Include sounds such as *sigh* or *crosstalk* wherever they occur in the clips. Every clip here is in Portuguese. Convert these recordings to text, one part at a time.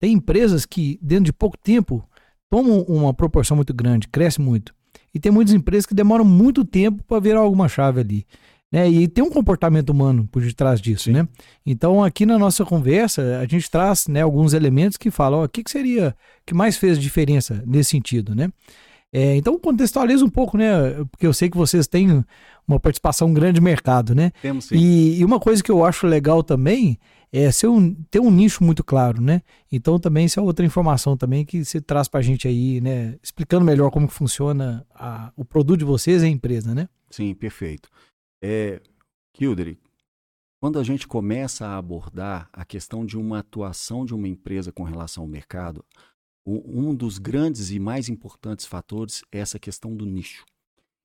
Tem empresas que, dentro de pouco tempo, tomam uma proporção muito grande, cresce muito. E tem muitas empresas que demoram muito tempo para virar alguma chave ali. Né? E tem um comportamento humano por detrás disso, né? Então, aqui na nossa conversa, a gente traz né, alguns elementos que falam, o que, que seria que mais fez diferença nesse sentido, né? É, então, contextualiza um pouco, né? Porque eu sei que vocês têm uma participação grande no mercado, né? Temos sim. E, e uma coisa que eu acho legal também é ser um, ter um nicho muito claro, né? Então também isso é outra informação também que você traz para a gente aí, né? Explicando melhor como funciona a, o produto de vocês e a empresa, né? Sim, perfeito. É, quando a gente começa a abordar a questão de uma atuação de uma empresa com relação ao mercado, um dos grandes e mais importantes fatores é essa questão do nicho.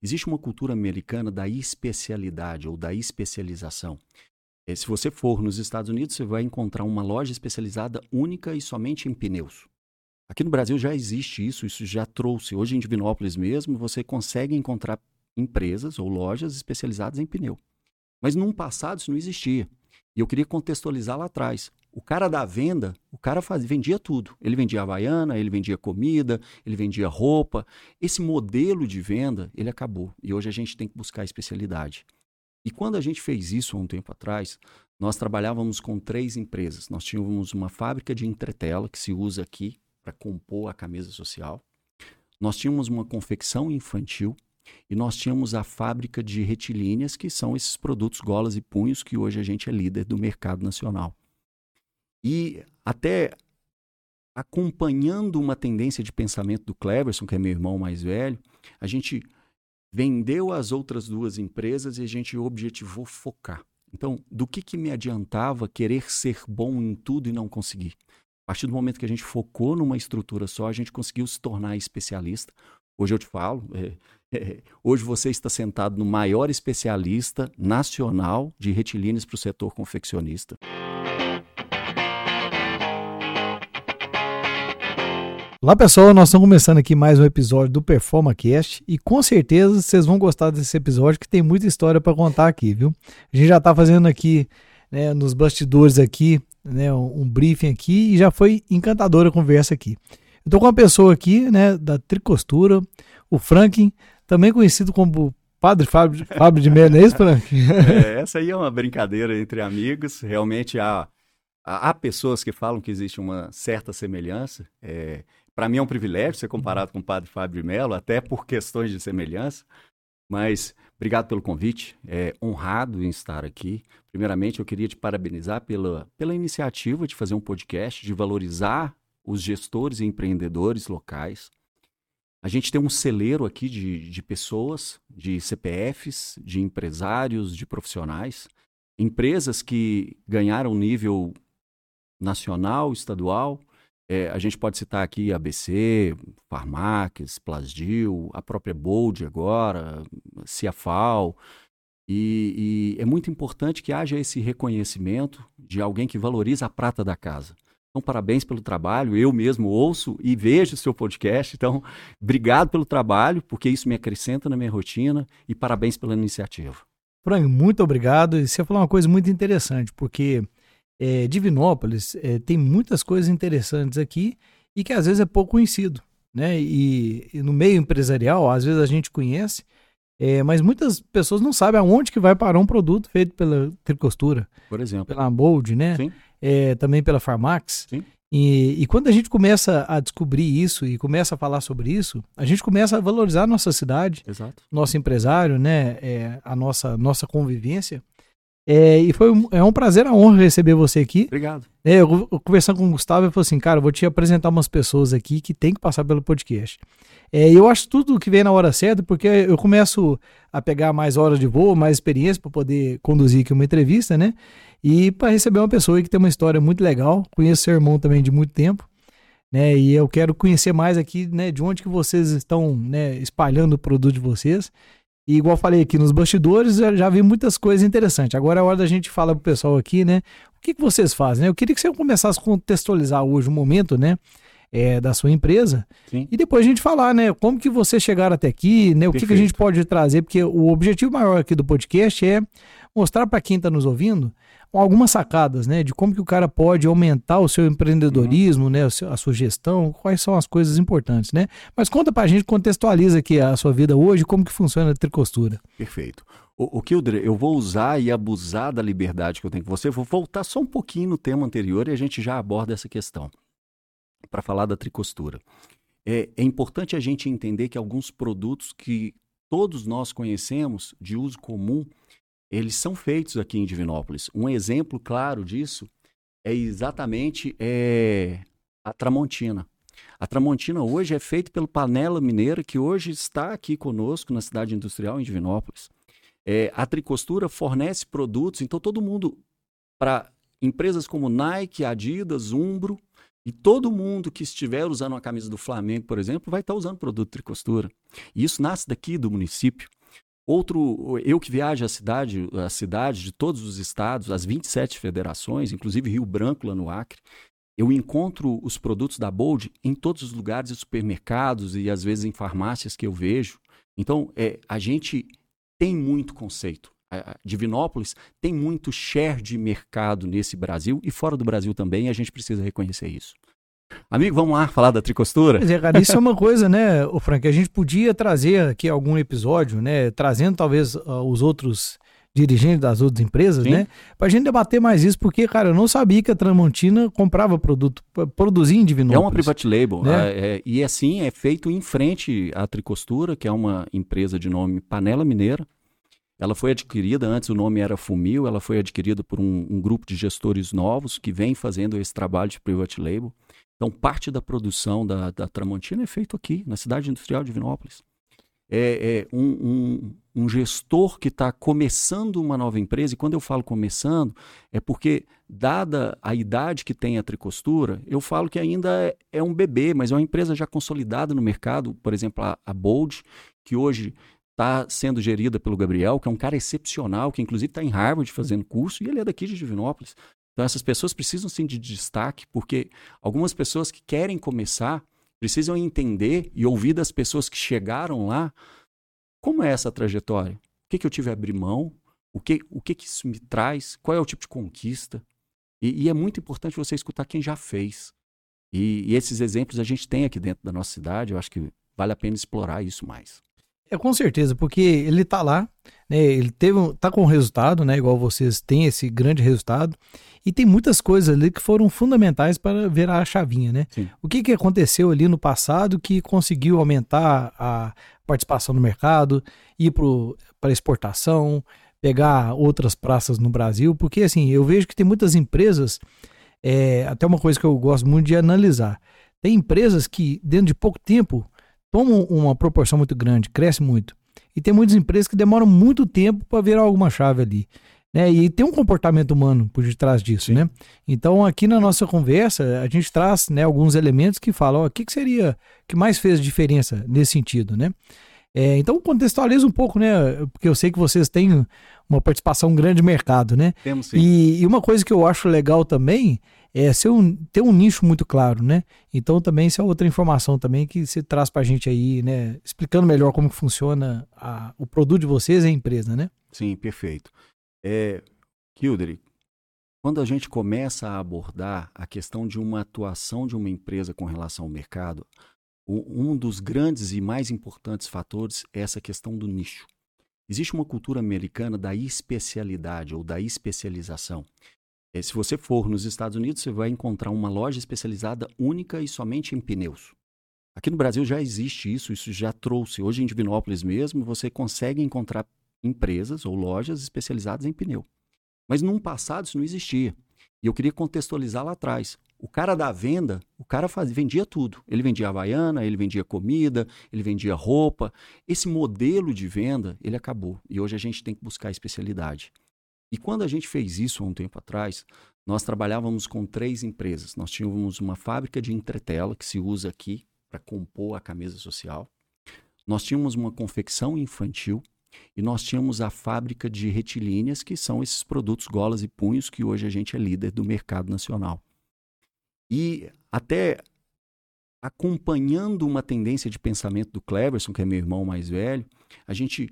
Existe uma cultura americana da especialidade ou da especialização. É, se você for nos Estados Unidos, você vai encontrar uma loja especializada única e somente em pneus. Aqui no Brasil já existe isso, isso já trouxe. Hoje em Divinópolis mesmo, você consegue encontrar empresas ou lojas especializadas em pneu. Mas num passado isso não existia. E eu queria contextualizar lá atrás. O cara da venda, o cara faz, vendia tudo. Ele vendia havaiana, ele vendia comida, ele vendia roupa. Esse modelo de venda, ele acabou. E hoje a gente tem que buscar especialidade. E quando a gente fez isso há um tempo atrás, nós trabalhávamos com três empresas. Nós tínhamos uma fábrica de entretela que se usa aqui para compor a camisa social. Nós tínhamos uma confecção infantil e nós tínhamos a fábrica de retilíneas, que são esses produtos golas e punhos que hoje a gente é líder do mercado nacional. E até acompanhando uma tendência de pensamento do Cleverson, que é meu irmão mais velho, a gente vendeu as outras duas empresas e a gente objetivou focar. Então, do que, que me adiantava querer ser bom em tudo e não conseguir? A partir do momento que a gente focou numa estrutura só, a gente conseguiu se tornar especialista. Hoje eu te falo, é, *laughs* é, hoje você está sentado no maior especialista nacional de retilíneos para o setor confeccionista. Olá pessoal, nós estamos começando aqui mais um episódio do PerformaCast e com certeza vocês vão gostar desse episódio que tem muita história para contar aqui, viu? A gente já está fazendo aqui, né, nos bastidores aqui, né, um, briefing aqui e já foi encantadora a conversa aqui. Eu tô com uma pessoa aqui, né, da Tricostura, o Franklin, também conhecido como Padre Fábio, Fábio de Mello, não é isso, Franklin? *laughs* É, *laughs* essa aí é uma brincadeira entre amigos, realmente há, há pessoas que falam que existe uma certa semelhança, é, para mim é um privilégio ser comparado com o padre Fábio de Mello, até por questões de semelhança. Mas obrigado pelo convite, é honrado em estar aqui. Primeiramente, eu queria te parabenizar pela, pela iniciativa de fazer um podcast, de valorizar os gestores e empreendedores locais. A gente tem um celeiro aqui de, de pessoas, de CPFs, de empresários, de profissionais, empresas que ganharam nível nacional, estadual, é, a gente pode citar aqui ABC, Farmax, Plasdil, a própria Bold agora, Ciafal. E, e é muito importante que haja esse reconhecimento de alguém que valoriza a prata da casa. Então, parabéns pelo trabalho. Eu mesmo ouço e vejo o seu podcast. Então, *laughs* obrigado pelo trabalho, porque isso me acrescenta na minha rotina. E parabéns pela iniciativa. Frank, muito obrigado. E você falou uma coisa muito interessante, porque é, Divinópolis é, tem muitas coisas interessantes aqui e que às vezes é pouco conhecido. Né? E, e no meio empresarial, às vezes a gente conhece, é, mas muitas pessoas não sabem aonde que vai parar um produto feito pela Tricostura. Por exemplo. Pela Bold, né? Sim. É, também pela Farmax. Sim. E, e, quando a gente começa a descobrir isso e começa a falar sobre isso, a gente começa a valorizar a nossa cidade, Exato. nosso empresário, né? É, a nossa, nossa convivência. É, e foi um, é um prazer, a honra receber você aqui. Obrigado. É, eu, eu, conversando com o Gustavo, eu falei assim, cara, eu vou te apresentar umas pessoas aqui que tem que passar pelo podcast. É, eu acho tudo que vem na hora certa, porque eu começo a pegar mais horas de voo, mais experiência para poder conduzir aqui uma entrevista, né? E para receber uma pessoa que tem uma história muito legal. Conheço seu irmão também de muito tempo. Né, e eu quero conhecer mais aqui, né, de onde que vocês estão, né, espalhando o produto de vocês. E igual falei aqui nos bastidores, eu já vi muitas coisas interessantes. Agora é hora da gente falar pro pessoal aqui, né? O que, que vocês fazem? Né? Eu queria que você começasse a contextualizar hoje o momento, né? é, da sua empresa. Sim. E depois a gente falar, né? Como que você chegaram até aqui, né? O que, que a gente pode trazer, porque o objetivo maior aqui do podcast é mostrar para quem está nos ouvindo algumas sacadas, né? De como que o cara pode aumentar o seu empreendedorismo, uhum. né? A sua gestão, quais são as coisas importantes, né? Mas conta pra gente, contextualiza aqui a sua vida hoje, como que funciona a tricostura. Perfeito. O, o Kildre, eu vou usar e abusar da liberdade que eu tenho com você, vou voltar só um pouquinho no tema anterior e a gente já aborda essa questão para falar da tricostura. É, é importante a gente entender que alguns produtos que todos nós conhecemos de uso comum, eles são feitos aqui em Divinópolis. Um exemplo claro disso é exatamente é, a Tramontina. A Tramontina hoje é feita pelo Panela Mineira, que hoje está aqui conosco na cidade industrial em Divinópolis. É, a Tricostura fornece produtos, então todo mundo, para empresas como Nike, Adidas, Umbro, e todo mundo que estiver usando uma camisa do Flamengo, por exemplo, vai estar usando produto Tricostura. E isso nasce daqui do município. Outro, eu que viajo a cidade, a cidade de todos os estados, as 27 federações, inclusive Rio Branco, lá no Acre, eu encontro os produtos da Bold em todos os lugares, supermercados e às vezes em farmácias que eu vejo. Então, é, a gente tem muito conceito. A Divinópolis tem muito share de mercado nesse Brasil e fora do Brasil também, e a gente precisa reconhecer isso. Amigo, vamos lá falar da tricostura? Pois é, cara, isso é uma coisa, né, o Frank, a gente podia trazer aqui algum episódio, né, trazendo talvez uh, os outros dirigentes das outras empresas, Sim. né, pra gente debater mais isso, porque, cara, eu não sabia que a Tramontina comprava produto, produzia em Divinópolis. É uma private label, né? É, é, e assim, é feito em frente à Tricostura, que é uma empresa de nome Panela Mineira, ela foi adquirida, antes o nome era Fumil, ela foi adquirida por um, um, grupo de gestores novos que vem fazendo esse trabalho de private label. Então, parte da produção da, da Tramontina é feito aqui, na cidade industrial de Vinópolis. É, é um, um, um, gestor que está começando uma nova empresa, e quando eu falo começando, é porque, dada a idade que tem a tricostura, eu falo que ainda é, é um bebê, mas é uma empresa já consolidada no mercado, por exemplo, a, a Bold, que hoje está sendo gerida pelo Gabriel, que é um cara excepcional, que inclusive está em Harvard fazendo curso, e ele é daqui de Divinópolis. Então, essas pessoas precisam sim de destaque, porque algumas pessoas que querem começar precisam entender e ouvir das pessoas que chegaram lá como é essa trajetória. O que, que eu tive a abrir mão? O que, o que, que isso me traz? Qual é o tipo de conquista? E, e é muito importante você escutar quem já fez. E, e esses exemplos a gente tem aqui dentro da nossa cidade. Eu acho que vale a pena explorar isso mais. É com certeza, porque ele tá lá, né? Ele teve, tá com resultado, né? Igual vocês têm esse grande resultado. E tem muitas coisas ali que foram fundamentais para virar a chavinha, né? Sim. O que, que aconteceu ali no passado que conseguiu aumentar a participação no mercado, ir para exportação, pegar outras praças no Brasil? Porque assim, eu vejo que tem muitas empresas, é, até uma coisa que eu gosto muito de analisar. Tem empresas que, dentro de pouco tempo, toma uma proporção muito grande, cresce muito. E tem muitas empresas que demoram muito tempo para virar alguma chave ali. Né? E tem um comportamento humano por detrás disso, Sim. né? Então, aqui na nossa conversa, a gente traz né, alguns elementos que falam ó, o que, que seria que mais fez diferença nesse sentido, né? É, então, contextualiza um pouco, né? Porque eu sei que vocês têm uma participação grande no mercado, né? Temos sim. E, e uma coisa que eu acho legal também é ser um, ter um nicho muito claro, né? Então também isso é outra informação também que você traz para a gente aí, né? Explicando melhor como funciona a, o produto de vocês e a empresa, né? Sim, perfeito. É, quando a gente começa a abordar a questão de uma atuação de uma empresa com relação ao mercado, um dos grandes e mais importantes fatores é essa questão do nicho. Existe uma cultura americana da especialidade ou da especialização. É, se você for nos Estados Unidos, você vai encontrar uma loja especializada única e somente em pneus. Aqui no Brasil já existe isso, isso já trouxe. Hoje em Divinópolis mesmo, você consegue encontrar empresas ou lojas especializadas em pneu. Mas num passado isso não existia. E eu queria contextualizar lá atrás. O cara da venda, o cara fazia, vendia tudo. Ele vendia havaiana, ele vendia comida, ele vendia roupa. Esse modelo de venda, ele acabou. E hoje a gente tem que buscar especialidade. E quando a gente fez isso há um tempo atrás, nós trabalhávamos com três empresas. Nós tínhamos uma fábrica de entretela que se usa aqui para compor a camisa social. Nós tínhamos uma confecção infantil e nós tínhamos a fábrica de retilíneas, que são esses produtos golas e punhos que hoje a gente é líder do mercado nacional. E até acompanhando uma tendência de pensamento do Cleverson, que é meu irmão mais velho, a gente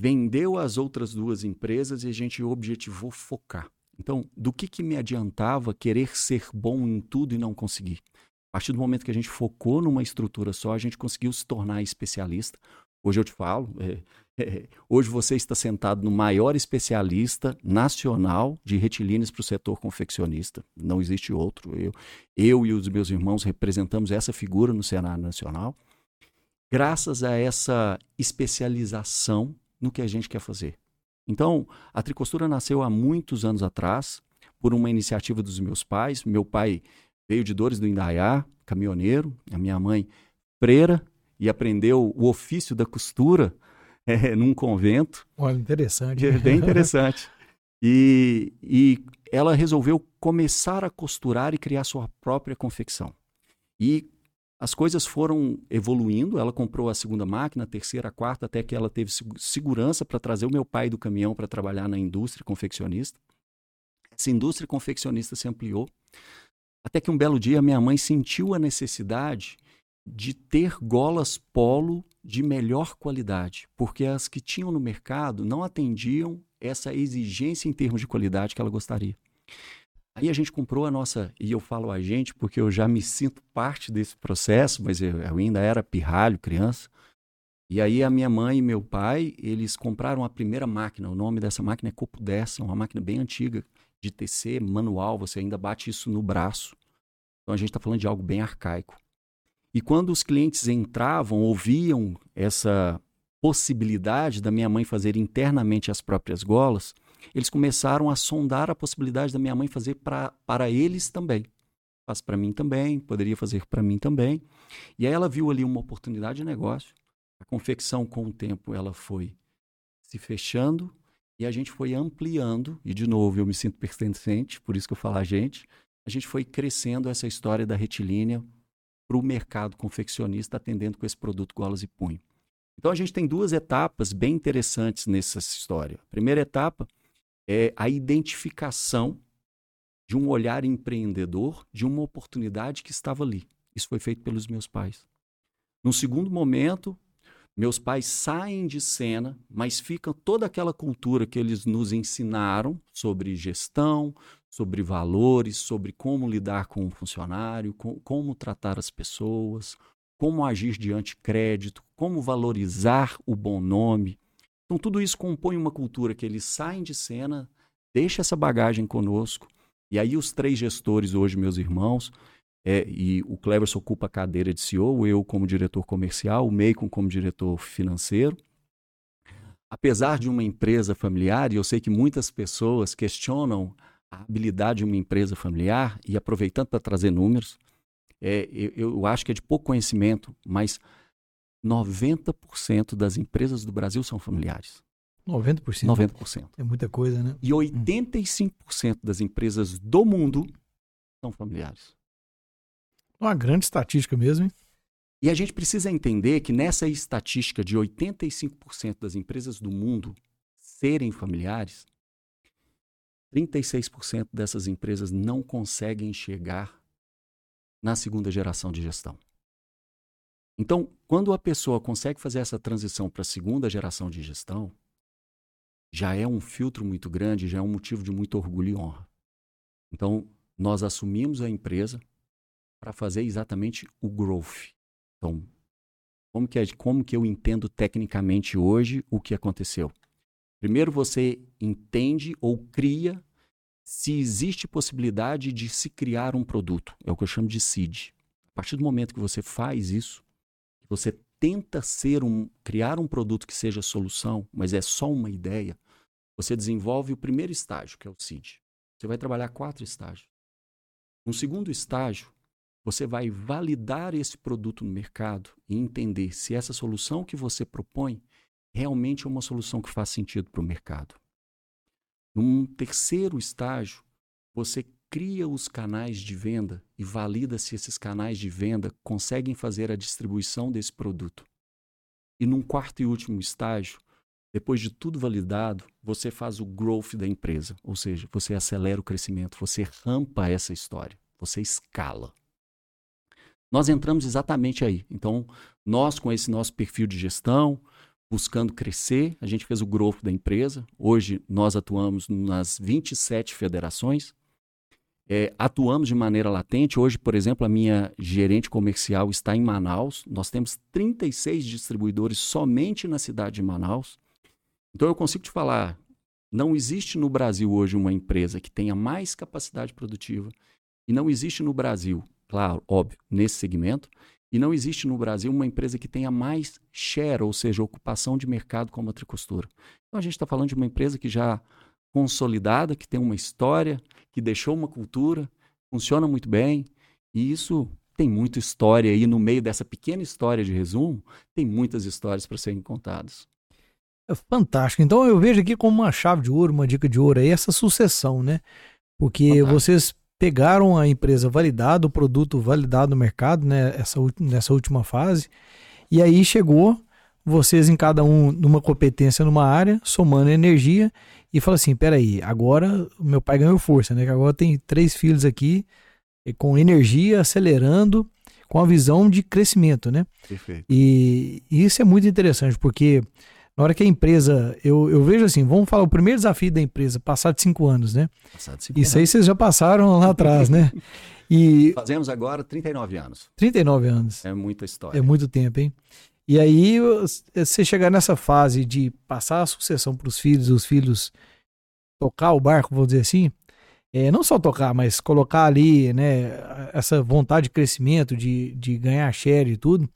vendeu as outras duas empresas e a gente objetivou focar. Então, do que, que me adiantava querer ser bom em tudo e não conseguir? A partir do momento que a gente focou numa estrutura só, a gente conseguiu se tornar especialista. Hoje eu te falo, é, é, hoje você está sentado no maior especialista nacional de retilíneas para o setor confeccionista. Não existe outro. Eu, eu e os meus irmãos representamos essa figura no cenário nacional, graças a essa especialização no que a gente quer fazer. Então, a tricostura nasceu há muitos anos atrás, por uma iniciativa dos meus pais. Meu pai veio de Dores do Indaiá, caminhoneiro, a minha mãe, freira, e aprendeu o ofício da costura é, *laughs* num convento. Olha, interessante. É bem *laughs* interessante. e, e ela resolveu começar a costurar e criar sua própria confecção. E as coisas foram evoluindo. Ela comprou a segunda máquina, a terceira, a quarta, até que ela teve segurança para trazer o meu pai do caminhão para trabalhar na indústria confeccionista. Essa indústria confeccionista se ampliou. Até que um belo dia minha mãe sentiu a necessidade de ter golas polo de melhor qualidade, porque as que tinham no mercado não atendiam essa exigência em termos de qualidade que ela gostaria. Aí a gente comprou a nossa, e eu falo a gente porque eu já me sinto parte desse processo, mas eu, eu ainda era pirralho, criança. E aí a minha mãe e meu pai, eles compraram a primeira máquina, o nome dessa máquina é Copo Dessa, uma máquina bem antiga, de tecer manual, você ainda bate isso no braço. Então a gente está falando de algo bem arcaico. E quando os clientes entravam, ouviam essa possibilidade da minha mãe fazer internamente as próprias golas, eles começaram a sondar a possibilidade da minha mãe fazer pra, para eles também. Faz para mim também, poderia fazer para mim também. E aí ela viu ali uma oportunidade de negócio. A confecção, com o tempo, ela foi se fechando e a gente foi ampliando. E, de novo, eu me sinto pertencente, por isso que eu falo a gente. A gente foi crescendo essa história da retilínea para o mercado confeccionista atendendo com esse produto golas e punho. Então a gente tem duas etapas bem interessantes nessa história. A primeira etapa é a identificação de um olhar empreendedor de uma oportunidade que estava ali. Isso foi feito pelos meus pais. No segundo momento, meus pais saem de cena, mas fica toda aquela cultura que eles nos ensinaram sobre gestão, sobre valores, sobre como lidar com o funcionário, com, como tratar as pessoas, como agir diante crédito, como valorizar o bom nome. Então, tudo isso compõe uma cultura que eles saem de cena, deixa essa bagagem conosco, e aí os três gestores hoje, meus irmãos, é, e o Cleverson ocupa a cadeira de CEO, eu como diretor comercial, o Meikon como diretor financeiro. Apesar de uma empresa familiar, e eu sei que muitas pessoas questionam a habilidade de uma empresa familiar, e aproveitando para trazer números, é, eu, eu acho que é de pouco conhecimento, mas 90% das empresas do Brasil são familiares. 90%? 90%. É muita coisa, né? E 85% das empresas do mundo são familiares. Uma grande estatística mesmo, hein? E a gente precisa entender que nessa estatística de 85% das empresas do mundo serem familiares, 36% dessas empresas não conseguem chegar na segunda geração de gestão. Então, quando a pessoa consegue fazer essa transição para a segunda geração de gestão, já é um filtro muito grande, já é um motivo de muito orgulho e honra. Então, nós assumimos a empresa para fazer exatamente o growth. Então, como que, é, como que eu entendo tecnicamente hoje o que aconteceu? Primeiro você entende ou cria se existe possibilidade de se criar um produto. É o que eu chamo de seed. A partir do momento que você faz isso, você tenta ser um, criar um produto que seja solução, mas é só uma ideia, você desenvolve o primeiro estágio, que é o seed. Você vai trabalhar quatro estágios. No segundo estágio, você vai validar esse produto no mercado e entender se essa solução que você propõe realmente é uma solução que faz sentido para o mercado. Num terceiro estágio, você cria os canais de venda e valida se esses canais de venda conseguem fazer a distribuição desse produto. E num quarto e último estágio, depois de tudo validado, você faz o growth da empresa, ou seja, você acelera o crescimento, você rampa essa história, você escala. Nós entramos exatamente aí. Então, nós, com esse nosso perfil de gestão, buscando crescer, a gente fez o growth da empresa. Hoje, nós atuamos nas 27 federações. É, atuamos de maneira latente. Hoje, por exemplo, a minha gerente comercial está em Manaus. Nós temos 36 distribuidores somente na cidade de Manaus. Então, eu consigo te falar: não existe no Brasil hoje uma empresa que tenha mais capacidade produtiva. E não existe no Brasil claro, óbvio, nesse segmento. E não existe no Brasil uma empresa que tenha mais share, ou seja, ocupação de mercado como a Tricostura. Então a gente está falando de uma empresa que já consolidada, que tem uma história, que deixou uma cultura, funciona muito bem. E isso tem muita história aí no meio dessa pequena história de resumo, tem muitas histórias para serem contadas. É fantástico. Então eu vejo aqui como uma chave de ouro, uma dica de ouro aí, essa sucessão, né? Porque fantástico. vocês pegaram a empresa validada, o produto validado no mercado, né, essa, nessa última fase, e aí chegou vocês em cada um numa competência numa área, somando energia, e fala assim, peraí, agora meu pai ganhou força, né, que agora tem três filhos aqui, com energia, acelerando, com a visão de crescimento, né? Perfeito. E, e isso é muito interessante, porque na hora que a empresa, eu, eu vejo assim, vamos falar o primeiro desafio da empresa, passar de cinco anos, né? Passar de cinco Isso anos. aí vocês já passaram lá *laughs* atrás, né? E Fazemos agora 39 anos. 39 anos. É muita história. É muito tempo, hein? E aí você chegar nessa fase de passar a sucessão para os filhos, os filhos tocar o barco, vou dizer assim, é, não só tocar, mas colocar ali, né, essa vontade de crescimento, de, de ganhar share e tudo.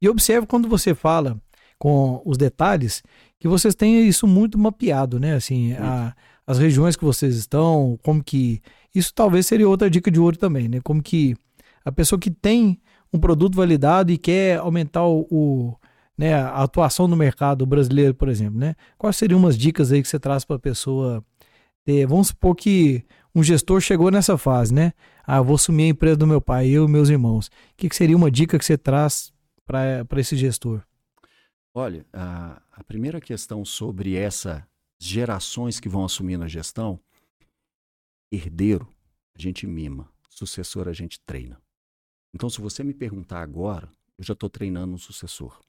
E observe quando você fala com os detalhes, que vocês tenham isso muito mapeado, né? Assim, a, as regiões que vocês estão, como que. Isso talvez seria outra dica de ouro também, né? Como que a pessoa que tem um produto validado e quer aumentar o, o né, a atuação no mercado brasileiro, por exemplo, né? Quais seriam umas dicas aí que você traz para a pessoa ter? Vamos supor que um gestor chegou nessa fase, né? Ah, vou assumir a empresa do meu pai, eu e meus irmãos. O que, que seria uma dica que você traz para esse gestor? Olha, a, a primeira questão sobre essas gerações que vão assumindo a gestão, herdeiro, a gente mima, sucessor a gente treina. Então, se você me perguntar agora, eu já estou treinando um sucessor.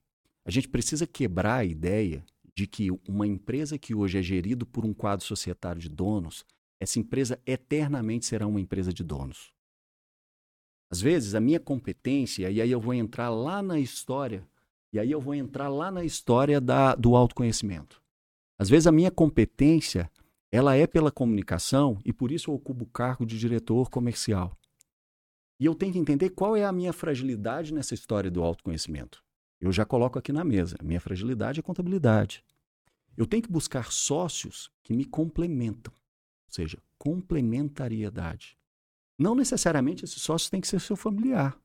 A gente precisa quebrar a ideia de que uma empresa que hoje é gerida por um quadro societário de donos, essa empresa eternamente será uma empresa de donos. Às vezes, a minha competência, e aí eu vou entrar lá na história e aí eu vou entrar lá na história da, do autoconhecimento. Às vezes a minha competência, ela é pela comunicação e por isso eu ocupo o cargo de diretor comercial. E eu tenho que entender qual é a minha fragilidade nessa história do autoconhecimento. Eu já coloco aqui na mesa. Minha fragilidade é contabilidade. Eu tenho que buscar sócios que me complementam, ou seja, complementariedade. Não necessariamente esse sócio tem que ser seu familiar.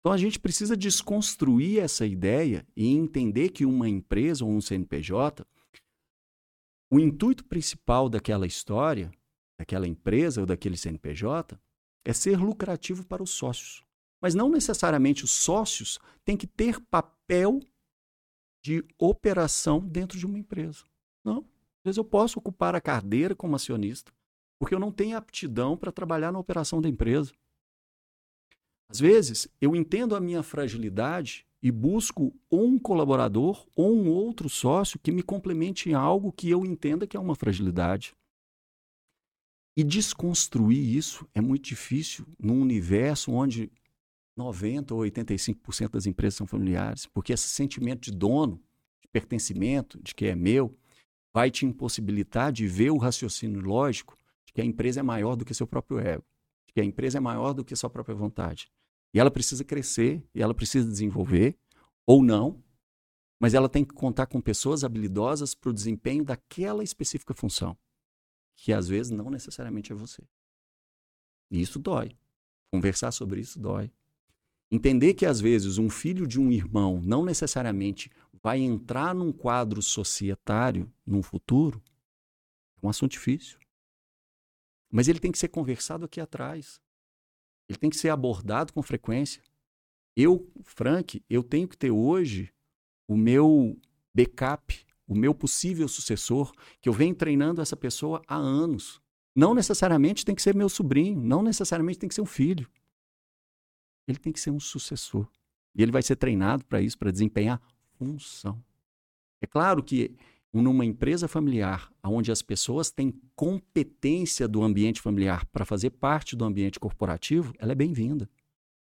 Então a gente precisa desconstruir essa ideia e entender que uma empresa ou um CNPJ, o intuito principal daquela história, daquela empresa ou daquele CNPJ, é ser lucrativo para os sócios. Mas não necessariamente os sócios têm que ter papel de operação dentro de uma empresa. Não. Às vezes eu posso ocupar a cadeira como acionista, porque eu não tenho aptidão para trabalhar na operação da empresa. Às vezes, eu entendo a minha fragilidade e busco ou um colaborador ou um outro sócio que me complemente em algo que eu entenda que é uma fragilidade. E desconstruir isso é muito difícil num universo onde 90 ou 85% das empresas são familiares, porque esse sentimento de dono, de pertencimento, de que é meu, vai te impossibilitar de ver o raciocínio lógico de que a empresa é maior do que seu próprio ego, de que a empresa é maior do que sua própria vontade. E ela precisa crescer, e ela precisa desenvolver, ou não, mas ela tem que contar com pessoas habilidosas para o desempenho daquela específica função, que às vezes não necessariamente é você. E isso dói. Conversar sobre isso dói. Entender que às vezes um filho de um irmão não necessariamente vai entrar num quadro societário no futuro é um assunto difícil. Mas ele tem que ser conversado aqui atrás. Ele tem que ser abordado com frequência. Eu, Frank, eu tenho que ter hoje o meu backup, o meu possível sucessor, que eu venho treinando essa pessoa há anos. Não necessariamente tem que ser meu sobrinho, não necessariamente tem que ser um filho. ele tem que ser um sucessor. E ele vai ser treinado para isso, para desempenhar função. É claro que numa empresa familiar, onde as pessoas têm competência do ambiente familiar para fazer parte do ambiente corporativo, ela é bem-vinda.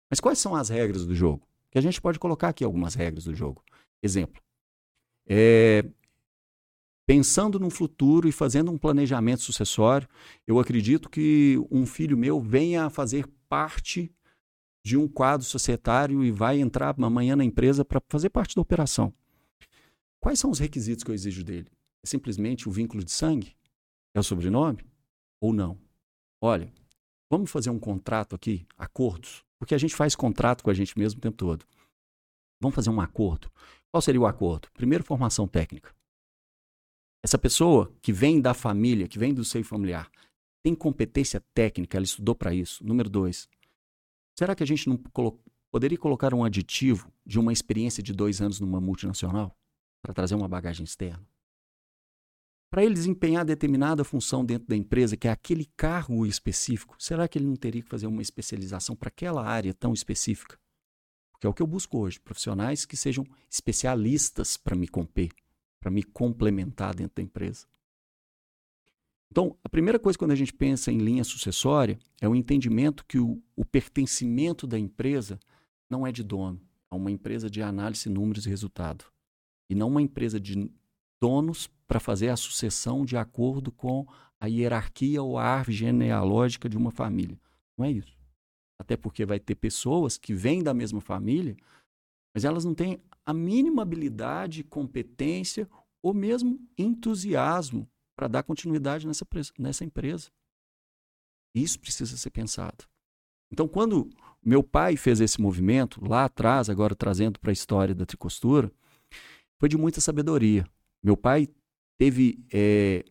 Mas quais são as regras do jogo? Que a gente pode colocar aqui algumas regras do jogo. Exemplo. É, pensando no futuro e fazendo um planejamento sucessório, eu acredito que um filho meu venha a fazer parte de um quadro societário e vai entrar amanhã na empresa para fazer parte da operação. Quais são os requisitos que eu exijo dele? É simplesmente o vínculo de sangue? É o sobrenome? Ou não? Olha, vamos fazer um contrato aqui, acordos, porque a gente faz contrato com a gente mesmo o tempo todo. Vamos fazer um acordo. Qual seria o acordo? Primeiro, formação técnica. Essa pessoa que vem da família, que vem do seio familiar, tem competência técnica, ela estudou para isso. Número dois, será que a gente não colo poderia colocar um aditivo de uma experiência de dois anos numa multinacional? para trazer uma bagagem externa. Para ele desempenhar determinada função dentro da empresa, que é aquele cargo específico, será que ele não teria que fazer uma especialização para aquela área tão específica? Porque é o que eu busco hoje, profissionais que sejam especialistas para me compor, para me complementar dentro da empresa. Então, a primeira coisa quando a gente pensa em linha sucessória é o entendimento que o, o pertencimento da empresa não é de dono, é uma empresa de análise, números e resultado e não uma empresa de donos para fazer a sucessão de acordo com a hierarquia ou a árvore genealógica de uma família. Não é isso. Até porque vai ter pessoas que vêm da mesma família, mas elas não têm a mínima habilidade, competência ou mesmo entusiasmo para dar continuidade nessa, nessa empresa. Isso precisa ser pensado. Então, quando meu pai fez esse movimento, lá atrás, agora trazendo para a história da tricostura, foi de muita sabedoria. Meu pai teve é,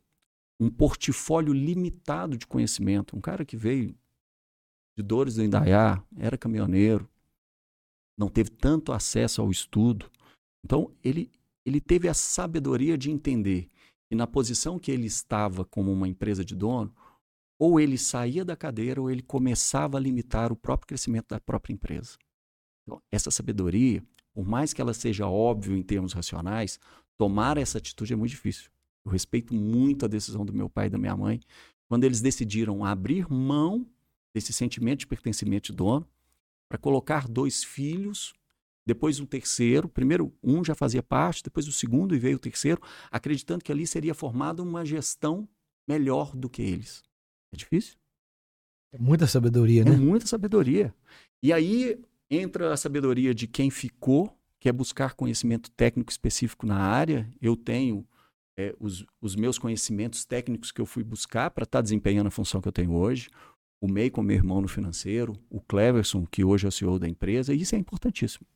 um portfólio limitado de conhecimento. Um cara que veio de Dores do Indaiá, era caminhoneiro, não teve tanto acesso ao estudo. Então, ele, ele teve a sabedoria de entender que na posição que ele estava como uma empresa de dono, ou ele saía da cadeira ou ele começava a limitar o próprio crescimento da própria empresa. Então, essa sabedoria por mais que ela seja óbvio em termos racionais, tomar essa atitude é muito difícil. Eu respeito muito a decisão do meu pai e da minha mãe quando eles decidiram abrir mão desse sentimento de pertencimento de dono para colocar dois filhos, depois um terceiro. Primeiro, um já fazia parte, depois o segundo e veio o terceiro, acreditando que ali seria formada uma gestão melhor do que eles. É difícil? É muita sabedoria, né? É muita sabedoria. E aí Entra a sabedoria de quem ficou, que é buscar conhecimento técnico específico na área. Eu tenho é, os, os, meus conhecimentos técnicos que eu fui buscar para estar tá desempenhando a função que eu tenho hoje. O MEI com meu irmão no financeiro, o Cleverson, que hoje é o CEO da empresa, e isso é importantíssimo.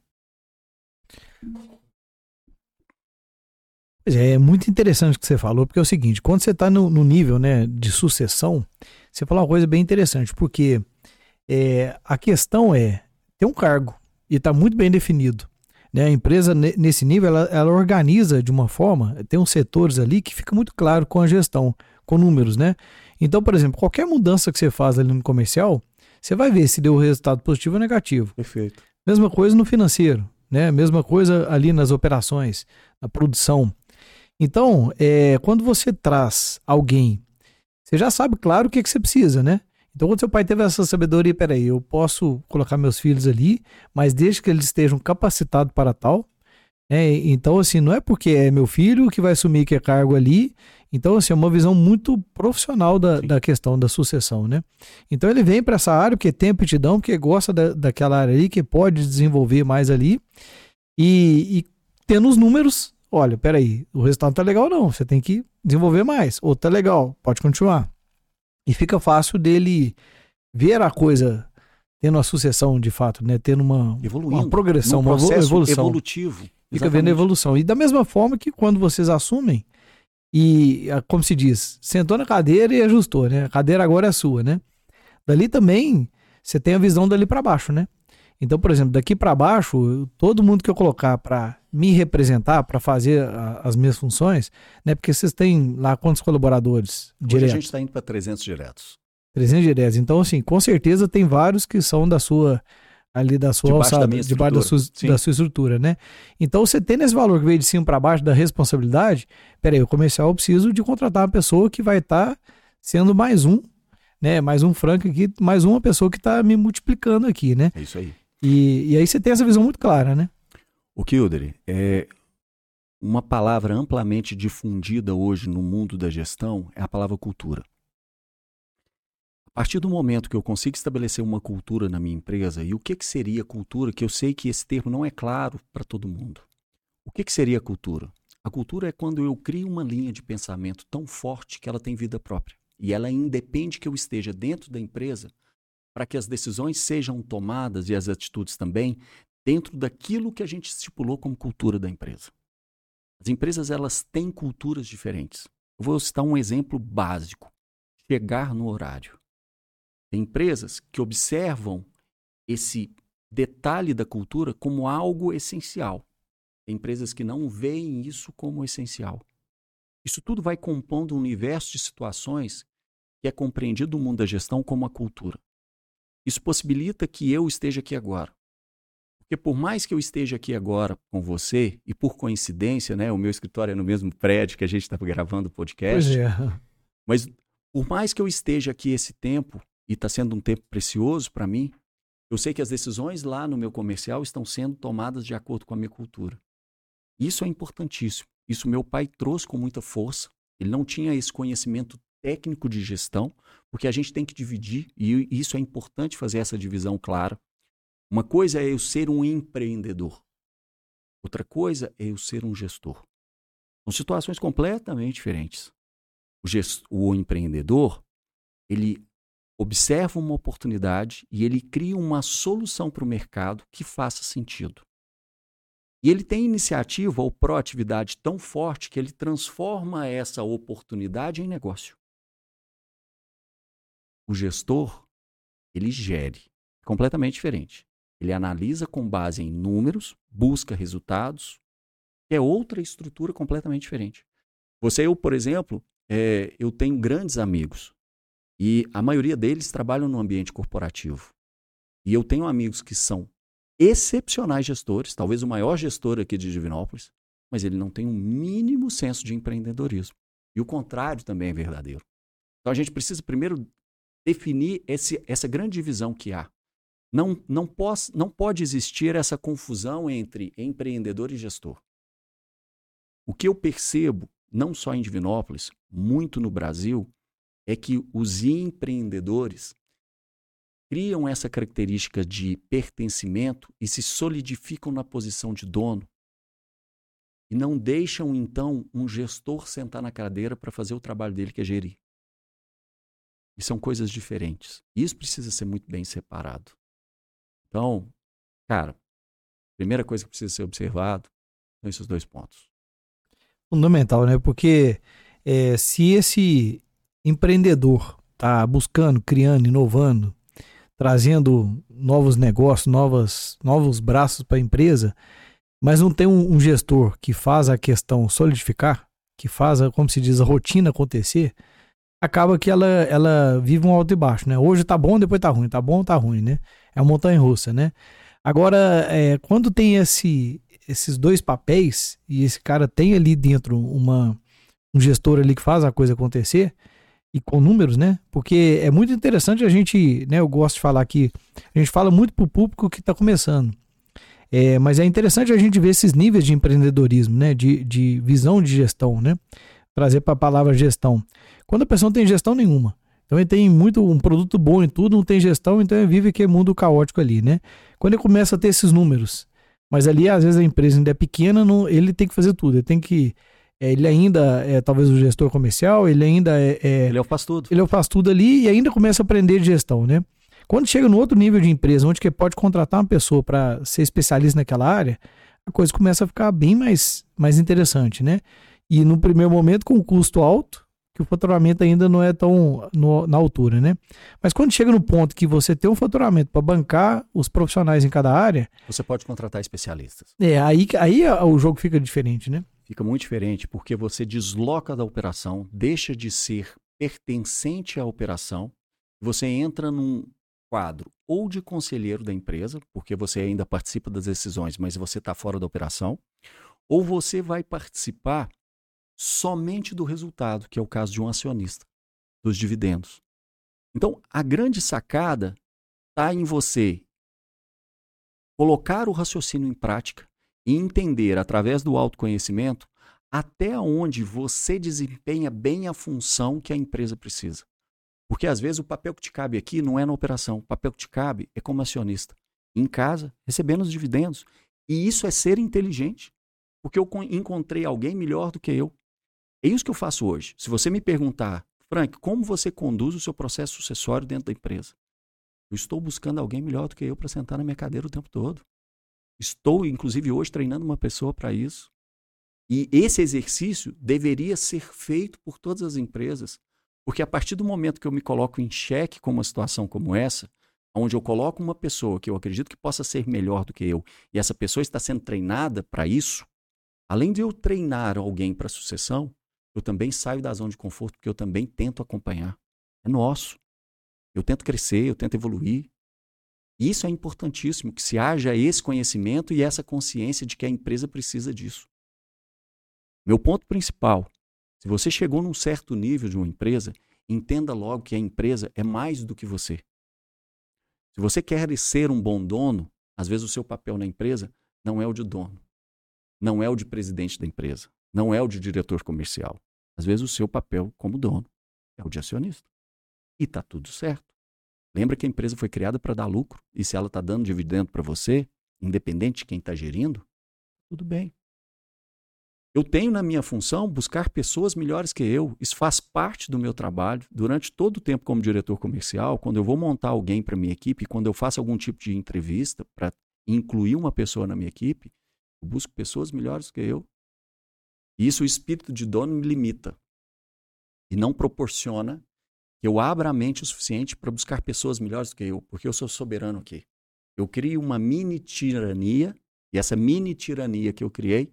É, é muito interessante o que você falou, porque é o seguinte, quando você está no, no, nível né, de sucessão, você falou uma coisa bem interessante, porque é, a questão é, tem um cargo e está muito bem definido. Né? A empresa, nesse nível, ela, ela, organiza de uma forma, tem uns setores ali que fica muito claro com a gestão, com números, né? Então, por exemplo, qualquer mudança que você faz ali no comercial, você vai ver se deu resultado positivo ou negativo. Perfeito. Mesma coisa no financeiro, né? Mesma coisa ali nas operações, na produção. Então, é, quando você traz alguém, você já sabe, claro, o que, que você precisa, né? Então, quando seu pai teve essa sabedoria, peraí, eu posso colocar meus filhos ali, mas desde que eles estejam capacitados para tal. Né? Então, assim, não é porque é meu filho que vai assumir que é cargo ali. Então, assim, é uma visão muito profissional da, da questão da sucessão, né? Então, ele vem para essa área porque tem aptidão, porque gosta da, daquela área ali, que pode desenvolver mais ali. E, e tendo os números, olha, peraí, o resultado tá legal não, você tem que desenvolver mais. Ou tá legal, pode continuar. E fica fácil dele ver a coisa tendo uma sucessão de fato, né? Tendo uma, uma progressão, uma evolução. evolutivo. Fica vendo a evolução. E da mesma forma que quando vocês assumem, e como se diz, sentou na cadeira e ajustou, né? A cadeira agora é sua, né? Dali também você tem a visão dali para baixo, né? Então, por exemplo, daqui para baixo, todo mundo que eu colocar para me representar, para fazer a, as minhas funções, né? Porque vocês têm lá quantos colaboradores Hoje diretos? a gente está indo para 300 diretos. 300 diretos. Então, assim, com certeza tem vários que são da sua ali da sua debaixo alçada, da debaixo da sua, da sua estrutura, né? Então, você tem esse valor que veio de cima para baixo da responsabilidade, peraí, o comercial eu preciso de contratar uma pessoa que vai estar tá sendo mais um, né? Mais um franco aqui, mais uma pessoa que está me multiplicando aqui, né? É isso aí. E, e aí você tem essa visão muito clara, né? O Kilder, é uma palavra amplamente difundida hoje no mundo da gestão é a palavra cultura. A partir do momento que eu consigo estabelecer uma cultura na minha empresa, e o que, que seria cultura, que eu sei que esse termo não é claro para todo mundo. O que, que seria cultura? A cultura é quando eu crio uma linha de pensamento tão forte que ela tem vida própria. E ela independe que eu esteja dentro da empresa para que as decisões sejam tomadas e as atitudes também dentro daquilo que a gente estipulou como cultura da empresa. As empresas elas têm culturas diferentes. Eu vou citar um exemplo básico: chegar no horário. Tem empresas que observam esse detalhe da cultura como algo essencial. Tem empresas que não veem isso como essencial. Isso tudo vai compondo um universo de situações que é compreendido no mundo da gestão como a cultura. Isso possibilita que eu esteja aqui agora. Porque por mais que eu esteja aqui agora com você, e por coincidência, né, o meu escritório é no mesmo prédio que a gente está gravando o podcast. É. Mas por mais que eu esteja aqui esse tempo, e está sendo um tempo precioso para mim. Eu sei que as decisões lá no meu comercial estão sendo tomadas de acordo com a minha cultura. Isso é importantíssimo. Isso meu pai trouxe com muita força. Ele não tinha esse conhecimento técnico de gestão, porque a gente tem que dividir, e isso é importante fazer essa divisão clara. Uma coisa é eu ser um empreendedor, outra coisa é eu ser um gestor. São situações completamente diferentes. O, o empreendedor, ele observa uma oportunidade e ele cria uma solução para o mercado que faça sentido. E ele tem iniciativa ou proatividade tão forte que ele transforma essa oportunidade em negócio. O gestor, ele gere, completamente diferente. Ele analisa com base em números, busca resultados, é outra estrutura completamente diferente. Você, eu, por exemplo, é, eu tenho grandes amigos e a maioria deles trabalham no ambiente corporativo. E eu tenho amigos que são excepcionais gestores, talvez o maior gestor aqui de Divinópolis, mas ele não tem um mínimo senso de empreendedorismo. E o contrário também é verdadeiro. Então a gente precisa primeiro definir esse, essa grande divisão que há. Não, não, pos, não pode existir essa confusão entre empreendedor e gestor. O que eu percebo, não só em Divinópolis, muito no Brasil, é que os empreendedores criam essa característica de pertencimento e se solidificam na posição de dono e não deixam então um gestor sentar na cadeira para fazer o trabalho dele que é gerir. E são coisas diferentes. Isso precisa ser muito bem separado. Então, cara, primeira coisa que precisa ser observado são esses dois pontos. Fundamental, né? Porque é, se esse empreendedor está buscando, criando, inovando, trazendo novos negócios, novas, novos braços para a empresa, mas não tem um, um, gestor que faz a questão solidificar, que faz, a, como se diz, a rotina acontecer, acaba que ela, ela vive um alto e baixo, né? Hoje tá bom, depois tá ruim, tá bom, tá ruim, né? É uma montanha russa, né? Agora, é, quando tem esse, esses dois papéis e esse cara tem ali dentro uma, um gestor ali que faz a coisa acontecer, e com números, né? Porque é muito interessante a gente, né? Eu gosto de falar aqui, a gente fala muito para o público que está começando. É, mas é interessante a gente ver esses níveis de empreendedorismo, né? De, de visão de gestão, né? Trazer para a palavra gestão. Quando a pessoa não tem gestão nenhuma, então ele tem muito um produto bom em tudo, não tem gestão, então ele vive aquele mundo caótico ali, né? Quando ele começa a ter esses números, mas ali às vezes a empresa ainda é pequena, não, ele tem que fazer tudo, ele tem que ele ainda é talvez o gestor comercial, ele ainda é, é, Ele é o faz tudo. Ele é o faz tudo ali e ainda começa a aprender de gestão, né? Quando chega no outro nível de empresa, onde que pode contratar uma pessoa para ser especialista naquela área, a coisa começa a ficar bem mais, mais interessante, né? E no primeiro momento, com o custo alto, que o faturamento ainda não é tão no, na altura, né? Mas quando chega no ponto que você tem um faturamento para bancar os profissionais em cada área. Você pode contratar especialistas. É, aí, aí o jogo fica diferente, né? Fica muito diferente porque você desloca da operação, deixa de ser pertencente à operação, você entra num quadro ou de conselheiro da empresa, porque você ainda participa das decisões, mas você está fora da operação, ou você vai participar somente do resultado, que é o caso de um acionista, dos dividendos. Então, a grande sacada está em você colocar o raciocínio em prática e entender, através do autoconhecimento, até onde você desempenha bem a função que a empresa precisa. Porque às vezes o papel que te cabe aqui não é na operação, o papel que te cabe é como acionista, em casa, recebendo os dividendos. E isso é ser inteligente, porque eu encontrei alguém melhor do que eu. É isso que eu faço hoje. Se você me perguntar, Frank, como você conduz o seu processo sucessório dentro da empresa? Eu estou buscando alguém melhor do que eu para sentar na minha cadeira o tempo todo. Estou, inclusive, hoje treinando uma pessoa para isso. E esse exercício deveria ser feito por todas as empresas, porque a partir do momento que eu me coloco em xeque com uma situação como essa, onde eu coloco uma pessoa que eu acredito que possa ser melhor do que eu, e essa pessoa está sendo treinada para isso, além de eu treinar alguém para sucessão, eu também saio da zona de conforto, porque eu também tento acompanhar. É nosso. Eu tento crescer, eu tento evoluir. Isso é importantíssimo, que se haja esse conhecimento e essa consciência de que a empresa precisa disso. Meu ponto principal: se você chegou num certo nível de uma empresa, entenda logo que a empresa é mais do que você. Se você quer ser um bom dono, às vezes o seu papel na empresa não é o de dono, não é o de presidente da empresa, não é o de diretor comercial. Às vezes o seu papel como dono é o de acionista. E está tudo certo. Lembra que a empresa foi criada para dar lucro e se ela está dando dividendo para você, independente de quem está gerindo, tudo bem. Eu tenho na minha função buscar pessoas melhores que eu. Isso faz parte do meu trabalho. Durante todo o tempo como diretor comercial, quando eu vou montar alguém para minha equipe, quando eu faço algum tipo de entrevista para incluir uma pessoa na minha equipe, eu busco pessoas melhores que eu. E isso o espírito de dono me limita e não proporciona eu abra a mente o suficiente para buscar pessoas melhores do que eu, porque eu sou soberano aqui. Eu crio uma mini tirania e essa mini tirania que eu criei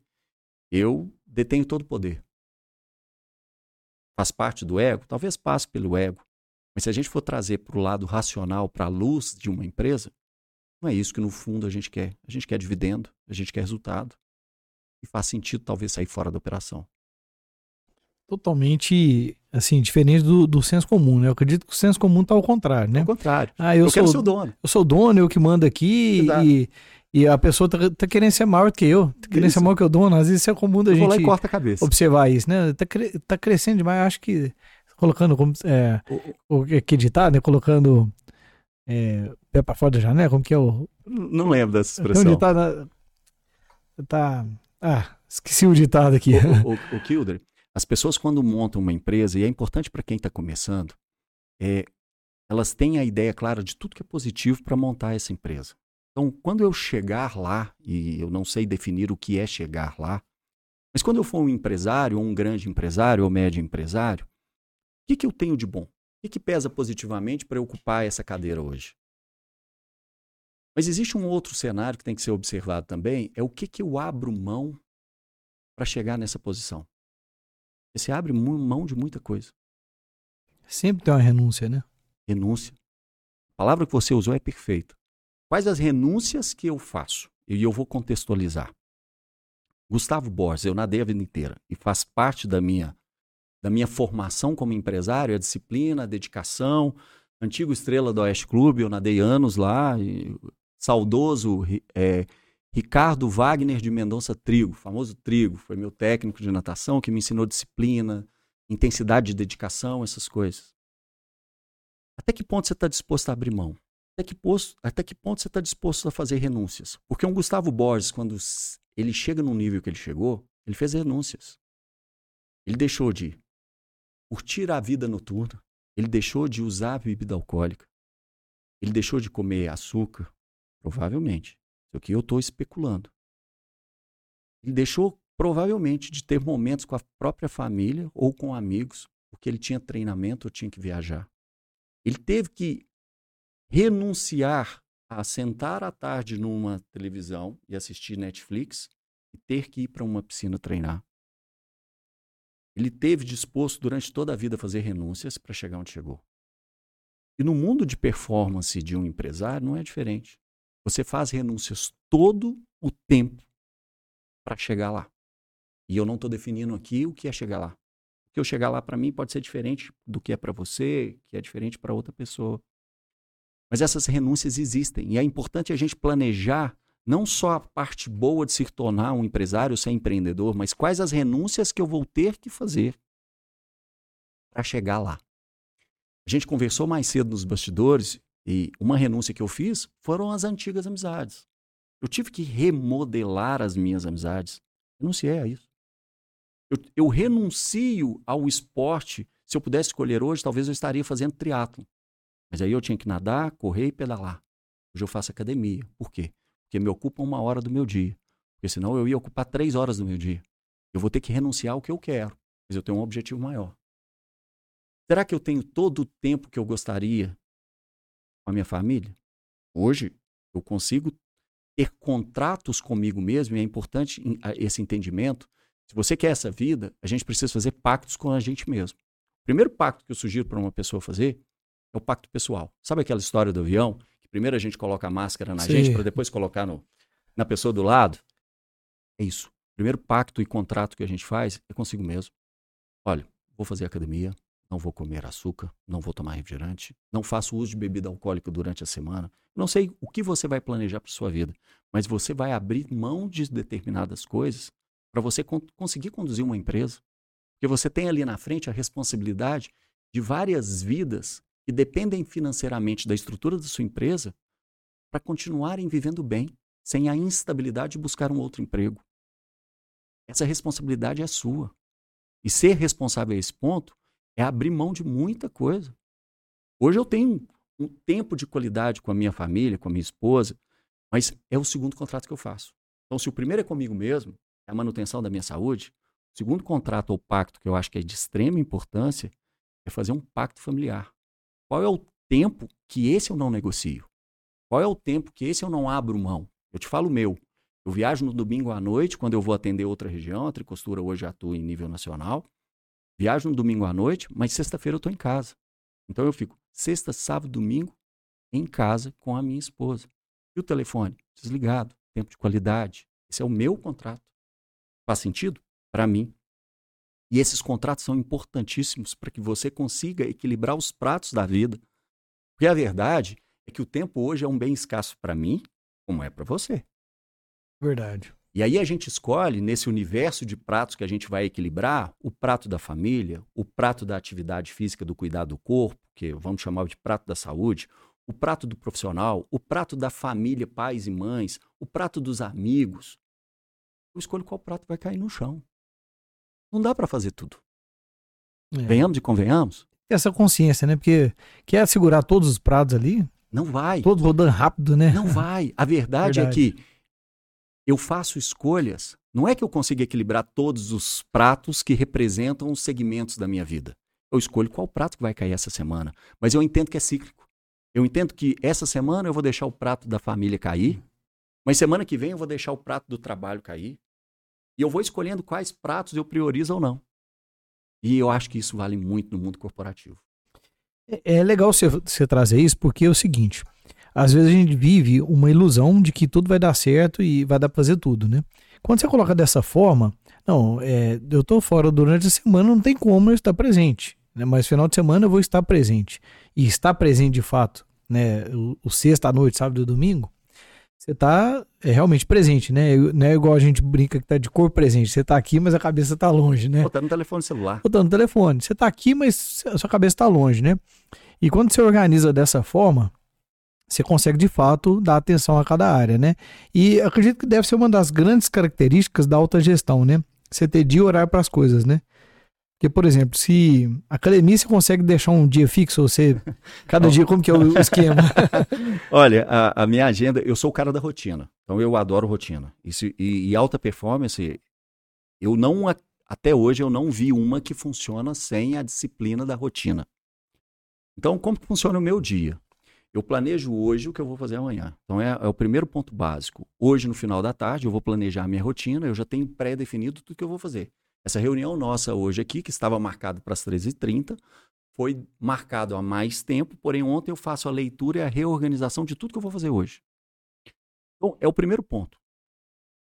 eu detenho todo o poder. Faz parte do ego? Talvez passe pelo ego. Mas se a gente for trazer para o lado racional, para a luz de uma empresa, não é isso que no fundo a gente quer. A gente quer dividendo, a gente quer resultado. E faz sentido talvez sair fora da operação. Totalmente, assim, diferente do, do senso comum, né? Eu acredito que o senso comum está ao contrário, né? Ao contrário. Ah, eu, eu sou, quero ser o dono. Eu sou o dono, eu que mando aqui Exato. e e a pessoa tá, tá, querendo ser maior que eu, tá querendo isso. ser maior que o dono. Às vezes isso é comum da eu gente vou lá e corta a cabeça. observar isso, né? Tá, tá crescendo demais, acho que colocando como é, o, o que ditado, né? Colocando é, pé para fora da janela, como que é o. Não lembro dessa expressão. Tem um ditado. Tá. Ah, esqueci o ditado aqui. O, o, o *laughs* Kilder, as pessoas quando montam uma empresa, e é importante para quem está começando, é, elas têm a ideia clara de tudo que é positivo para montar essa empresa. Então, quando eu chegar lá, e eu não sei definir o que é chegar lá, mas quando eu for um empresário, ou um grande empresário, ou médio empresário, o que, que eu tenho de bom? O que, que pesa positivamente para eu ocupar essa cadeira hoje? Mas existe um outro cenário que tem que ser observado também, é o que, que eu abro mão para chegar nessa posição. Você abre mão de muita coisa. Sempre tem uma renúncia, né? Renúncia. A palavra que você usou é perfeita. Quais as renúncias que eu faço? E eu vou contextualizar. Gustavo Borges, eu nadei a vida inteira e faz parte da minha da minha formação como empresário, a disciplina, a dedicação. Antigo estrela do Oeste Clube, eu nadei anos lá. saudoso é, Ricardo Wagner de Mendonça Trigo, famoso Trigo, foi meu técnico de natação que me ensinou disciplina, intensidade de dedicação, essas coisas. Até que ponto você está disposto a abrir mão? Até que, posto, até que ponto você está disposto a fazer renúncias? Porque um Gustavo Borges, quando ele chega no nível que ele chegou, ele fez renúncias. Ele deixou de curtir a vida noturna, ele deixou de usar a bebida alcoólica, ele deixou de comer açúcar, provavelmente. Aqui eu estou especulando. Ele deixou, provavelmente, de ter momentos com a própria família ou com amigos, porque ele tinha treinamento ou tinha que viajar. Ele teve que renunciar a sentar à tarde numa televisão e assistir Netflix e ter que ir para uma piscina treinar. Ele teve disposto durante toda a vida a fazer renúncias para chegar onde chegou. E no mundo de performance de um empresário não é diferente. Você faz renúncias todo o tempo para chegar lá. E eu não estou definindo aqui o que é chegar lá. O que eu chegar lá para mim pode ser diferente do que é para você, que é diferente para outra pessoa. Mas essas renúncias existem e é importante a gente planejar não só a parte boa de se tornar um empresário, ser empreendedor, mas quais as renúncias que eu vou ter que fazer para chegar lá. A gente conversou mais cedo nos bastidores e uma renúncia que eu fiz foram as antigas amizades. Eu tive que remodelar as minhas amizades. Renunciei a isso. Eu, eu renuncio ao esporte. Se eu pudesse escolher hoje, talvez eu estaria fazendo triatlo. Mas aí eu tinha que nadar, correr e pedalar. Hoje eu faço academia. Por quê? Porque me ocupa uma hora do meu dia. Porque senão eu ia ocupar três horas do meu dia. Eu vou ter que renunciar ao que eu quero. Mas eu tenho um objetivo maior. Será que eu tenho todo o tempo que eu gostaria com a minha família? Hoje eu consigo ter contratos comigo mesmo e é importante esse entendimento. Se você quer essa vida, a gente precisa fazer pactos com a gente mesmo. O primeiro pacto que eu sugiro para uma pessoa fazer é o pacto pessoal. Sabe aquela história do avião? Que primeiro a gente coloca a máscara na Sim. gente para depois colocar no, na pessoa do lado? É isso. O primeiro pacto e contrato que a gente faz é consigo mesmo. Olha, vou fazer academia, não vou comer açúcar, não vou tomar refrigerante, não faço uso de bebida alcoólica durante a semana. Não sei o que você vai planejar para sua vida, mas você vai abrir mão de determinadas coisas para você con conseguir conduzir uma empresa. Porque você tem ali na frente a responsabilidade de várias vidas que dependem financeiramente da estrutura da sua empresa para continuarem vivendo bem, sem a instabilidade de buscar um outro emprego. Essa responsabilidade é sua. E ser responsável a esse ponto é abrir mão de muita coisa. Hoje eu tenho um tempo de qualidade com a minha família, com a minha esposa, mas é o segundo contrato que eu faço. Então, se o primeiro é comigo mesmo, é a manutenção da minha saúde, o segundo contrato ou pacto que eu acho que é de extrema importância é fazer um pacto familiar. Qual é o tempo que esse eu não negocio? Qual é o tempo que esse eu não abro mão? Eu te falo o meu. Eu viajo no domingo à noite, quando eu vou atender outra região, a Tricostura hoje atua em nível nacional. Viajo no domingo à noite, mas sexta-feira eu estou em casa. Então eu fico sexta, sábado, domingo em casa com a minha esposa. E o telefone? Desligado. Tempo de qualidade. Esse é o meu contrato. Faz sentido? Para mim. E esses contratos são importantíssimos para que você consiga equilibrar os pratos da vida. Porque a verdade é que o tempo hoje é um bem escasso para mim, como é para você. Verdade. E aí a gente escolhe, nesse universo de pratos que a gente vai equilibrar, o prato da família, o prato da atividade física, do cuidado do corpo, que vamos chamar de prato da saúde, o prato do profissional, o prato da família, pais e mães, o prato dos amigos. Eu escolho qual prato vai cair no chão. Não dá para fazer tudo. É. Venhamos e convenhamos. Essa consciência, né? Porque quer segurar todos os pratos ali? Não vai. Todos rodando rápido, né? Não vai. A verdade, verdade. é que eu faço escolhas. Não é que eu consiga equilibrar todos os pratos que representam os segmentos da minha vida. Eu escolho qual prato que vai cair essa semana. Mas eu entendo que é cíclico. Eu entendo que essa semana eu vou deixar o prato da família cair, mas semana que vem eu vou deixar o prato do trabalho cair. E eu vou escolhendo quais pratos eu priorizo ou não. E eu acho que isso vale muito no mundo corporativo. É, é legal você, trazer isso, porque é o seguinte: às vezes a gente vive uma ilusão de que tudo vai dar certo e vai dar pra fazer tudo, né? Quando você coloca dessa forma, não, é, eu tô fora durante a semana, não tem como eu estar presente, né? Mas final de semana eu vou estar presente. E estar presente de fato, né? O, o sexta à noite, sábado e domingo, você tá é, realmente presente, né? Não é igual a gente brinca que tá de corpo presente. Você tá aqui, mas a cabeça tá longe, né? Ou tá no telefone celular. Ou tá no telefone. Você tá aqui, mas a sua cabeça tá longe, né? E quando você organiza dessa forma, você consegue de fato dar atenção a cada área, né? E acredito que deve ser uma das grandes características da alta gestão, né? Você ter dia e horário para as coisas, né? Porque, por exemplo, se a academia você consegue deixar um dia fixo, você cada dia como que é o *laughs* esquema? Olha, a, a, minha agenda, eu sou o cara da rotina, então eu adoro rotina. Isso, e, e alta performance, eu não até hoje eu não vi uma que funciona sem a disciplina da rotina. Então, como funciona o meu dia? Eu planejo hoje o que eu vou fazer amanhã. Então é, é, o primeiro ponto básico. Hoje, no final da tarde, eu vou planejar a minha rotina, eu já tenho pré-definido tudo que eu vou fazer. Essa reunião nossa hoje aqui, que estava marcada para as 13h30, foi marcado há mais tempo, porém ontem eu faço a leitura e a reorganização de tudo que eu vou fazer hoje. Então, é o primeiro ponto.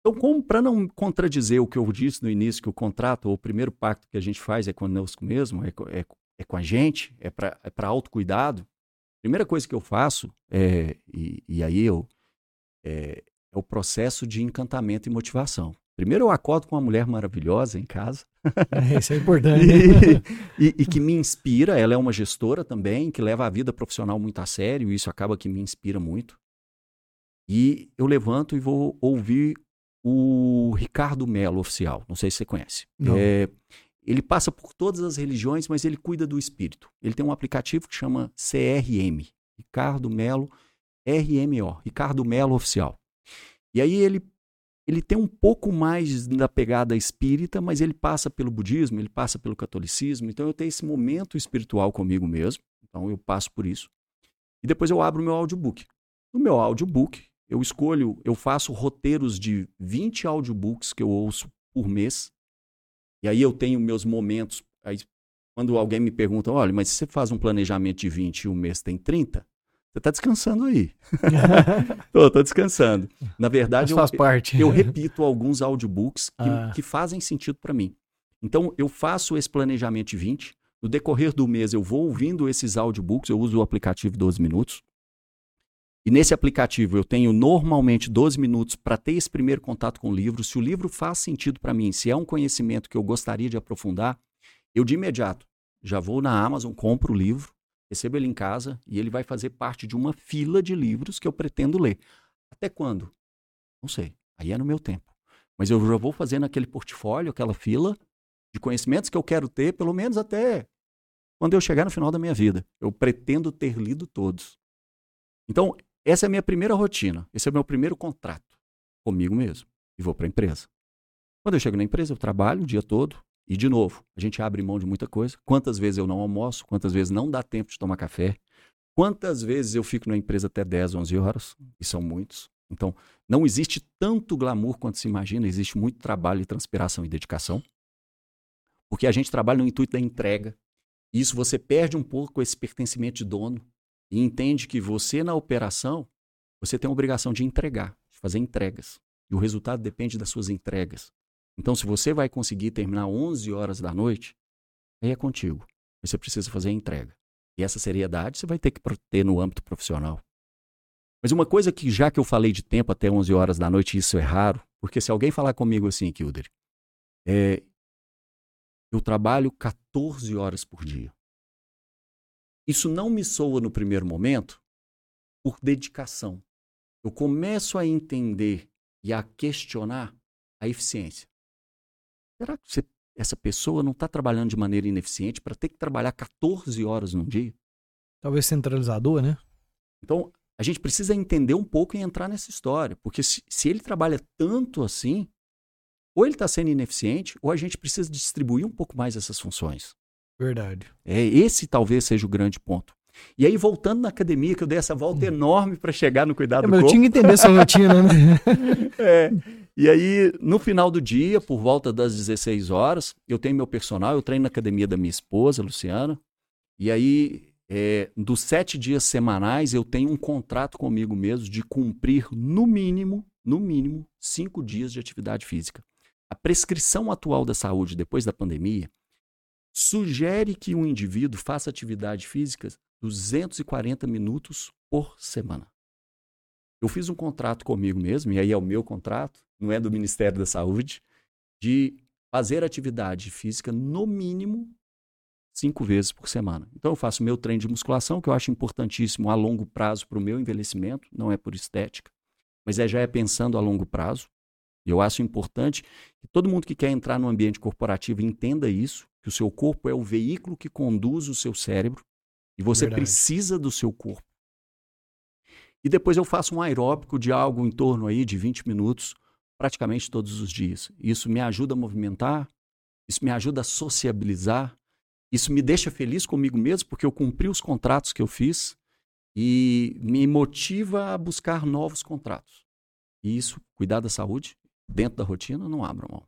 Então, como para não contradizer o que eu disse no início, que o contrato, ou o primeiro pacto que a gente faz é conosco mesmo, é, é, é com a gente, é para é autocuidado, a primeira coisa que eu faço, é, e, e aí eu, é, é o processo de encantamento e motivação. Primeiro eu acordo com uma mulher maravilhosa em casa. É, isso é importante. *laughs* e, e, e, que me inspira, ela é uma gestora também, que leva a vida profissional muito a sério, e isso acaba que me inspira muito. E eu levanto e vou ouvir o Ricardo Melo oficial. Não sei se você conhece. É, ele passa por todas as religiões, mas ele cuida do espírito. Ele tem um aplicativo que chama CRM. Ricardo Melo, RMO. Ricardo Melo Oficial. E aí ele ele tem um pouco mais da pegada espírita, mas ele passa pelo budismo, ele passa pelo catolicismo. Então eu tenho esse momento espiritual comigo mesmo. Então eu passo por isso. E depois eu abro o meu audiobook. No meu audiobook, eu escolho, eu faço roteiros de 20 audiobooks que eu ouço por mês. E aí eu tenho meus momentos. Aí, quando alguém me pergunta, olha, mas se você faz um planejamento de 20 e o mês tem 30, você está descansando aí. *laughs* tô, tô descansando. Na verdade, eu, eu repito alguns audiobooks que, ah. que fazem sentido para mim. Então, eu faço esse planejamento de 20. No decorrer do mês, eu vou ouvindo esses audiobooks. Eu uso o aplicativo 12 Minutos. E nesse aplicativo, eu tenho normalmente 12 minutos para ter esse primeiro contato com o livro. Se o livro faz sentido para mim, se é um conhecimento que eu gostaria de aprofundar, eu de imediato já vou na Amazon, compro o livro recebo ele em casa e ele vai fazer parte de uma fila de livros que eu pretendo ler. Até quando? Não sei. Aí é no meu tempo. Mas eu já vou fazendo aquele portfólio, aquela fila de conhecimentos que eu quero ter, pelo menos até quando eu chegar no final da minha vida. Eu pretendo ter lido todos. Então, essa é a minha primeira rotina. Esse é o meu primeiro contrato comigo mesmo. E vou para a empresa. Quando eu chego na empresa, eu trabalho o dia todo, e, de novo, a gente abre mão de muita coisa. Quantas vezes eu não almoço, quantas vezes não dá tempo de tomar café, quantas vezes eu fico na empresa até 10, 11 horas, e são muitos. Então, não existe tanto glamour quanto se imagina, existe muito trabalho, transpiração e dedicação. Porque a gente trabalha no intuito da entrega. E isso você perde um pouco esse pertencimento de dono e entende que você, na operação, você tem a obrigação de entregar, de fazer entregas. E o resultado depende das suas entregas. Então, se você vai conseguir terminar 11 horas da noite, aí é contigo. Você precisa fazer a entrega. E essa seriedade você vai ter que ter no âmbito profissional. Mas uma coisa que, já que eu falei de tempo até 11 horas da noite, isso é raro, porque se alguém falar comigo assim, Kilder, é, eu trabalho 14 horas por dia. Isso não me soa no primeiro momento por dedicação. Eu começo a entender e a questionar a eficiência. Será que você, essa pessoa não está trabalhando de maneira ineficiente para ter que trabalhar 14 horas num dia? Talvez centralizador, né? Então, a gente precisa entender um pouco e entrar nessa história. Porque se, se ele trabalha tanto assim, ou ele está sendo ineficiente, ou a gente precisa distribuir um pouco mais essas funções. Verdade. É, esse talvez seja o grande ponto. E aí, voltando na academia, que eu dei essa volta hum. enorme para chegar no cuidado é, do corpo. Eu tinha que entender essa rotina, né? *laughs* é. E aí, no final do dia, por volta das 16 horas, eu tenho meu personal, eu treino na academia da minha esposa, Luciana. E aí, é, dos sete dias semanais, eu tenho um contrato comigo mesmo de cumprir, no mínimo, no mínimo, cinco dias de atividade física. A prescrição atual da saúde depois da pandemia sugere que um indivíduo faça atividade física 240 minutos por semana. Eu fiz um contrato comigo mesmo, e aí é o meu contrato, não é do Ministério da Saúde, de fazer atividade física no mínimo cinco vezes por semana. Então eu faço meu treino de musculação, que eu acho importantíssimo a longo prazo para o meu envelhecimento, não é por estética, mas é já é pensando a longo prazo. E eu acho importante que todo mundo que quer entrar no ambiente corporativo entenda isso, que o seu corpo é o veículo que conduz o seu cérebro e você Verdade. precisa do seu corpo. E depois eu faço um aeróbico de algo em torno aí de 20 minutos, praticamente todos os dias. Isso me ajuda a movimentar, isso me ajuda a sociabilizar, isso me deixa feliz comigo mesmo, porque eu cumpri os contratos que eu fiz e me motiva a buscar novos contratos. E isso, cuidar da saúde, dentro da rotina, não abro mão.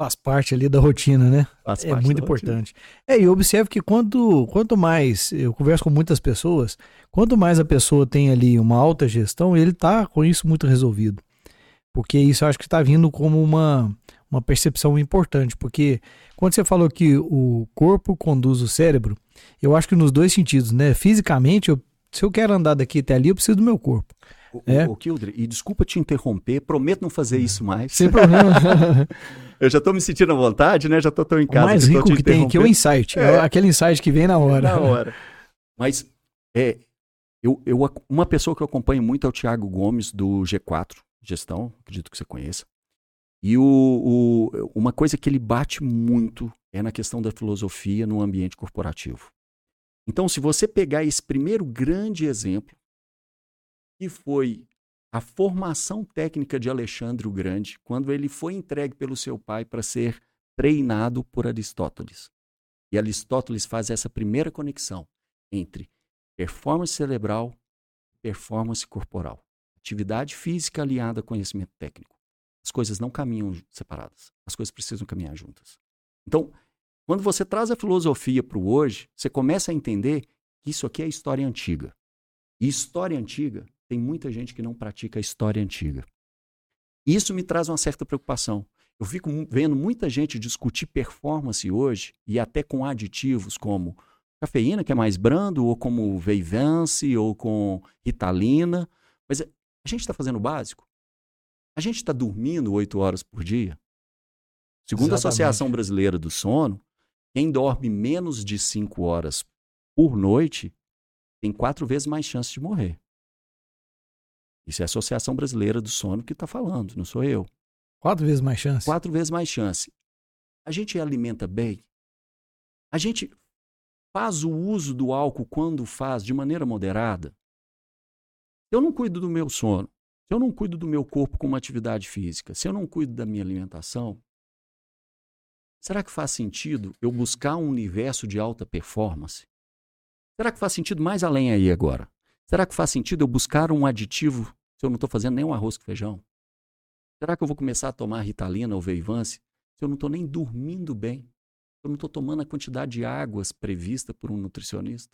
Faz parte ali da rotina, né? Faz é muito da rotina. importante. É, e eu observo que quanto, quanto mais, eu converso com muitas pessoas, quanto mais a pessoa tem ali uma alta gestão, ele tá com isso muito resolvido. Porque isso eu acho que está vindo como uma, uma percepção importante. Porque quando você falou que o corpo conduz o cérebro, eu acho que nos dois sentidos, né? Fisicamente, eu, se eu quero andar daqui até ali, eu preciso do meu corpo. O, É. o, o Kildre, e desculpa te interromper, prometo não fazer isso mais. Sem problema. *laughs* Eu já tô me sentindo à vontade, né? Já tô tão em o casa. mais que rico que tem aqui é o insight. É. aquele insight que vem na hora. Na hora. Mas é, eu, eu, uma pessoa que eu acompanho muito é o Thiago Gomes, do G4 Gestão, acredito que você conheça. E o, o- uma coisa que ele bate muito é na questão da filosofia no ambiente corporativo. Então, se você pegar esse primeiro grande exemplo, que foi a formação técnica de Alexandre o Grande, quando ele foi entregue pelo seu pai para ser treinado por Aristóteles. E Aristóteles faz essa primeira conexão entre performance cerebral e performance corporal. Atividade física aliada a conhecimento técnico. As coisas não caminham separadas. As coisas precisam caminhar juntas. Então, quando você traz a filosofia para o hoje, você começa a entender que isso aqui é história antiga. E história antiga, tem muita gente que não pratica a história antiga. Isso me traz uma certa preocupação. Eu fico vendo muita gente discutir performance hoje e até com aditivos como cafeína, que é mais brando, ou como Veivance, ou com Ritalina. Mas a a gente está fazendo o básico? A gente está dormindo oito horas por dia? Segundo a Exatamente. Associação Brasileira do Sono, quem dorme menos de cinco horas por noite tem quatro vezes mais chance de morrer. Isso é a Associação Brasileira do Sono que está falando, não sou eu. Quatro vezes mais chance. Quatro vezes mais chance. A gente alimenta bem. A gente faz o uso do álcool quando faz de maneira moderada. Se eu não cuido do meu sono, se eu não cuido do meu corpo com uma atividade física, se eu não cuido da minha alimentação, será que faz sentido eu buscar um universo de alta performance? Será que faz sentido mais além aí agora? Será que faz sentido eu buscar um aditivo se eu não estou fazendo nem um arroz com feijão? Será que eu vou começar a tomar Ritalina ou Veivance se eu não estou nem dormindo bem? Se eu não estou tomando a quantidade de águas prevista por um nutricionista?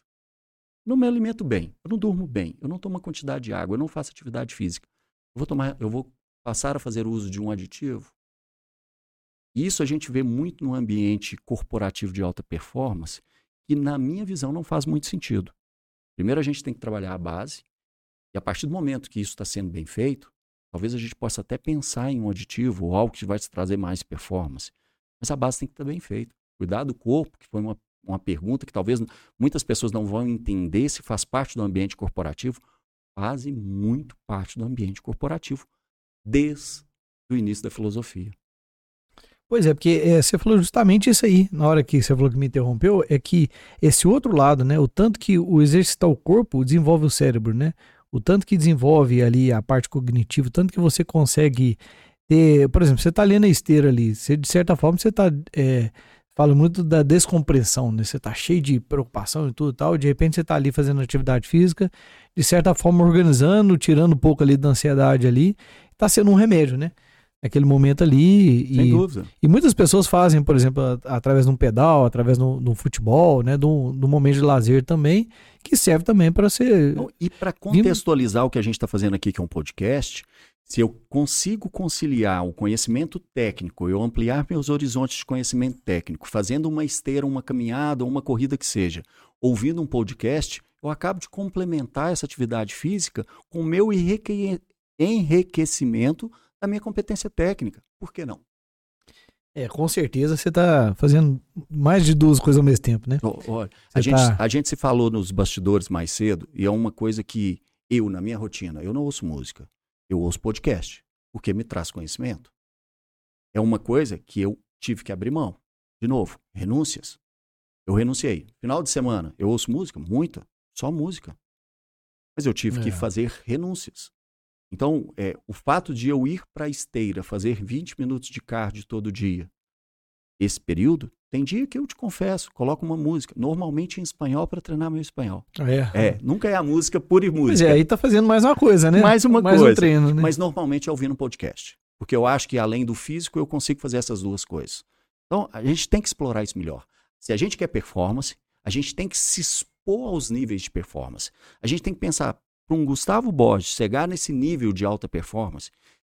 Não me alimento bem, eu não durmo bem, eu não tomo a quantidade de água, eu não faço atividade física. Eu vou, tomar, eu vou passar a fazer uso de um aditivo? Isso a gente vê muito no ambiente corporativo de alta performance, que na minha visão não faz muito sentido. Primeiro a gente tem que trabalhar a base, e a partir do momento que isso está sendo bem feito, Talvez a gente possa até pensar em um aditivo ou algo que vai te trazer mais performance. Mas a base tem que estar bem feita. Cuidar do corpo, que foi uma, uma pergunta que talvez muitas pessoas não vão entender se faz parte do ambiente corporativo, faz muito parte do ambiente corporativo, desde o início da filosofia. Pois é, porque é, você falou justamente isso aí, na hora que você falou que me interrompeu, é que esse outro lado, né, o tanto que o exercitar o corpo desenvolve o cérebro, né? O tanto que desenvolve ali a parte cognitiva, o tanto que você consegue ter, por exemplo, você está ali na esteira ali, você, de certa forma você está, é, fala muito da descompressão, né? Você está cheio de preocupação e tudo e tal, de repente você está ali fazendo atividade física, de certa forma organizando, tirando um pouco ali da ansiedade ali, está sendo um remédio, né? Naquele momento ali. Sem e, dúvida. e muitas pessoas fazem, por exemplo, através de um pedal, através de um, futebol, né, de um, de um momento de lazer também, que serve também para ser. E para contextualizar o que a gente está fazendo aqui, que é um podcast, se eu consigo conciliar o conhecimento técnico, eu ampliar meus horizontes de conhecimento técnico, fazendo uma esteira, uma caminhada, uma corrida que seja, ouvindo um podcast, eu acabo de complementar essa atividade física com o meu enrique- enriquecimento da minha competência técnica. Por que não? É, com certeza você está fazendo mais de duas coisas ao mesmo tempo, né? Olha, a, Você gente, tá- a gente se falou nos bastidores mais cedo, e é uma coisa que eu, na minha rotina, eu não ouço música, eu ouço podcast, porque me traz conhecimento. É uma coisa que eu tive que abrir mão. De novo, renúncias. Eu renunciei. Final de semana, eu ouço música? Muita. Só música. Mas eu tive que É. fazer renúncias. Então, é, o fato de eu ir para a esteira, fazer 20 minutos de cardio todo dia, esse período, tem dia que eu te confesso, coloco uma música, normalmente em espanhol para treinar meu espanhol. É. É, nunca é a música pura e Pois música, é, aí tá fazendo mais uma coisa, né? Mais uma mais coisa. um treino, né? mas normalmente é ouvindo um podcast. Porque eu acho que além do físico eu consigo fazer essas duas coisas. Então, a gente tem que explorar isso melhor. Se a gente quer performance, a gente tem que se expor aos níveis de performance. A gente tem que pensar, para um Gustavo Borges chegar nesse nível de alta performance,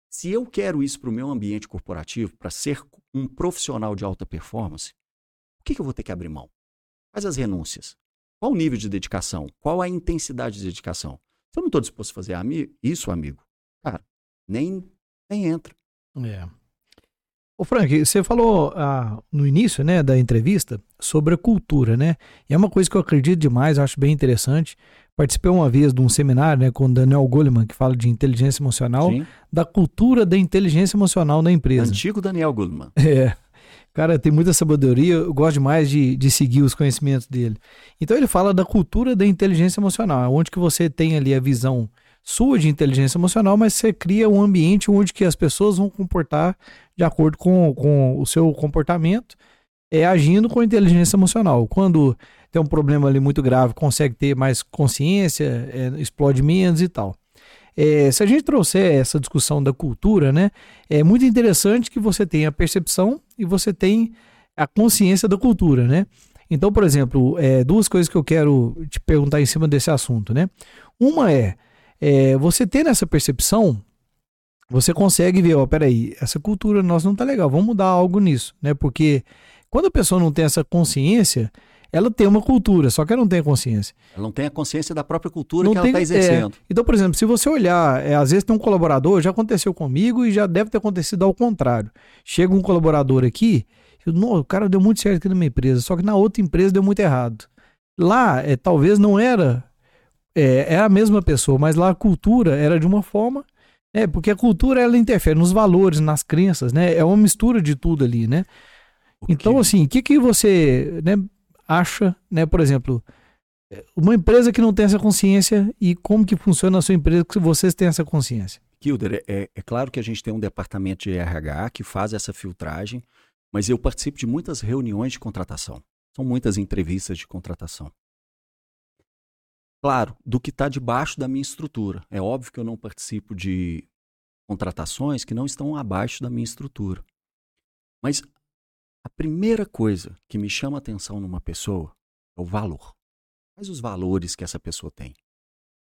se eu quero isso para o meu ambiente corporativo, para ser um profissional de alta performance, o que, que eu vou ter que abrir mão? Quais as renúncias? Qual o nível de dedicação? Qual a intensidade de dedicação? Se eu não estou disposto a fazer isso, amigo, cara, nem, nem entra. É. Ô Frank, você falou ah, no início né, da entrevista sobre a cultura, né? E é uma coisa que eu acredito demais, acho bem interessante. Participei uma vez de um seminário né, com o Daniel Goleman, que fala de inteligência emocional, Sim. da cultura da inteligência emocional na empresa. Antigo Daniel Goleman. *laughs* É. Cara, tem muita sabedoria, eu gosto demais de, de seguir os conhecimentos dele. Então ele fala da cultura da inteligência emocional, onde que você tem ali a visão sua de inteligência emocional, mas você cria um ambiente onde que as pessoas vão comportar de acordo com, com o seu comportamento, é, agindo com inteligência emocional. Quando tem um problema ali muito grave, consegue ter mais consciência, é, explode menos e tal. É, se a gente trouxer essa discussão da cultura, né, é muito interessante que você tenha a percepção e você tem a consciência da cultura, né? Então, por exemplo, é, duas coisas que eu quero te perguntar em cima desse assunto, né? Uma é, é você tendo essa percepção, você consegue ver, ó, peraí, essa cultura nossa não tá legal, vamos mudar algo nisso, né? Porque quando a pessoa não tem essa consciência, ela tem uma cultura, só que ela não tem a consciência. Ela não tem a consciência da própria cultura não que tem, ela está exercendo. É. Então, por exemplo, se você olhar, é, às vezes tem um colaborador, já aconteceu comigo e já deve ter acontecido ao contrário. Chega um colaborador aqui, eu, o cara deu muito certo aqui na minha empresa, só que na outra empresa deu muito errado. Lá, é, talvez não era, é, é a mesma pessoa, mas lá a cultura era de uma forma é, porque a cultura ela interfere nos valores, nas crenças, né? É uma mistura de tudo ali, né? Então, assim, o que, que você né, acha, né, por exemplo, uma empresa que não tem essa consciência e como que funciona a sua empresa que vocês têm essa consciência? Kilder, é, é claro que a gente tem um departamento de RH que faz essa filtragem, mas eu participo de muitas reuniões de contratação. São muitas entrevistas de contratação. Claro, do que está debaixo da minha estrutura. É óbvio que eu não participo de contratações que não estão abaixo da minha estrutura. Mas a primeira coisa que me chama a atenção numa pessoa é o valor. Quais os valores que essa pessoa tem?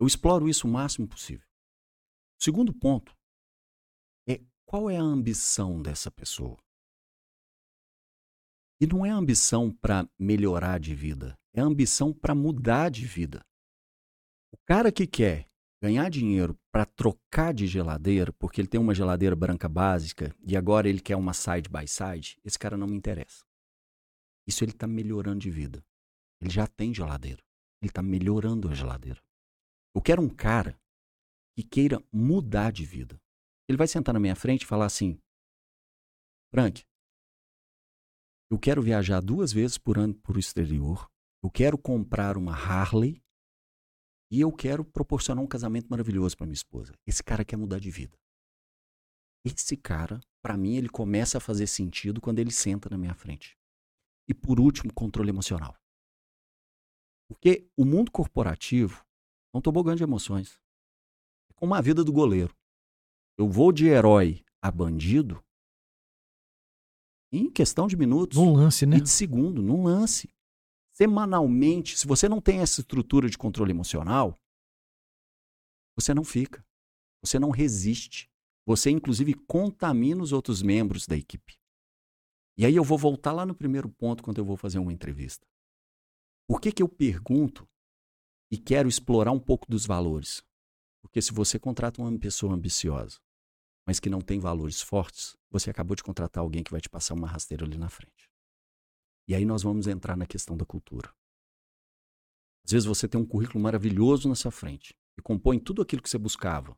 Eu exploro isso o máximo possível. O segundo ponto é qual é a ambição dessa pessoa. E não é ambição para melhorar de vida, é ambição para mudar de vida. O cara que quer ganhar dinheiro para trocar de geladeira, porque ele tem uma geladeira branca básica e agora ele quer uma side by side, esse cara não me interessa. Isso ele está melhorando de vida. Ele já tem geladeira. Ele está melhorando a geladeira. Eu quero um cara que queira mudar de vida. Ele vai sentar na minha frente e falar assim: Frank, eu quero viajar duas vezes por ano para o exterior. Eu quero comprar uma Harley e eu quero proporcionar um casamento maravilhoso para minha esposa. Esse cara quer mudar de vida. Esse cara, para mim, ele começa a fazer sentido quando ele senta na minha frente. E por último, controle emocional. Porque o mundo corporativo é um tobogã de emoções. É como a vida do goleiro. Eu vou de herói a bandido em questão de minutos. Num lance, né? E de segundo, num lance semanalmente, se você não tem essa estrutura de controle emocional, você não fica. Você não resiste. Você, inclusive, contamina os outros membros da equipe. E aí eu vou voltar lá no primeiro ponto quando eu vou fazer uma entrevista. Por que, que eu pergunto e quero explorar um pouco dos valores? Porque se você contrata uma pessoa ambiciosa, mas que não tem valores fortes, você acabou de contratar alguém que vai te passar uma rasteira ali na frente. E aí nós vamos entrar na questão da cultura. Às vezes você tem um currículo maravilhoso na sua frente e compõe tudo aquilo que você buscava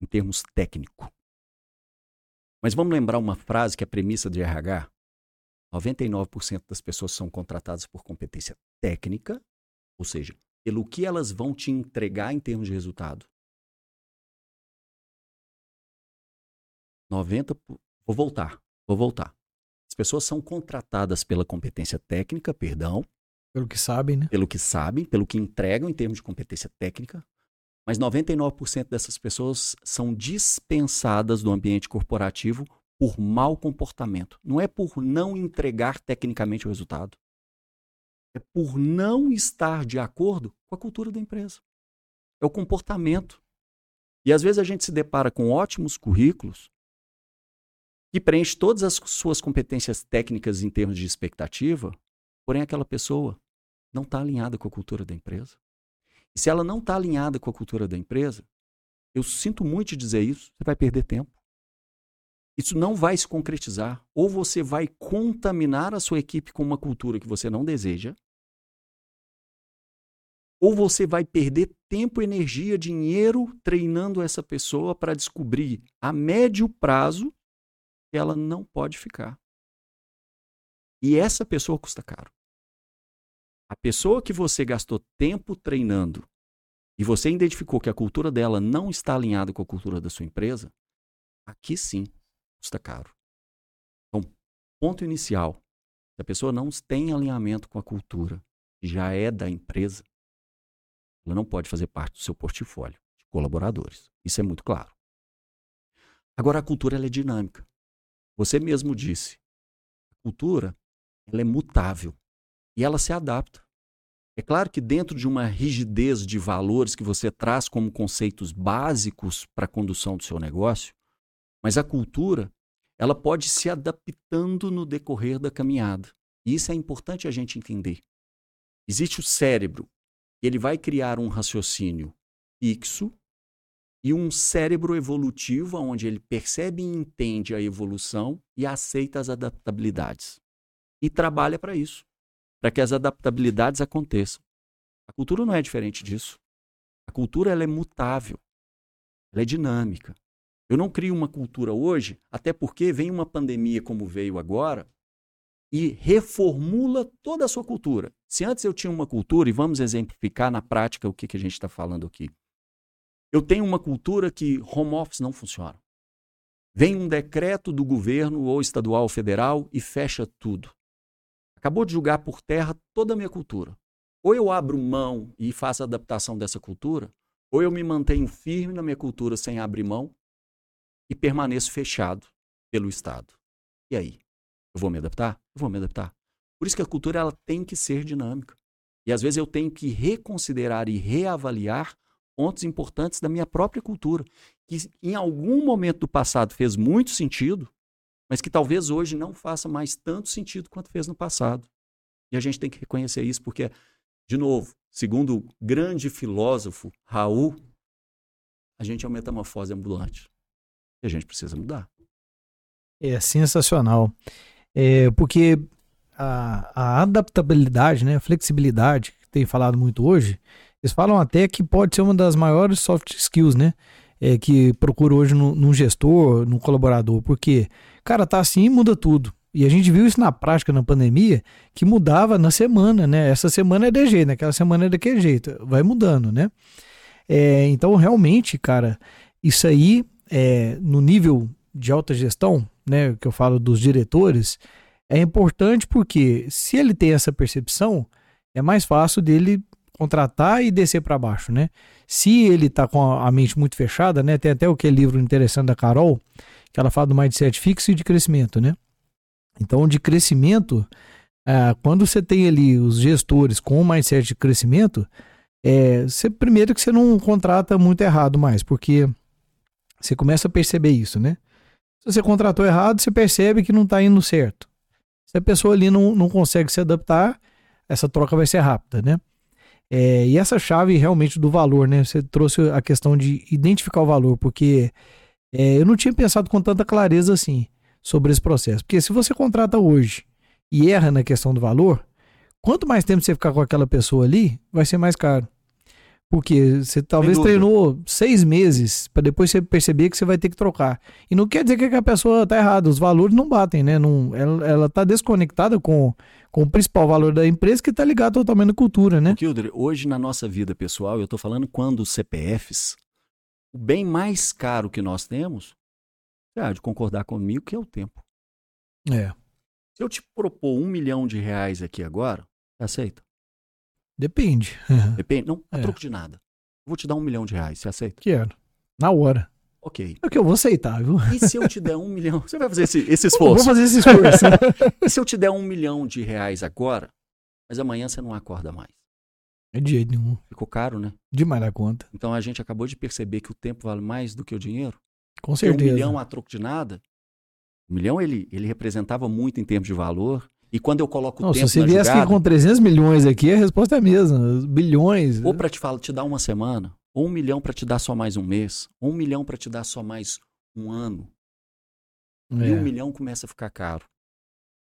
em termos técnico. Mas vamos lembrar uma frase que é a premissa de RH? 99% das pessoas são contratadas por competência técnica, ou seja, pelo que elas vão te entregar em termos de resultado. 90 vou voltar, vou voltar pessoas são contratadas pela competência técnica, perdão. Pelo que sabem, né? Pelo que sabem, pelo que entregam em termos de competência técnica. Mas 99% dessas pessoas são dispensadas do ambiente corporativo por mau comportamento. Não é por não entregar tecnicamente o resultado. É por não estar de acordo com a cultura da empresa. É o comportamento. E às vezes a gente se depara com ótimos currículos que preenche todas as suas competências técnicas em termos de expectativa, porém aquela pessoa não está alinhada com a cultura da empresa. E se ela não está alinhada com a cultura da empresa, eu sinto muito dizer isso, você vai perder tempo. Isso não vai se concretizar. Ou você vai contaminar a sua equipe com uma cultura que você não deseja, ou você vai perder tempo, energia, dinheiro treinando essa pessoa para descobrir a médio prazo ela não pode ficar. E essa pessoa custa caro. A pessoa que você gastou tempo treinando e você identificou que a cultura dela não está alinhada com a cultura da sua empresa, aqui sim custa caro. Então, ponto inicial: se a pessoa não tem alinhamento com a cultura já é da empresa, ela não pode fazer parte do seu portfólio de colaboradores. Isso é muito claro. Agora, a cultura é dinâmica. Você mesmo disse, a cultura ela é mutável e ela se adapta. É claro que dentro de uma rigidez de valores que você traz como conceitos básicos para a condução do seu negócio, mas a cultura ela pode se adaptando no decorrer da caminhada. E isso é importante a gente entender. Existe o cérebro, ele vai criar um raciocínio fixo e um cérebro evolutivo onde ele percebe e entende a evolução e aceita as adaptabilidades. E trabalha para isso, para que as adaptabilidades aconteçam. A cultura não é diferente disso. A cultura ela é mutável, ela é dinâmica. Eu não crio uma cultura hoje, até porque vem uma pandemia como veio agora e reformula toda a sua cultura. Se antes eu tinha uma cultura, e vamos exemplificar na prática o que, que a gente está falando aqui. Eu tenho uma cultura que home office não funciona. Vem um decreto do governo ou estadual ou federal e fecha tudo. Acabou de julgar por terra toda a minha cultura. Ou eu abro mão e faço a adaptação dessa cultura, ou eu me mantenho firme na minha cultura sem abrir mão e permaneço fechado pelo Estado. E aí? Eu vou me adaptar? Eu vou me adaptar. Por isso que a cultura ela tem que ser dinâmica. E às vezes eu tenho que reconsiderar e reavaliar pontos importantes da minha própria cultura, que em algum momento do passado fez muito sentido, mas que talvez hoje não faça mais tanto sentido quanto fez no passado. E a gente tem que reconhecer isso, porque, de novo, segundo o grande filósofo Raul, a gente é uma metamorfose ambulante. E a gente precisa mudar. É sensacional. É, porque a, a adaptabilidade, né, a flexibilidade, que tem falado muito hoje, eles falam até que pode ser uma das maiores soft skills, né? É, que procura hoje no, num gestor, num colaborador, porque, cara, tá assim muda tudo. E a gente viu isso na prática na pandemia, que mudava na semana, né? Essa semana é de jeito, naquela semana é daquele jeito, vai mudando, né? É, então, realmente, cara, isso aí, é, no nível de alta gestão, né, que eu falo dos diretores, é importante porque se ele tem essa percepção, é mais fácil dele contratar e descer para baixo, né? Se ele está com a mente muito fechada, né? Tem até o que livro interessante da Carol, que ela fala do mindset fixo e de crescimento, né? Então, de crescimento, é, quando você tem ali os gestores com o mindset de crescimento, é, você, primeiro que você não contrata muito errado mais, porque você começa a perceber isso, né? Se você contratou errado, você percebe que não está indo certo. Se a pessoa ali não, não consegue se adaptar, essa troca vai ser rápida, né? É, e essa chave realmente do valor, né? Você trouxe a questão de identificar o valor, porque é, eu não tinha pensado com tanta clareza assim sobre esse processo. Porque se você contrata hoje e erra na questão do valor, quanto mais tempo você ficar com aquela pessoa ali, vai ser mais caro. Porque você talvez treinou seis meses para depois você perceber que você vai ter que trocar. E não quer dizer que a pessoa está errada, os valores não batem, né? Não, ela está desconectada com, com o principal valor da empresa que está ligado totalmente à cultura, né? Kilder, hoje na nossa vida pessoal, eu estou falando quando os CPFs, o bem mais caro que nós temos, você há de concordar comigo que é o tempo. É. Se eu te propor um milhão de reais aqui agora, aceita? Depende. *laughs* Depende. Não, a é. troco de nada. vou te dar um milhão de reais, você aceita? Quero. Na hora. Ok. É o que eu vou aceitar, viu? E se eu te der um milhão? Você vai fazer esse, esse Eu esforço? vou fazer esse esforço. *laughs* E se eu te der um milhão de reais agora, mas amanhã você não acorda mais? é de jeito nenhum. Ficou caro, né? Demais da conta. Então a gente acabou de perceber que o tempo vale mais do que o dinheiro. Com Porque um certeza. milhão a troco de nada. O milhão ele, ele representava muito em termos de valor. E quando eu coloco o Não, se tempo você na viesse aqui jogada, com 300 milhões aqui, a resposta é a mesma. Bilhões. ou para te falar, te dar uma semana, ou um milhão para te dar só mais um mês, ou um milhão para te dar só mais um ano, e É. um milhão começa a ficar caro.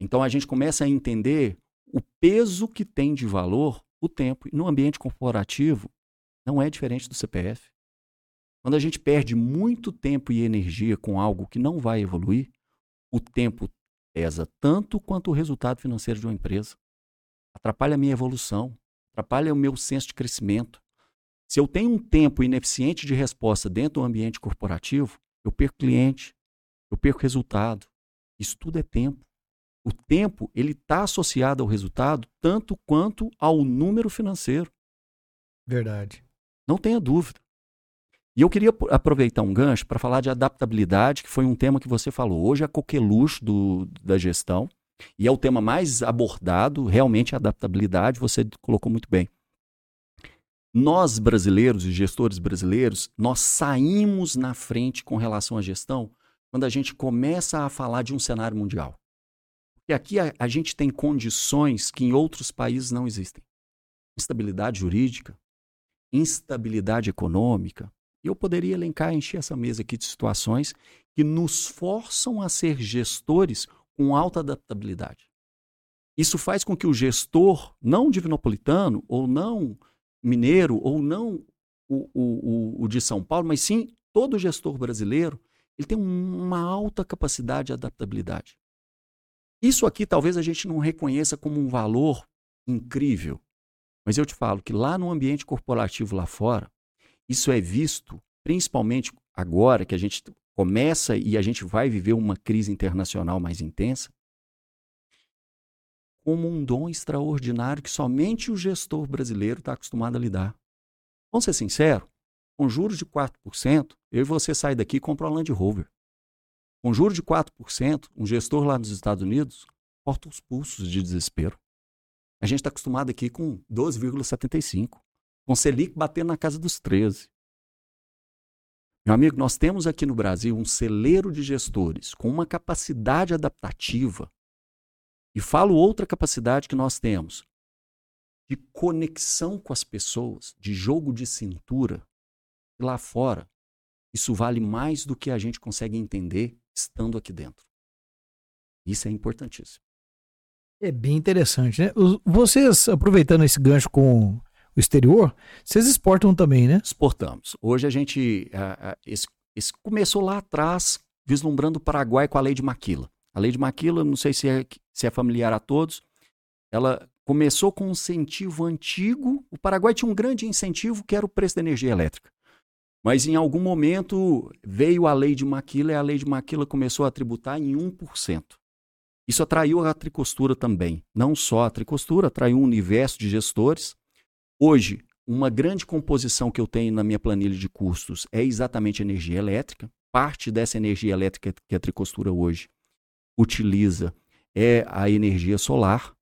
Então a gente começa a entender o peso que tem de valor o tempo. E no ambiente corporativo, não é diferente do CPF. Quando a gente perde muito tempo e energia com algo que não vai evoluir, o tempo pesa tanto quanto o resultado financeiro de uma empresa. Atrapalha a minha evolução, atrapalha o meu senso de crescimento. Se eu tenho um tempo ineficiente de resposta dentro do ambiente corporativo, eu perco cliente, eu perco resultado. Isso tudo é tempo. O tempo ele está associado ao resultado tanto quanto ao número financeiro. Verdade. Não tenha dúvida. E eu queria aproveitar um gancho para falar de adaptabilidade, que foi um tema que você falou. Hoje é coqueluche do, da gestão e é o tema mais abordado, realmente a adaptabilidade, você colocou muito bem. Nós brasileiros e gestores brasileiros, nós saímos na frente com relação à gestão quando a gente começa a falar de um cenário mundial. Porque aqui a, a gente tem condições que em outros países não existem. Instabilidade jurídica, instabilidade econômica. Eu poderia elencar, encher essa mesa aqui de situações que nos forçam a ser gestores com alta adaptabilidade. Isso faz com que o gestor, não divinopolitano, ou não mineiro, ou não o, o, o, o de São Paulo, mas sim todo gestor brasileiro, ele tem uma alta capacidade de adaptabilidade. Isso aqui talvez a gente não reconheça como um valor incrível, mas eu te falo que lá no ambiente corporativo lá fora, isso é visto, principalmente agora que a gente começa e a gente vai viver uma crise internacional mais intensa, como um dom extraordinário que somente o gestor brasileiro está acostumado a lidar. Vamos ser sinceros, com juros de 4%, eu e você sai daqui e compra uma Land Rover. Com juros de 4%, um gestor lá nos Estados Unidos corta os pulsos de desespero. A gente está acostumado aqui com 12,75, com Selic batendo na casa dos 13. Meu amigo, nós temos aqui no Brasil um celeiro de gestores com uma capacidade adaptativa. E falo outra capacidade que nós temos de conexão com as pessoas, de jogo de cintura. E lá fora, isso vale mais do que a gente consegue entender estando aqui dentro. Isso é importantíssimo. É bem interessante, né? Vocês, aproveitando esse gancho com o exterior, vocês exportam também, né? Exportamos. Hoje a gente. esse, esse começou lá atrás, vislumbrando o Paraguai com a lei de Maquila. A lei de Maquila, não sei se é, se é familiar a todos, ela começou com um incentivo antigo. O Paraguai tinha um grande incentivo que era o preço da energia elétrica. Mas em algum momento veio a lei de Maquila e a lei de Maquila começou a tributar em 1%. Isso atraiu a tricostura também. Não só a tricostura, atraiu um universo de gestores. Hoje, uma grande composição que eu tenho na minha planilha de custos é exatamente energia elétrica. Parte dessa energia elétrica que a tricostura hoje utiliza é a energia solar,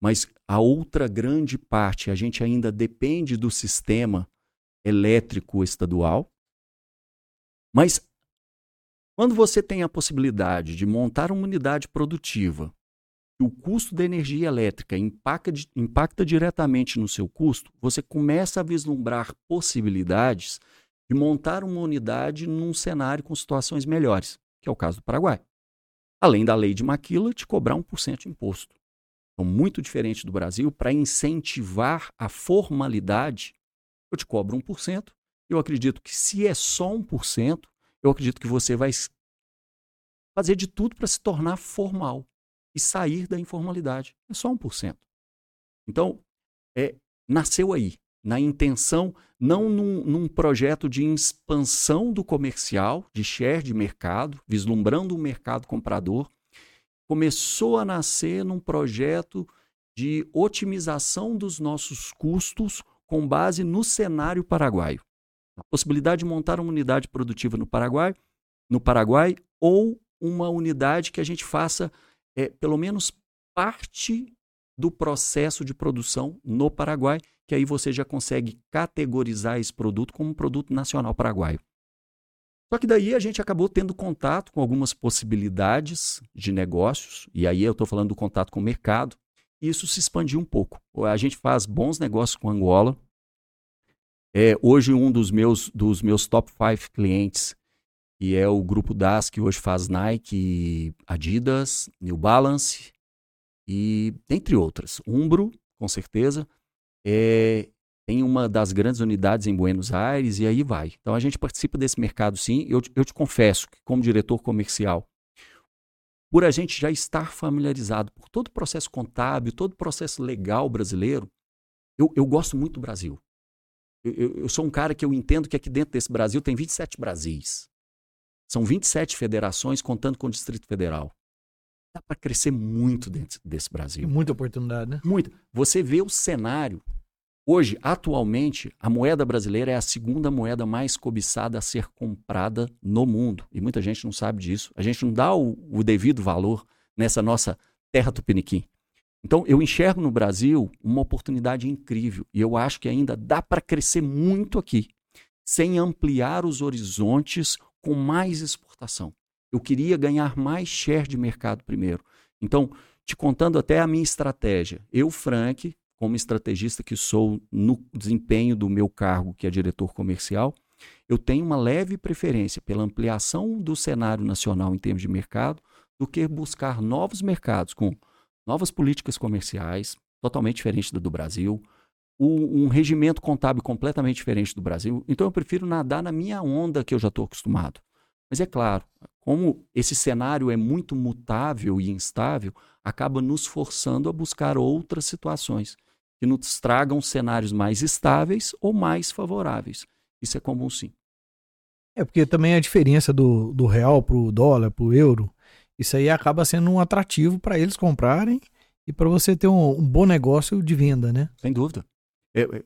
mas a outra grande parte a gente ainda depende do sistema elétrico estadual. Mas quando você tem a possibilidade de montar uma unidade produtiva o custo da energia elétrica impacta, impacta diretamente no seu custo, você começa a vislumbrar possibilidades de montar uma unidade num cenário com situações melhores, que é o caso do Paraguai. Além da lei de Maquila, te cobrar 1% de imposto. Então, muito diferente do Brasil, para incentivar a formalidade, eu te cobro 1%. Eu acredito que se é só 1%, eu acredito que você vai fazer de tudo para se tornar formal e sair da informalidade. É só 1%. Então, é, nasceu aí, na intenção, não num, num, projeto de expansão do comercial, de share de mercado, vislumbrando um mercado comprador, começou a nascer num projeto de otimização dos nossos custos com base no cenário paraguaio. A possibilidade de montar uma unidade produtiva no Paraguai, no Paraguai ou uma unidade que a gente faça é, pelo menos parte do processo de produção no Paraguai, que aí você já consegue categorizar esse produto como um produto nacional paraguaio. Só que daí a gente acabou tendo contato com algumas possibilidades de negócios, e aí eu estou falando do contato com o mercado, e isso se expandiu um pouco. A gente faz bons negócios com Angola. É, hoje, um dos meus, dos meus top 5 clientes, e é o grupo DAS, que hoje faz Nike, Adidas, New Balance, e dentre outras. Umbro, com certeza. É, tem uma das grandes unidades em Buenos Aires e aí vai. Então a gente participa desse mercado sim. Eu, eu te confesso que, como diretor comercial, por a gente já estar familiarizado por todo o processo contábil, todo o processo legal brasileiro, eu, eu gosto muito do Brasil. Eu, eu, eu, sou um cara que eu entendo que aqui dentro desse Brasil tem 27 Brasis. São 27 federações contando com o Distrito Federal dá para crescer muito dentro desse Brasil. Muita oportunidade, né? Muita. Você vê o cenário. Hoje, atualmente, a moeda brasileira é a segunda moeda mais cobiçada a ser comprada no mundo. E muita gente não sabe disso. A gente não dá o, o devido valor nessa nossa terra tupiniquim. Então, eu enxergo no Brasil uma oportunidade incrível. E eu acho que ainda dá para crescer muito aqui, sem ampliar os horizontes com mais exportação. Eu queria ganhar mais share de mercado primeiro. Então, te contando até a minha estratégia. Eu, Frank, como estrategista que sou no desempenho do meu cargo, que é diretor comercial, eu tenho uma leve preferência pela ampliação do cenário nacional em termos de mercado do que buscar novos mercados com novas políticas comerciais, totalmente diferentes do Brasil, um regimento contábil completamente diferente do Brasil. Então eu prefiro nadar na minha onda que eu já estou acostumado. Mas é claro, como esse cenário é muito mutável e instável, acaba nos forçando a buscar outras situações que nos tragam cenários mais estáveis ou mais favoráveis. Isso é comum sim. É porque também a diferença do, do real para o dólar, para o euro, isso aí acaba sendo um atrativo para eles comprarem e para você ter um, um, bom negócio de venda, né? Sem dúvida. É, é,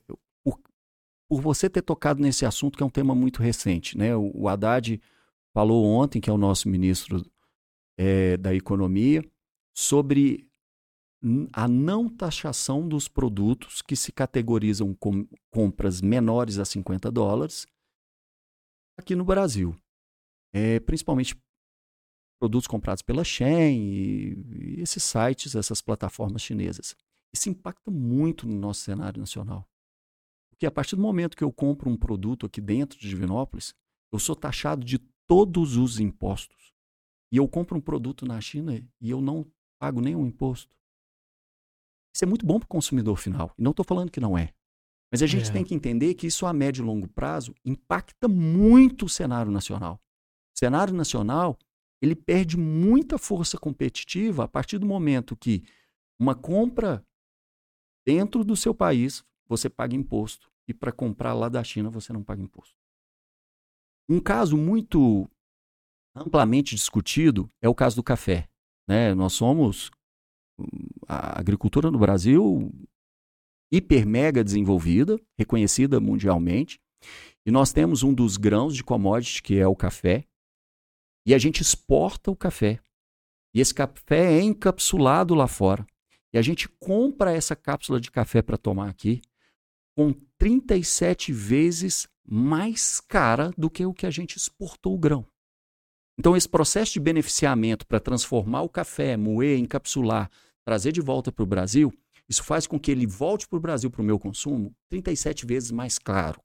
por, você ter tocado nesse assunto, que é um tema muito recente, né? O, o Haddad falou ontem, que é o nosso ministro é, da Economia, sobre a não taxação dos produtos que se categorizam como compras menores a 50 dólares aqui no Brasil. É, principalmente produtos comprados pela Shein e, e esses sites, essas plataformas chinesas. Isso impacta muito no nosso cenário nacional. Porque a partir do momento que eu compro um produto aqui dentro de Divinópolis, eu sou taxado de todos os impostos. E eu compro um produto na China e eu não pago nenhum imposto. Isso é muito bom para o consumidor final. E não estou falando que não é. Mas a gente é. tem que entender que isso a médio e longo prazo impacta muito o cenário nacional. O cenário nacional ele perde muita força competitiva a partir do momento que uma compra dentro do seu país você paga imposto e para comprar lá da China você não paga imposto. Um caso muito amplamente discutido é o caso do café. Né? Nós somos a agricultura no Brasil hiper mega desenvolvida, reconhecida mundialmente, e nós temos um dos grãos de commodity que é o café, e a gente exporta o café. E esse café é encapsulado lá fora. E a gente compra essa cápsula de café para tomar aqui com 37 vezes mais cara do que o que a gente exportou o grão. Então, esse processo de beneficiamento para transformar o café, moer, encapsular, trazer de volta para o Brasil, isso faz com que ele volte para o Brasil para o meu consumo 37 vezes mais caro.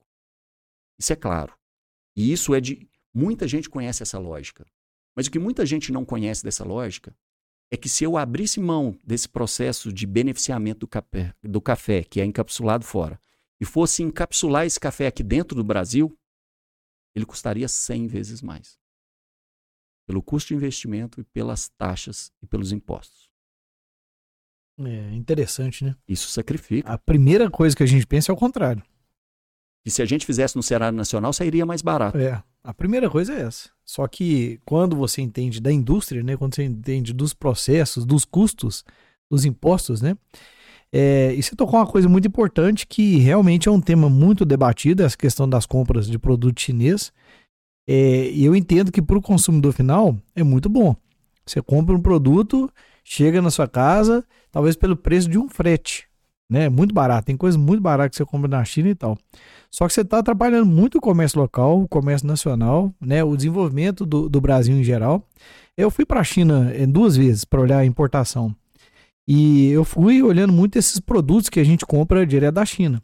Isso é claro. E isso é de. Muita gente conhece essa lógica. Mas o que muita gente não conhece dessa lógica é que se eu abrisse mão desse processo de beneficiamento do café, do café que é encapsulado fora, e fosse encapsular esse café aqui dentro do Brasil, ele custaria 100 vezes mais. Pelo custo de investimento e pelas taxas e pelos impostos. É interessante, né? Isso sacrifica. A primeira coisa que a gente pensa é o contrário. E se a gente fizesse no cenário nacional, sairia mais barato. É, a primeira coisa é essa. Só que quando você entende da indústria, né, quando você entende dos processos, dos custos, dos impostos, né, É, e você tocou uma coisa muito importante que realmente é um tema muito debatido, essa questão das compras de produto chinês. É, e eu entendo que para o consumidor final é muito bom. Você compra um produto, chega na sua casa, talvez pelo preço de um frete. Né? Muito barato. Tem coisas muito baratas que você compra na China e tal. Só que você está atrapalhando muito o comércio local, o comércio nacional, né? o desenvolvimento do, do Brasil em geral. Eu fui para a China é, duas vezes para olhar a importação. E eu fui olhando muito esses produtos que a gente compra direto da China.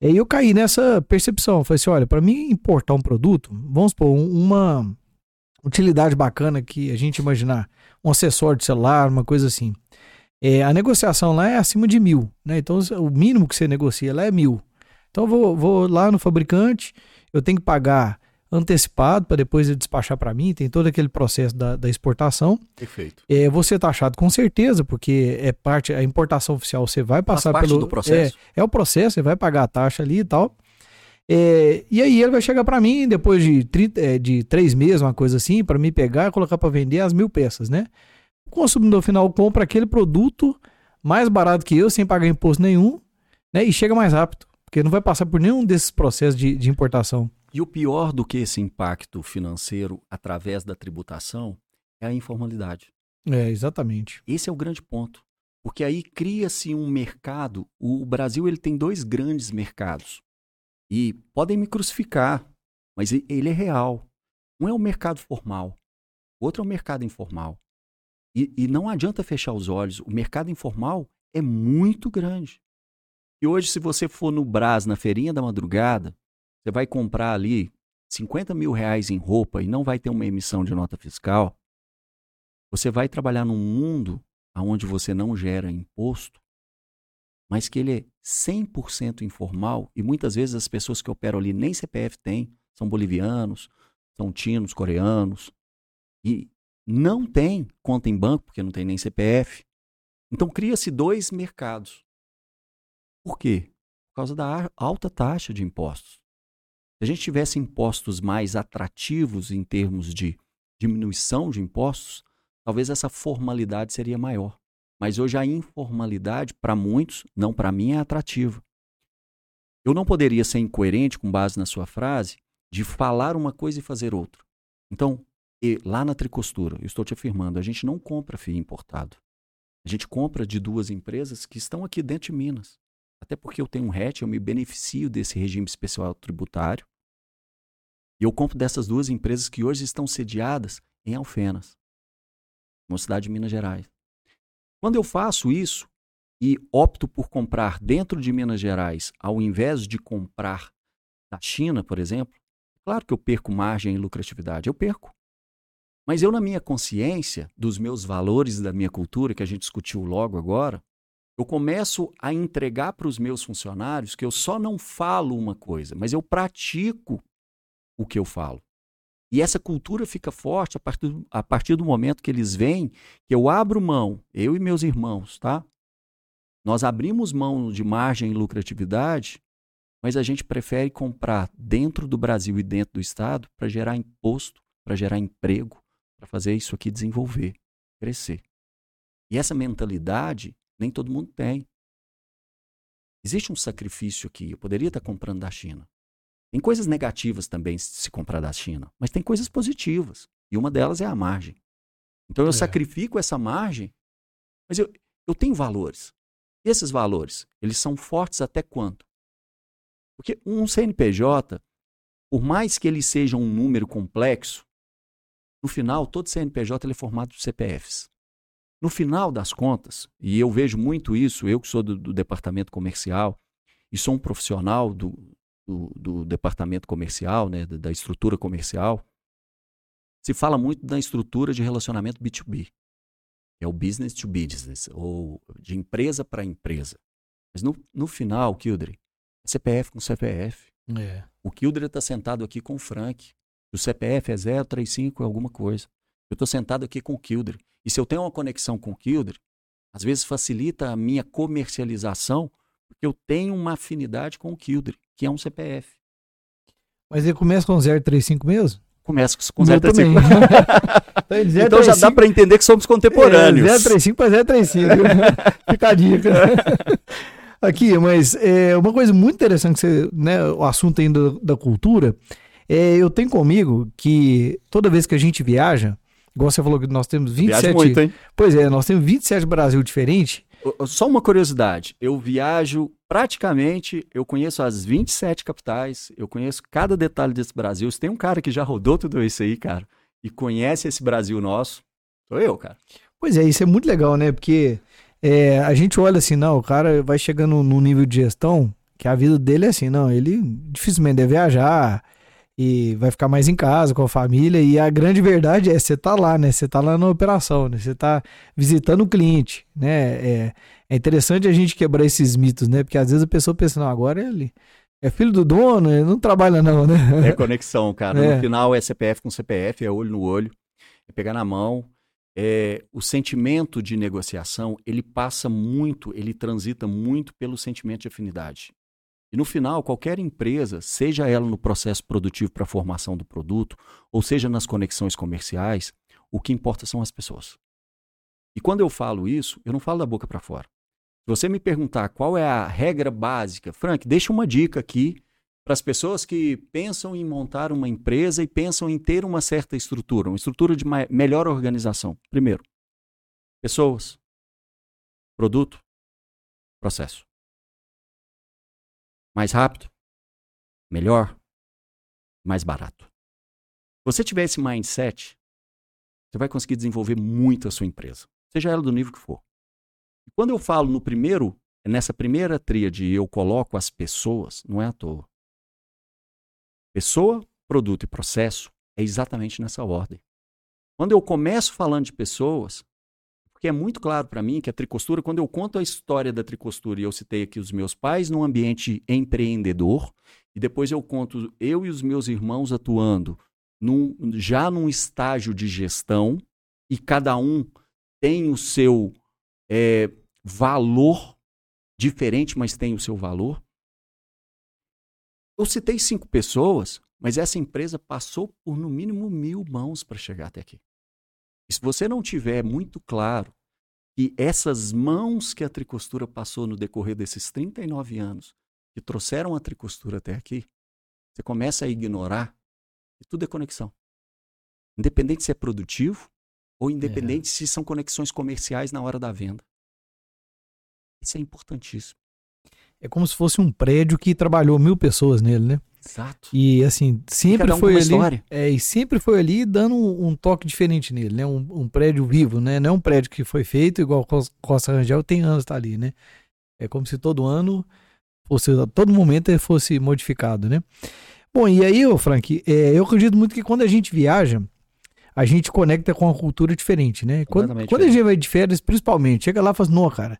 E aí eu caí nessa percepção. Falei assim: olha, para mim importar um produto, vamos supor, uma utilidade bacana que a gente imaginar, um acessório de celular, uma coisa assim. É, a negociação lá é acima de mil, né? Então o mínimo que você negocia lá é mil. Então eu vou, vou lá no fabricante, eu tenho que pagar antecipado para depois ele despachar para mim, tem todo aquele processo da, da exportação. Perfeito. É, você taxado com certeza, porque é parte, a importação oficial você vai passar Faz parte pelo. do processo. É, é o processo, você vai pagar a taxa ali e tal. É, e aí ele vai chegar para mim depois de, 30, é, de três meses, uma coisa assim, para me pegar e colocar para vender as mil peças, né? Consumidor final compra aquele produto mais barato que eu, sem pagar imposto nenhum, né? E chega mais rápido, porque não vai passar por nenhum desses processos de, de importação. E o pior do que esse impacto financeiro através da tributação é a informalidade. É, exatamente. Esse é o grande ponto. Porque aí cria-se um mercado. O Brasil ele tem dois grandes mercados. E podem me crucificar, mas ele é real. Um é o mercado formal, outro é o mercado informal. E, e não adianta fechar os olhos, o mercado informal é muito grande. E hoje, se você for no Brás, na feirinha da madrugada, você vai comprar ali 50 mil reais em roupa e não vai ter uma emissão de nota fiscal, você vai trabalhar num mundo onde você não gera imposto, mas que ele é 100% informal e muitas vezes as pessoas que operam ali nem CPF têm, são bolivianos, são tinos, coreanos, e não tem conta em banco porque não tem nem CPF. Então cria-se dois mercados. Por quê? Por causa da alta taxa de impostos. Se a gente tivesse impostos mais atrativos em termos de diminuição de impostos, talvez essa formalidade seria maior. Mas hoje a informalidade, para muitos, não para mim, é atrativa. Eu não poderia ser incoerente com base na sua frase de falar uma coisa e fazer outra. Então, lá na Tricostura, eu estou te afirmando, a gente não compra fio importado. A gente compra de duas empresas que estão aqui dentro de Minas. Até porque eu tenho um RET, eu me beneficio desse regime especial tributário. E eu compro dessas duas empresas que hoje estão sediadas em Alfenas, uma cidade de Minas Gerais. Quando eu faço isso e opto por comprar dentro de Minas Gerais, ao invés de comprar da China, por exemplo, claro que eu perco margem e lucratividade, eu perco. Mas eu, na minha consciência, dos meus valores, da minha cultura, que a gente discutiu logo agora, eu começo a entregar para os meus funcionários que eu só não falo uma coisa, mas eu pratico o que eu falo. E essa cultura fica forte a partir, a partir do momento que eles veem que eu abro mão, eu e meus irmãos, tá? Nós abrimos mão de margem e lucratividade, mas a gente prefere comprar dentro do Brasil e dentro do Estado para gerar imposto, para gerar emprego, para fazer isso aqui desenvolver, crescer. E essa mentalidade nem todo mundo tem. Existe um sacrifício aqui. Eu poderia estar comprando da China. Tem coisas negativas também se comprar da China, mas tem coisas positivas. E uma delas é a margem. Então eu é. sacrifico essa margem, mas eu, eu tenho valores. E esses valores, eles são fortes até quanto? Porque um CNPJ, por mais que ele seja um número complexo, no final, todo CNPJ é formado por CPFs. No final das contas, e eu vejo muito isso, eu que sou do, do departamento comercial e sou um profissional do, do, do departamento comercial, né, da, da estrutura comercial, se fala muito da estrutura de relacionamento B2B. É o business to business, ou de empresa para empresa. Mas no, no final, Kildre, é CPF com CPF. É. O Kildre está sentado aqui com o Frank. O CPF é 035 alguma coisa. Eu estou sentado aqui com o Kildre. E se eu tenho uma conexão com o Kildre, às vezes facilita a minha comercialização, porque eu tenho uma afinidade com o Kildre, que é um CPF. Mas ele começa com 035 mesmo? começa com 035. *laughs* então, então já dá para entender que somos contemporâneos. É, 035 para 035. Fica a dica. Aqui, mas é, uma coisa muito interessante, que você, né, o assunto ainda da cultura, é, eu tenho comigo que toda vez que a gente viaja, igual você falou que nós temos 27... Viaja muito, hein? Pois é, nós temos 27 Brasil diferentes. Só uma curiosidade, eu viajo praticamente, eu conheço as 27 capitais, eu conheço cada detalhe desse Brasil. Se tem um cara que já rodou tudo isso aí, cara, e conhece esse Brasil nosso, sou eu, cara. Pois é, isso é muito legal, né? Porque é, a gente olha assim, não, o cara vai chegando num nível de gestão que a vida dele é assim, não, ele dificilmente deve viajar e vai ficar mais em casa com a família. E a grande verdade é você tá lá, né? Você tá lá na operação, né? Você tá visitando o cliente, né? É, é interessante a gente quebrar esses mitos, né? Porque às vezes a pessoa pensa, não, agora ele é filho do dono, ele não trabalha não, né? É conexão, cara. É. No final é CPF com CPF, é olho no olho, é pegar na mão, é, o sentimento de negociação ele passa muito, ele transita muito pelo sentimento de afinidade. E no final, qualquer empresa, seja ela no processo produtivo para a formação do produto, ou seja nas conexões comerciais, o que importa são as pessoas. E quando eu falo isso, eu não falo da boca para fora. Se você me perguntar qual é a regra básica, Frank, deixa uma dica aqui para as pessoas que pensam em montar uma empresa e pensam em ter uma certa estrutura, uma estrutura de melhor organização. Primeiro, pessoas, produto, processo. Mais rápido, melhor, mais barato. Se você tiver esse mindset, você vai conseguir desenvolver muito a sua empresa, seja ela do nível que for. E quando eu falo no primeiro, nessa primeira tríade, eu coloco as pessoas, não é à toa. Pessoa, produto e processo é exatamente nessa ordem. Quando eu começo falando de pessoas, porque é muito claro para mim que a tricostura, quando eu conto a história da tricostura, e eu citei aqui os meus pais num ambiente empreendedor, e depois eu conto eu e os meus irmãos atuando num, já num estágio de gestão, e cada um tem o seu é, valor diferente, mas tem o seu valor. Eu citei cinco pessoas, mas essa empresa passou por no mínimo mil mãos para chegar até aqui. E se você não tiver muito claro que essas mãos que a tricostura passou no decorrer desses 39 anos, que trouxeram a tricostura até aqui, você começa a ignorar que tudo é conexão. Independente se é produtivo ou independente é. se são conexões comerciais na hora da venda. Isso é importantíssimo é como se fosse um prédio que trabalhou mil pessoas nele, né? Exato. E assim, sempre um foi ali. História. É, e sempre foi ali dando um, um toque diferente nele, né? Um, um, prédio vivo, né? Não é um prédio que foi feito igual Costa Rangel tem anos tá ali, né? É como se todo ano fosse, a todo momento fosse modificado, né? Bom, e aí, ô Frank, é, eu acredito muito que quando a gente viaja, a gente conecta com uma cultura diferente, né? Quando, quando a gente vai de férias, principalmente, chega lá e fala assim, não, cara,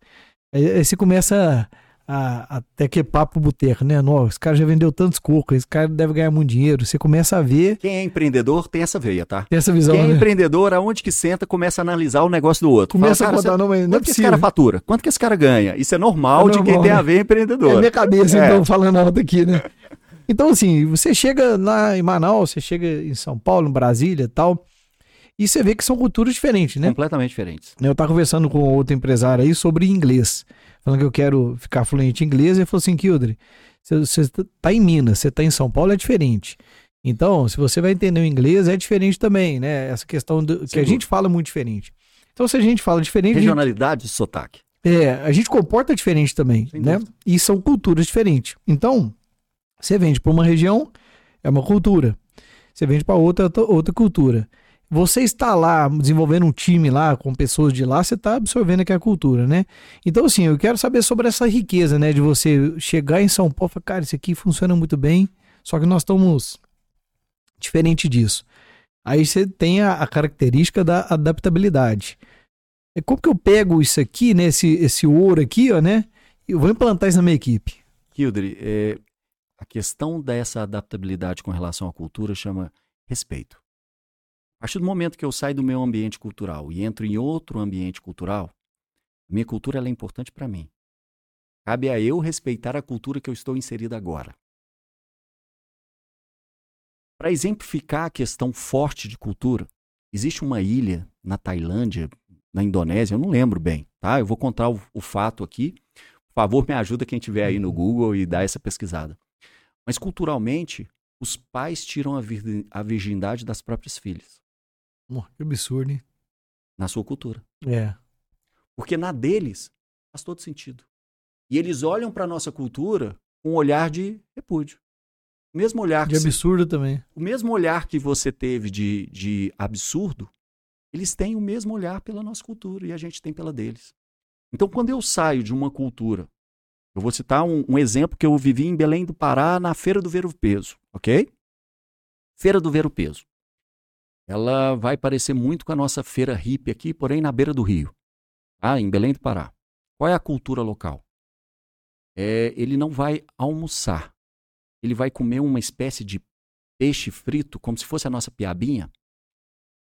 aí, aí você começa a, até que papo boteco, né? Nossa, esse cara já vendeu tantos cocos, esse cara deve ganhar muito dinheiro. Você começa a ver. Quem é empreendedor tem essa veia, tá? Tem essa visão. Quem é né? empreendedor, aonde que senta, começa a analisar o negócio do outro. Começa Fala, a botar, não, mas não é Quanto que esse cara fatura? Quanto que esse cara ganha? Isso é normal, é normal de quem né? tem a ver empreendedor. É minha cabeça, é. então, falando alto aqui, né? Então, assim, você chega lá em Manaus, você chega em São Paulo, em Brasília e tal. E você vê que são culturas diferentes, né? Completamente diferentes. Eu estava conversando com outro empresário aí sobre inglês falando que eu quero ficar fluente em inglês, ele falou assim, Kildre, você está em Minas, você está em São Paulo, é diferente. Então, se você vai entender o inglês, é diferente também, né? Essa questão do, que a gente fala muito diferente. Então, se a gente fala diferente. Regionalidade gente, sotaque. É, a gente comporta diferente também, Sem né? Dúvida. E são culturas diferentes. Então, você vende para uma região, é uma cultura. Você vende para outra, outra cultura você está lá desenvolvendo um time lá com pessoas de lá, você está absorvendo aquela cultura, né? Então, assim, eu quero saber sobre essa riqueza, né? De você chegar em São Paulo e falar, cara, isso aqui funciona muito bem, só que nós estamos diferente disso. Aí você tem a, a característica da adaptabilidade. É como que eu pego isso aqui, né? Esse, esse ouro aqui, ó, né? Eu vou implantar isso na minha equipe. Kildre, é, a questão dessa adaptabilidade com relação à cultura chama respeito. A partir do momento que eu saio do meu ambiente cultural e entro em outro ambiente cultural, a minha cultura é importante para mim. Cabe a eu respeitar a cultura que eu estou inserido agora. Para exemplificar a questão forte de cultura, existe uma ilha na Tailândia, na Indonésia, eu não lembro bem, tá? Eu vou contar o, o fato aqui. Por favor, me ajuda quem estiver aí no uhum. Google e dá essa pesquisada. Mas culturalmente, os pais tiram a, vir, a virgindade das próprias filhas. Que absurdo, hein? Na sua cultura. É. Porque na deles faz todo sentido. E eles olham para nossa cultura com um olhar de repúdio. O mesmo olhar de absurdo também. O mesmo olhar que você teve de, de absurdo, eles têm o mesmo olhar pela nossa cultura e a gente tem pela deles. Então, quando eu saio de uma cultura, eu vou citar um, um exemplo que eu vivi em Belém do Pará na Feira do Ver o Peso, ok? Feira do Ver o Peso. Ela vai parecer muito com a nossa feira hippie aqui, porém na beira do rio, tá? em Belém do Pará. Qual é a cultura local? É, ele não vai almoçar. Ele vai comer uma espécie de peixe frito, como se fosse a nossa piabinha,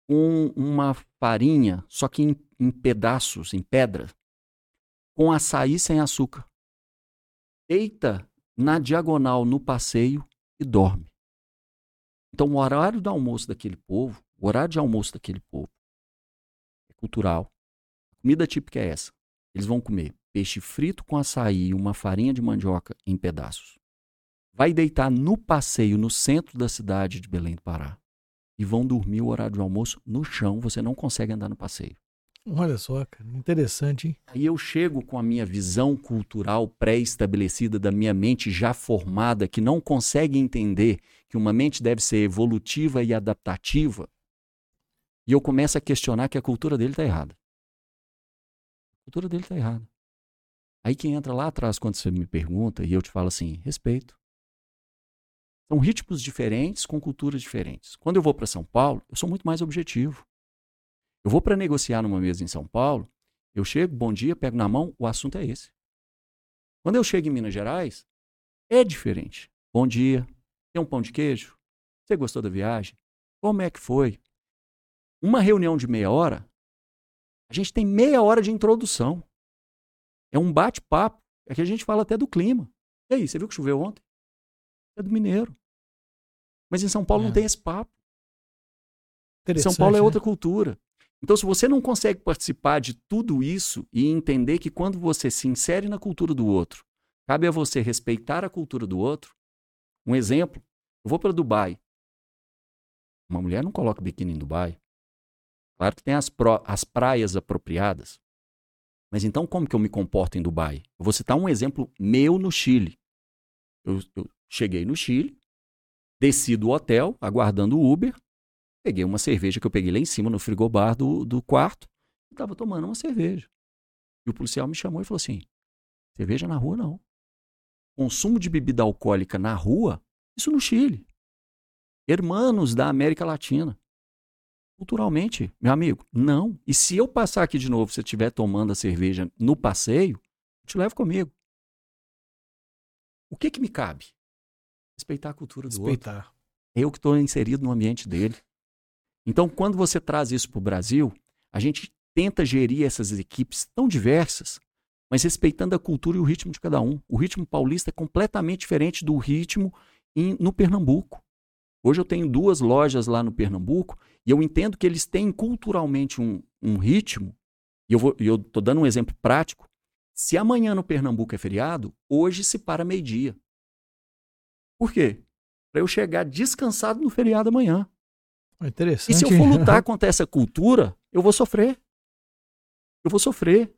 com uma farinha, só que em, em pedaços, em pedra, com açaí sem açúcar. Deita na diagonal no passeio e dorme. Então, o horário do almoço daquele povo, o horário de almoço daquele povo é cultural. A comida típica é essa. Eles vão comer peixe frito com açaí e uma farinha de mandioca em pedaços. Vai deitar no passeio no centro da cidade de Belém do Pará. E vão dormir o horário de almoço no chão, você não consegue andar no passeio. Olha só, cara, interessante, hein? Aí eu chego com a minha visão cultural pré-estabelecida da minha mente já formada, que não consegue entender que uma mente deve ser evolutiva e adaptativa. E eu começo a questionar que a cultura dele está errada. A cultura dele está errada. Aí quem entra lá atrás, quando você me pergunta, e eu te falo assim, respeito. São ritmos diferentes com culturas diferentes. Quando eu vou para São Paulo, eu sou muito mais objetivo. Eu vou para negociar numa mesa em São Paulo, eu chego, bom dia, pego na mão, o assunto é esse. Quando eu chego em Minas Gerais, é diferente. Bom dia, tem um pão de queijo? Você gostou da viagem? Como é que foi? Uma reunião de meia hora, a gente tem meia hora de introdução. É um bate-papo. É que a gente fala até do clima. E aí, você viu que choveu ontem? É do mineiro. Mas em São Paulo é. não tem esse papo. São Paulo é outra né? cultura. Então, se você não consegue participar de tudo isso e entender que quando você se insere na cultura do outro, cabe a você respeitar a cultura do outro. Um exemplo, eu vou para Dubai. Uma mulher não coloca biquíni em Dubai. Claro que tem as, pro, as praias apropriadas. Mas então, como que eu me comporto em Dubai? Eu vou citar um exemplo meu no Chile. Eu, eu cheguei no Chile, desci do hotel, aguardando o Uber, peguei uma cerveja que eu peguei lá em cima no frigobar do, do quarto e estava tomando uma cerveja. E o policial me chamou e falou assim: cerveja na rua não. Consumo de bebida alcoólica na rua, isso no Chile. Hermanos da América Latina. Culturalmente, meu amigo, não. E se eu passar aqui de novo, se você estiver tomando a cerveja no passeio, eu te levo comigo. O que que me cabe? Respeitar a cultura do Respeitar. outro. Eu que estou inserido no ambiente dele. Então, quando você traz isso para o Brasil, a gente tenta gerir essas equipes tão diversas, mas respeitando a cultura e o ritmo de cada um. O ritmo paulista é completamente diferente do ritmo em, no Pernambuco. Hoje eu tenho duas lojas lá no Pernambuco e eu entendo que eles têm culturalmente um, um ritmo. E eu estou dando um exemplo prático. Se amanhã no Pernambuco é feriado, hoje se para meio-dia. Por quê? Para eu chegar descansado no feriado amanhã. Interessante. E se eu for lutar *laughs* contra essa cultura, eu vou sofrer. Eu vou sofrer.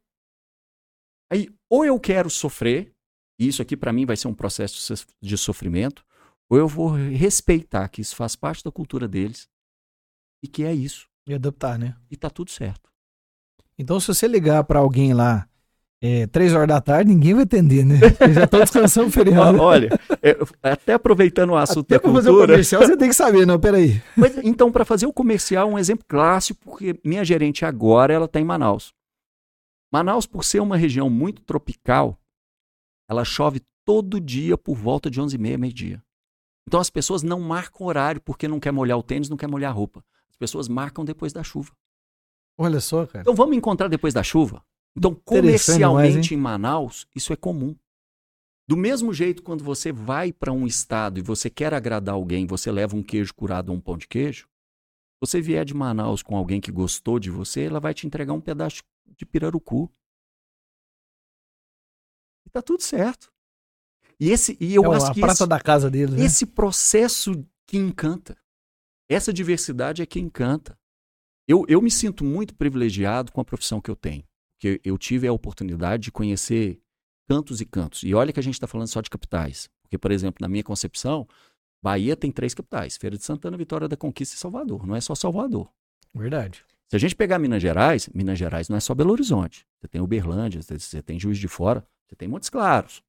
Aí, ou eu quero sofrer, e isso aqui para mim vai ser um processo de sofrimento, ou eu vou respeitar que isso faz parte da cultura deles e que é isso. E adaptar, né? E tá tudo certo. Então, se você ligar para alguém lá é, três horas da tarde, ninguém vai atender, né? Eles já estão descansando o feriado. *laughs* Olha, é, até aproveitando o assunto até da cultura... fazer o comercial, você tem que saber, não, peraí. Mas, então, para fazer o comercial, um exemplo clássico, porque minha gerente agora, ela está em Manaus. Manaus, por ser uma região muito tropical, ela chove todo dia por volta de 11h30, meio-dia. Então as pessoas não marcam horário porque não quer molhar o tênis, não quer molhar a roupa. As pessoas marcam depois da chuva. Olha só, cara. Então vamos encontrar depois da chuva? Então, comercialmente em Manaus, isso é comum. Do mesmo jeito, quando você vai para um estado e você quer agradar alguém, você leva um queijo curado ou um pão de queijo, você vier de Manaus com alguém que gostou de você, ela vai te entregar um pedaço de pirarucu. E tá tudo certo. E esse e eu é acho que prata esse, da casa dele, né? esse processo que encanta. Essa diversidade é que encanta. Eu, eu me sinto muito privilegiado com a profissão que eu tenho. Porque eu tive a oportunidade de conhecer cantos e cantos. E olha que a gente está falando só de capitais. Porque, por exemplo, na minha concepção, Bahia tem três capitais: Feira de Santana, Vitória da Conquista e Salvador. Não é só Salvador. Verdade. Se a gente pegar Minas Gerais, Minas Gerais não é só Belo Horizonte. Você tem Uberlândia, você tem Juiz de Fora, você tem Montes Claros.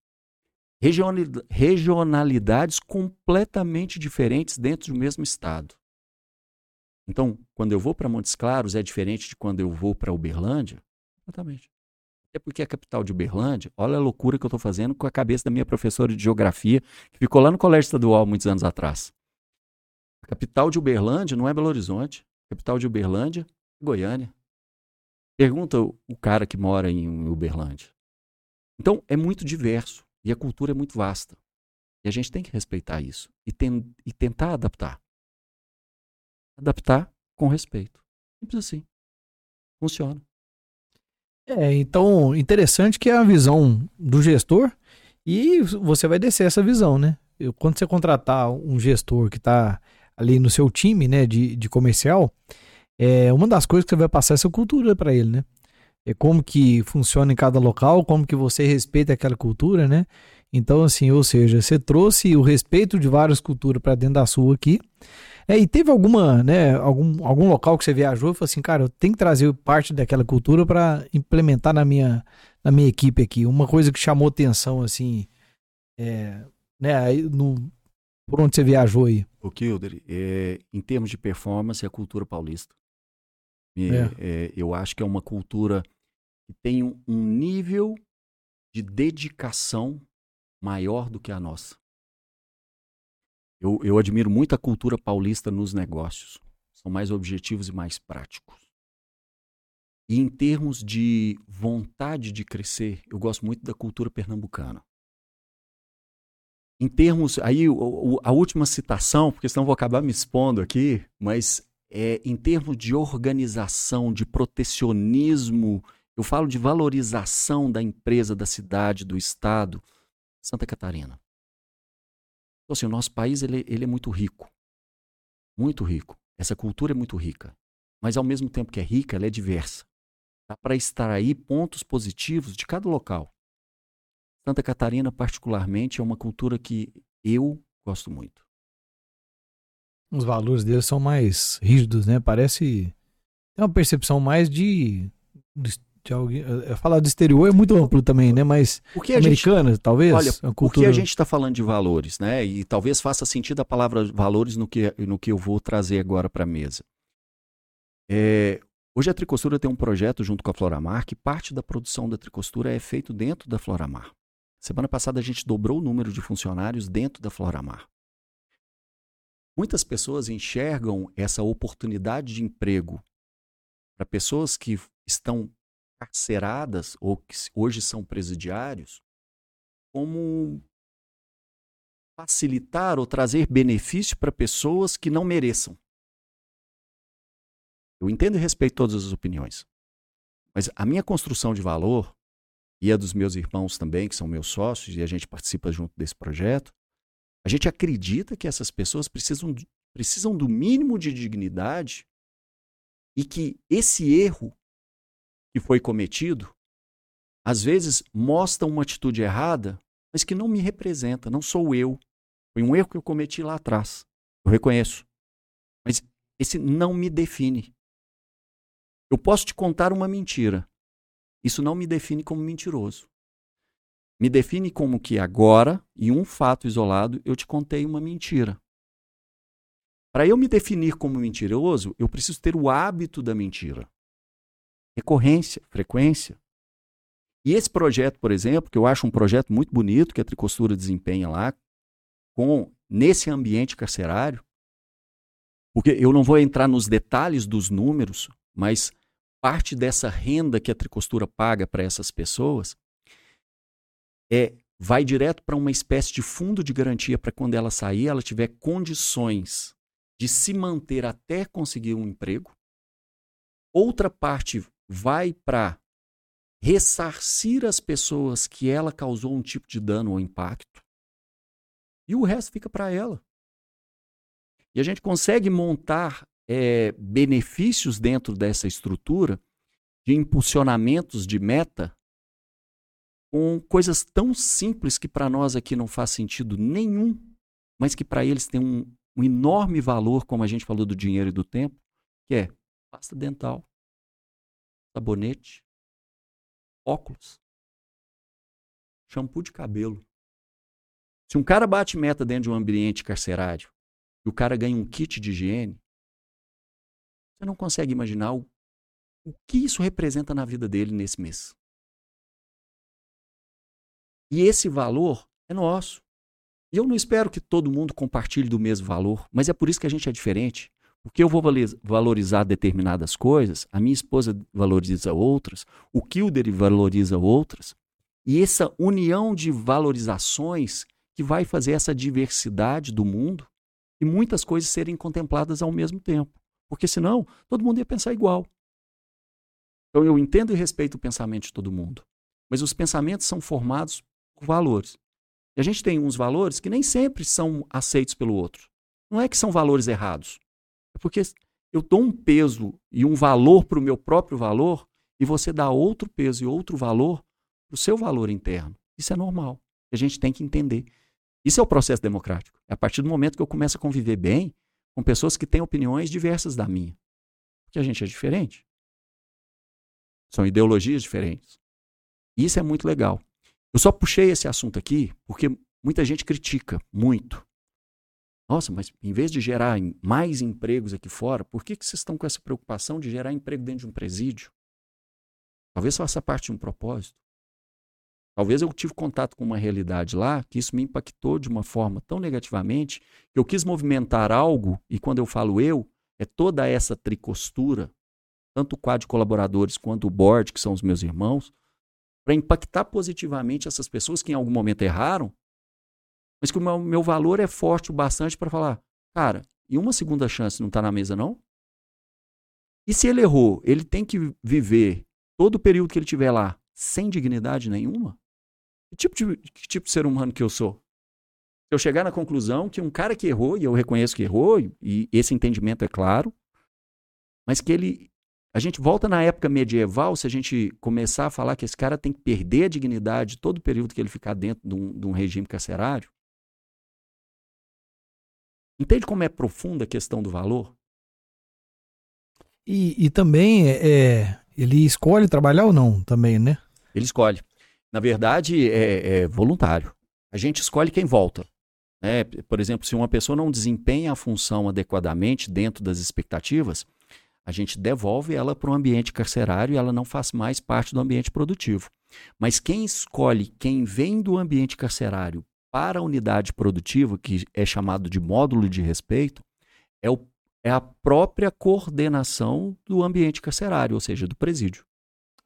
Regionalidades completamente diferentes dentro do mesmo estado. Então, quando eu vou para Montes Claros, é diferente de quando eu vou para Uberlândia? Exatamente. Até porque a capital de Uberlândia, olha a loucura que eu estou fazendo com a cabeça da minha professora de geografia, que ficou lá no Colégio Estadual muitos anos atrás. A capital de Uberlândia não é Belo Horizonte. A capital de Uberlândia é Goiânia. Pergunta o cara que mora em Uberlândia. Então, é muito diverso. E a cultura é muito vasta. E a gente tem que respeitar isso e, e tentar adaptar. Adaptar com respeito. Simples assim. Funciona. É, então, interessante que é a visão do gestor e você vai descer essa visão, né? Eu, quando você contratar um gestor que está ali no seu time, né, de, de comercial, é uma das coisas que você vai passar é essa cultura para ele, né? é como que funciona em cada local, como que você respeita aquela cultura, né? Então, assim, ou seja, você trouxe o respeito de várias culturas para dentro da sua aqui. É, e teve alguma, né, algum, algum local que você viajou e falou assim, cara, eu tenho que trazer parte daquela cultura para implementar na minha, na minha equipe aqui. Uma coisa que chamou atenção, assim, é, né, no, por onde você viajou aí? O Kilder, é, em termos de performance, é a cultura paulista. É. É, eu acho que é uma cultura que tem um, um nível de dedicação maior do que a nossa. Eu, eu admiro muito a cultura paulista nos negócios. São mais objetivos e mais práticos. E em termos de vontade de crescer, eu gosto muito da cultura pernambucana. Em termos, aí o, a última citação, porque senão vou acabar me expondo aqui, mas é, em termos de organização, de protecionismo eu falo de valorização da empresa, da cidade, do estado. Santa Catarina. Então, assim, o nosso país ele, ele é muito rico. Muito rico. Essa cultura é muito rica. Mas, ao mesmo tempo que é rica, ela é diversa. Dá para extrair pontos positivos de cada local. Santa Catarina, particularmente, é uma cultura que eu gosto muito. Os valores deles são mais rígidos, né? Parece. Tem uma percepção mais de de alguém. É, falar do exterior é muito amplo também, né? Mas americana, gente, talvez? Olha, cultura... porque a gente está falando de valores, né? E talvez faça sentido a palavra valores no que, no que eu vou trazer agora para a mesa. É, hoje a Tricostura tem um projeto junto com a Floramar que parte da produção da Tricostura é feito dentro da Floramar. Semana passada a gente dobrou o número de funcionários dentro da Floramar. Muitas pessoas enxergam essa oportunidade de emprego para pessoas que estão carceradas ou que hoje são presidiários como facilitar ou trazer benefício para pessoas que não mereçam. Eu entendo e respeito todas as opiniões. Mas a minha construção de valor e a dos meus irmãos também, que são meus sócios, e a gente participa junto desse projeto, a gente acredita que essas pessoas precisam, precisam do mínimo de dignidade e que esse erro que foi cometido, às vezes mostra uma atitude errada, mas que não me representa, não sou eu. Foi um erro que eu cometi lá atrás. Eu reconheço. Mas esse não me define. Eu posso te contar uma mentira. Isso não me define como mentiroso. Me define como que agora, em um fato isolado, eu te contei uma mentira. Para eu me definir como mentiroso, eu preciso ter o hábito da mentira recorrência, frequência. E esse projeto, por exemplo, que eu acho um projeto muito bonito que a Tricostura desempenha lá, com nesse ambiente carcerário, porque eu não vou entrar nos detalhes dos números, mas parte dessa renda que a Tricostura paga para essas pessoas é vai direto para uma espécie de fundo de garantia para quando ela sair, ela tiver condições de se manter até conseguir um emprego. Outra parte vai para ressarcir as pessoas que ela causou um tipo de dano ou impacto. E o resto fica para ela. E a gente consegue montar é, benefícios dentro dessa estrutura de impulsionamentos de meta com coisas tão simples que para nós aqui não faz sentido nenhum, mas que para eles tem um, um enorme valor, como a gente falou do dinheiro e do tempo, que é pasta dental, sabonete, óculos, shampoo de cabelo. Se um cara bate meta dentro de um ambiente carcerário e o cara ganha um kit de higiene, você não consegue imaginar o, o que isso representa na vida dele nesse mês. E esse valor é nosso. E eu não espero que todo mundo compartilhe do mesmo valor, mas é por isso que a gente é diferente. Porque eu vou valorizar determinadas coisas, a minha esposa valoriza outras, o Kilder valoriza outras. E essa união de valorizações que vai fazer essa diversidade do mundo e muitas coisas serem contempladas ao mesmo tempo. Porque senão, todo mundo ia pensar igual. Então eu entendo e respeito o pensamento de todo mundo. Mas os pensamentos são formados por valores. E a gente tem uns valores que nem sempre são aceitos pelo outro. Não é que são valores errados. É porque eu dou um peso e um valor para o meu próprio valor e você dá outro peso e outro valor para o seu valor interno. Isso é normal. A gente tem que entender. Isso é o processo democrático. É a partir do momento que eu começo a conviver bem com pessoas que têm opiniões diversas da minha. Porque a gente é diferente. São ideologias diferentes. Isso é muito legal. Eu só puxei esse assunto aqui porque muita gente critica muito. Nossa, mas em vez de gerar mais empregos aqui fora, por que, que vocês estão com essa preocupação de gerar emprego dentro de um presídio? Talvez faça parte de um propósito. Talvez eu tive contato com uma realidade lá que isso me impactou de uma forma tão negativamente que eu quis movimentar algo, e quando eu falo eu, é toda essa tricostura, tanto o quadro de colaboradores quanto o board, que são os meus irmãos, para impactar positivamente essas pessoas que em algum momento erraram, mas que o meu, meu valor é forte o bastante para falar, cara, e uma segunda chance não está na mesa, não? E se ele errou, ele tem que viver todo o período que ele tiver lá sem dignidade nenhuma? Que tipo de, que tipo de ser humano que eu sou? Se eu chegar na conclusão que um cara que errou, e eu reconheço que errou, e esse entendimento é claro, mas que ele a gente volta na época medieval, se a gente começar a falar que esse cara tem que perder a dignidade todo o período que ele ficar dentro de um, de um regime carcerário. Entende como é profunda a questão do valor? E, e também é, é, ele escolhe trabalhar ou não, também, né? Ele escolhe. Na verdade, é, é voluntário. A gente escolhe quem volta. Né? Por exemplo, se uma pessoa não desempenha a função adequadamente dentro das expectativas, a gente devolve ela para o ambiente carcerário e ela não faz mais parte do ambiente produtivo. Mas quem escolhe quem vem do ambiente carcerário para a unidade produtiva, que é chamado de módulo de respeito, é, o, é a própria coordenação do ambiente carcerário, ou seja, do presídio.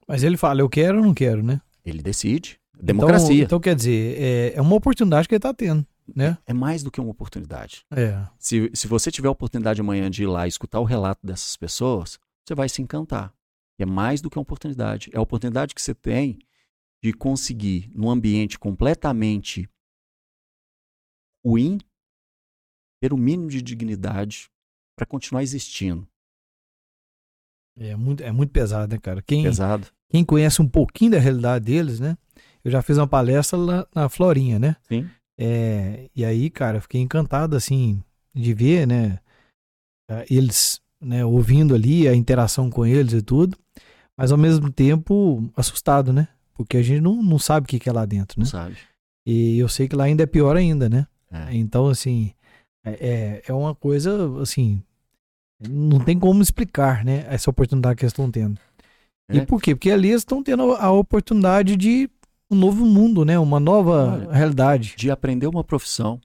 Mas ele fala, eu quero ou não quero, né? Ele decide. Democracia. Então, então quer dizer, é, é uma oportunidade que ele está tendo. Né? É mais do que uma oportunidade. É. Se, se você tiver a oportunidade amanhã de ir lá e escutar o relato dessas pessoas, você vai se encantar. É mais do que uma oportunidade. É a oportunidade que você tem de conseguir, num ambiente completamente ruim, ter o um mínimo de dignidade para continuar existindo. É muito, é muito pesado, né, cara? Quem, pesado. Quem conhece um pouquinho da realidade deles, né? Eu já fiz uma palestra lá na Florinha, né? Sim. É, e aí, cara, eu fiquei encantado, assim, de ver, né, eles, né, ouvindo ali a interação com eles e tudo, mas ao mesmo tempo assustado, né? Porque a gente não, não sabe o que, que é lá dentro, né? Não sabe. E eu sei que lá ainda é pior ainda, né? É. Então, assim, é, é, é uma coisa, assim, não tem como explicar, né? Essa oportunidade que eles estão tendo. É. E por quê? Porque ali eles estão tendo a oportunidade de um novo mundo, né? Uma nova Olha, realidade. De aprender uma profissão,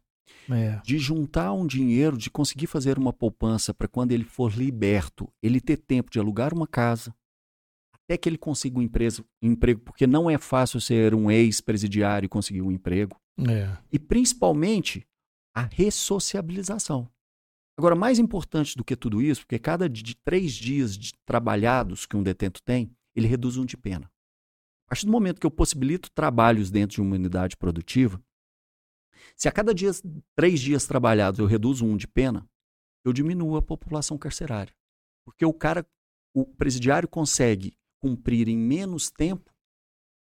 é. de juntar um dinheiro, de conseguir fazer uma poupança para quando ele for liberto, ele ter tempo de alugar uma casa, até que ele consiga um emprego, porque não é fácil ser um ex-presidiário e conseguir um emprego. É. E principalmente a ressociabilização. Agora, mais importante do que tudo isso, porque cada de três dias de trabalhados que um detento tem, ele reduz um de pena. A partir do momento que eu possibilito trabalhos dentro de uma unidade produtiva, se a cada dia, três dias trabalhados eu reduzo um de pena, eu diminuo a população carcerária. Porque o cara, o presidiário consegue cumprir em menos tempo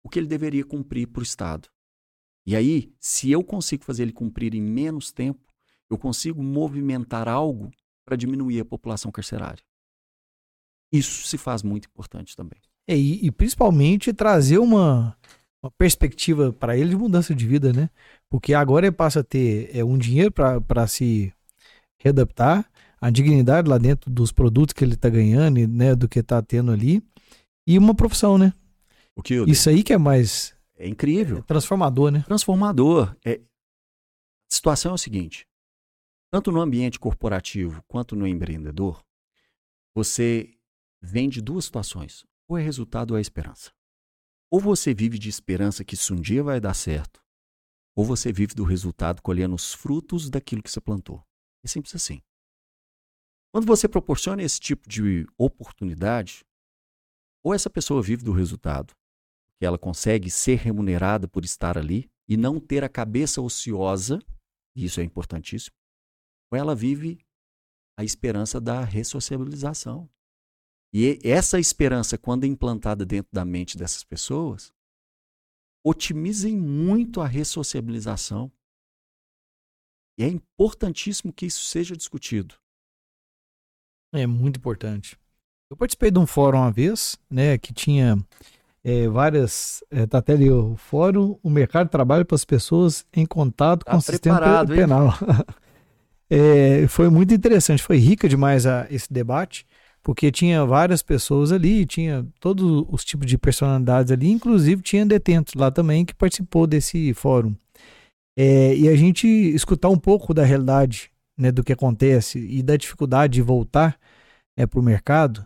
o que ele deveria cumprir para o Estado. E aí, se eu consigo fazer ele cumprir em menos tempo, eu consigo movimentar algo para diminuir a população carcerária. Isso se faz muito importante também. É, e, e, principalmente trazer uma, uma perspectiva para ele de mudança de vida, né? Porque agora ele passa a ter é, um dinheiro para se readaptar, a dignidade lá dentro dos produtos que ele está ganhando, né? Do que está tendo ali, e uma profissão, né? O que Isso aí que é mais. É incrível. É transformador, né? Transformador. É... A situação é o seguinte: tanto no ambiente corporativo quanto no empreendedor, você vende duas situações. Ou é resultado ou é esperança. Ou você vive de esperança que isso um dia vai dar certo, ou você vive do resultado colhendo os frutos daquilo que você plantou. É simples assim. Quando você proporciona esse tipo de oportunidade, ou essa pessoa vive do resultado, que ela consegue ser remunerada por estar ali e não ter a cabeça ociosa, e isso é importantíssimo, ou ela vive a esperança da ressocialização. E essa esperança, quando é implantada dentro da mente dessas pessoas, otimizem muito a ressocialização. E é importantíssimo que isso seja discutido. É muito importante. Eu participei de um fórum uma vez, né, que tinha é, várias. É, tá até ali o fórum, o mercado de trabalho para as pessoas em contato tá com o sistema penal. *laughs* é, foi muito interessante, foi rica demais a, esse debate, porque tinha várias pessoas ali, tinha todos os tipos de personalidades ali, inclusive tinha detentos lá também que participou desse fórum. É, e a gente escutar um pouco da realidade né, do que acontece e da dificuldade de voltar é, para o mercado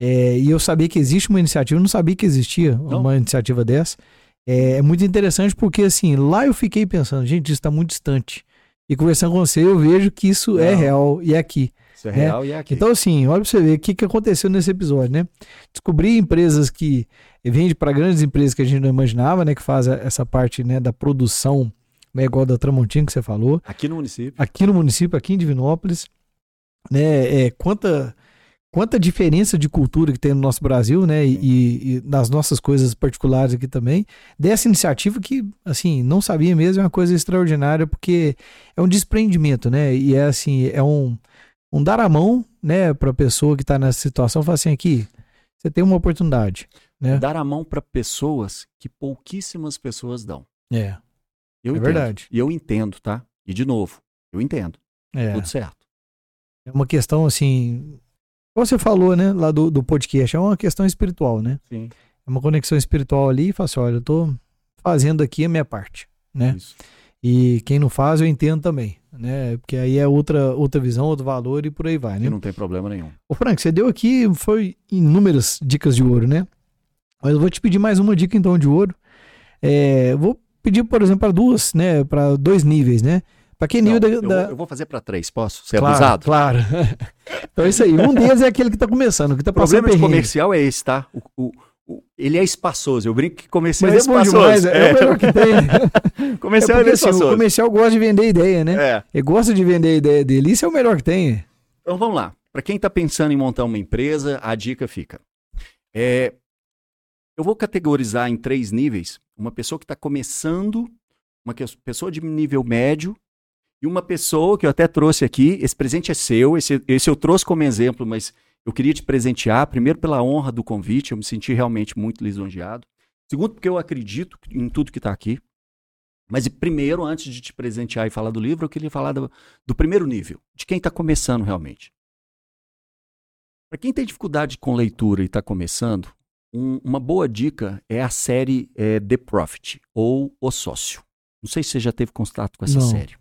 é, e eu sabia que existe uma iniciativa, não sabia que existia não. uma iniciativa dessa. É, é, muito interessante porque, assim, lá eu fiquei pensando, gente, isso está muito distante. E conversando com você, eu vejo que isso é não. é real e é aqui. Isso é né? real e é aqui. Então, assim, olha para você ver o que, que aconteceu nesse episódio, né? Descobri empresas que vendem para grandes empresas que a gente não imaginava, né? Que faz essa parte né, da produção, né, igual da Tramontina que você falou. Aqui no município. Aqui no município, aqui em Divinópolis. Né, é, quanta quanta diferença de cultura que tem no nosso Brasil, né? E, e, nas nossas coisas particulares aqui também. Dessa iniciativa que, assim, não sabia mesmo, é uma coisa extraordinária, porque é um desprendimento, né? E é assim, é um, um dar a mão, né, para a pessoa que está nessa situação, falar assim, aqui, você tem uma oportunidade. Né? Dar a mão para pessoas que pouquíssimas pessoas dão. É. Eu é entendo. verdade. E eu entendo, tá? E de novo, eu entendo. É. Tudo certo. É uma questão assim, você falou, né, lá do, do podcast, é uma questão espiritual, né? Sim. É uma conexão espiritual ali e fala assim, olha, eu tô fazendo aqui a minha parte, né? Isso. E quem não faz, eu entendo também, né? Porque aí é outra, outra visão, outro valor e por aí vai, né? E não tem problema nenhum. Ô Frank, você deu aqui, foi inúmeras dicas de ouro, né? Mas eu vou te pedir mais uma dica então de ouro. É, vou pedir, por exemplo, para duas, né? Para dois níveis, né? Para que nível Não, da, eu, eu, vou fazer para três, posso? Ser claro, abusado? Claro. *laughs* então é isso aí. Um deles é aquele que está começando, que tá O problema de comercial é esse, tá? O, o, o, ele é espaçoso. Eu brinco que comercial Mas é, é espaçoso. Demais, é. é o melhor que tem. *laughs* comercial é, porque, é espaçoso. Assim, o comercial gosta de vender ideia, né? É. Ele gosta de vender a ideia dele. Isso é o melhor que tem. Então vamos lá. Para quem está pensando em montar uma empresa, a dica fica. É, eu vou categorizar em três níveis. Uma pessoa que está começando, uma pessoa de nível médio e uma pessoa que eu até trouxe aqui, esse presente é seu, esse, esse eu trouxe como exemplo, mas eu queria te presentear, primeiro pela honra do convite, eu me senti realmente muito lisonjeado. Segundo, porque eu acredito em tudo que está aqui. Mas primeiro, antes de te presentear e falar do livro, eu queria falar do, do primeiro nível, de quem está começando realmente. Para quem tem dificuldade com leitura e está começando, um, uma boa dica é a série é, The Profit, ou O Sócio. Não sei se você já teve contato com essa Não. série.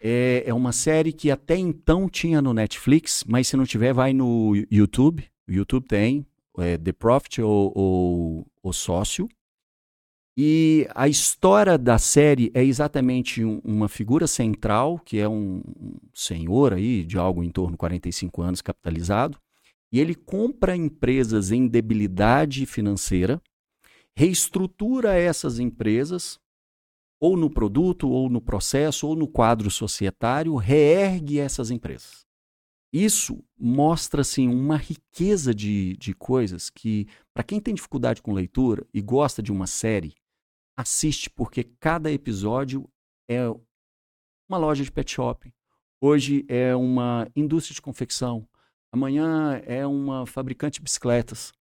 É, é uma série que até então tinha no Netflix, mas se não tiver, vai no YouTube. O YouTube tem. é, The Profit ou, ou O Sócio. E a história da série é exatamente um, uma figura central, que é um senhor aí de algo em torno de 45 anos capitalizado, e ele compra empresas em debilidade financeira, reestrutura essas empresas, ou no produto, ou no processo, ou no quadro societário, reergue essas empresas. Isso mostra assim, uma riqueza de, de coisas que, para quem tem dificuldade com leitura e gosta de uma série, assiste, porque cada episódio é uma loja de pet shop. Hoje é uma indústria de confecção. Amanhã é uma fabricante de bicicletas.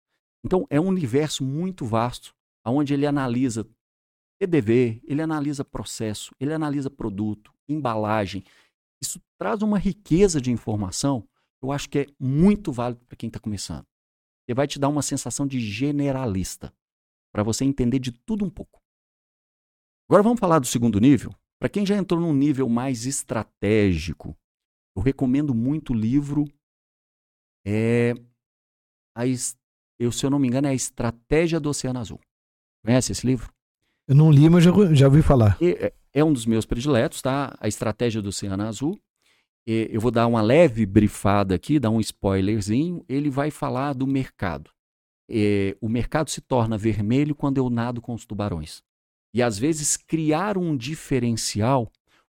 Então, é um universo muito vasto, onde ele analisa PDV, ele analisa processo, ele analisa produto, embalagem. Isso traz uma riqueza de informação que eu acho que é muito válido para quem está começando. Ele vai te dar uma sensação de generalista, para você entender de tudo um pouco. Agora vamos falar do segundo nível. Para quem já entrou num nível mais estratégico, eu recomendo muito o livro. É, a, eu, se eu não me engano, é a Estratégia do Oceano Azul. Conhece esse livro? Eu não li, mas já, já ouvi falar. É, é um dos meus prediletos, tá? A Estratégia do Oceano Azul. Eu vou dar uma leve brifada aqui, dar um spoilerzinho. Ele vai falar do mercado. O mercado se torna vermelho quando eu nado com os tubarões. E às vezes criar um diferencial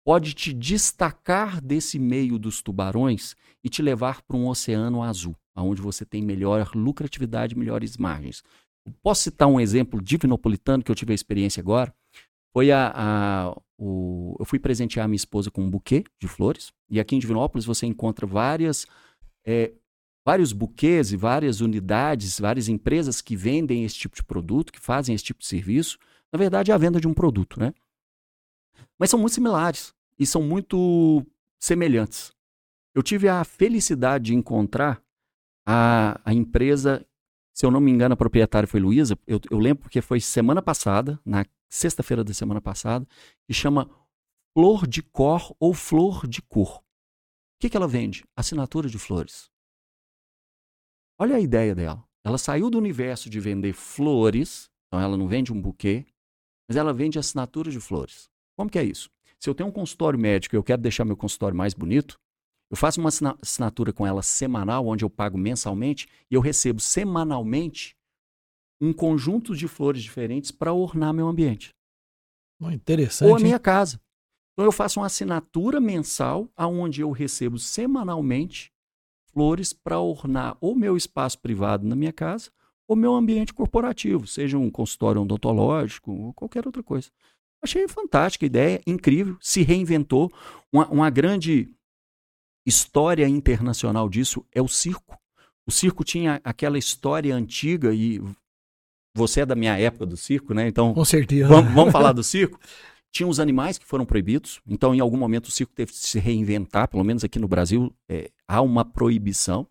pode te destacar desse meio dos tubarões e te levar para um oceano azul, onde você tem melhor lucratividade, melhores margens. Posso citar um exemplo divinopolitano que eu tive a experiência agora. Foi a, a o, eu fui presentear minha esposa com um buquê de flores. E aqui em Divinópolis você encontra várias, é, vários buquês e várias unidades, várias empresas que vendem esse tipo de produto, que fazem esse tipo de serviço. Na verdade, é a venda de um produto, né? Mas são muito similares e são muito semelhantes. Eu tive a felicidade de encontrar a, a empresa, se eu não me engano, a proprietária foi Luísa, eu, eu lembro porque foi semana passada, na sexta-feira da semana passada, que chama Flor de Cor ou Flor de Cor. O que, que ela vende? Assinatura de flores. Olha a ideia dela. Ela saiu do universo de vender flores, então ela não vende um buquê, mas ela vende assinatura de flores. Como que é isso? Se eu tenho um consultório médico e eu quero deixar meu consultório mais bonito, eu faço uma assinatura com ela semanal, onde eu pago mensalmente, e eu recebo semanalmente um conjunto de flores diferentes para ornar meu ambiente. interessante. Ou a minha hein? casa. Então eu faço uma assinatura mensal, aonde eu recebo semanalmente flores para ornar ou meu espaço privado na minha casa, o meu ambiente corporativo, seja um consultório odontológico ou qualquer outra coisa. Achei fantástica a ideia, incrível, se reinventou. Uma, uma grande história internacional disso é o circo. O circo tinha aquela história antiga e você é da minha época do circo, né? Então, com certeza. Vamos, *laughs* vamos falar do circo. Tinha os animais que foram proibidos, então em algum momento o circo teve que se reinventar, pelo menos aqui no Brasil é, há uma proibição.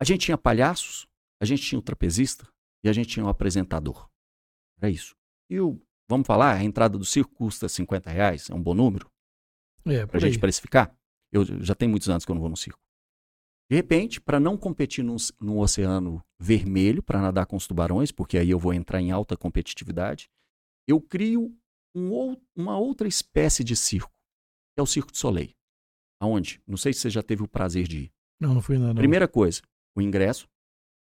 A gente tinha palhaços, a gente tinha o trapezista e a gente tinha o apresentador. Era isso. E o, vamos falar, a entrada do circo custa 50 reais, é um bom número? É, para a gente precificar? Eu já tenho muitos anos que eu não vou no circo. De repente, para não competir num, num oceano vermelho, para nadar com os tubarões, porque aí eu vou entrar em alta competitividade, eu crio um, uma outra espécie de circo, que é o Circo de Soleil. Aonde? Não sei se você já teve o prazer de ir. Não, não fui nada. Primeira coisa, o ingresso,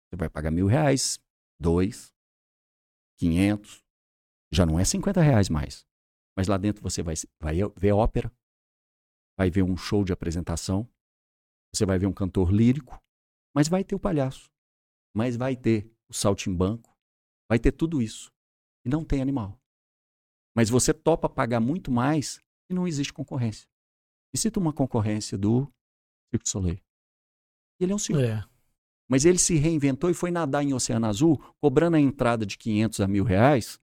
você vai pagar mil reais, dois, quinhentos, já não é cinquenta reais mais. Mas lá dentro você vai, vai ver ópera, vai ver um show de apresentação, você vai ver um cantor lírico, mas vai ter o palhaço, mas vai ter o saltimbanco, vai ter tudo isso. E não tem animal. Mas você topa pagar muito mais e não existe concorrência. E cita uma concorrência do Circo de Soleil. Ele é um circo. É. Mas ele se reinventou e foi nadar em Oceano Azul, cobrando a entrada de 500 a mil reais,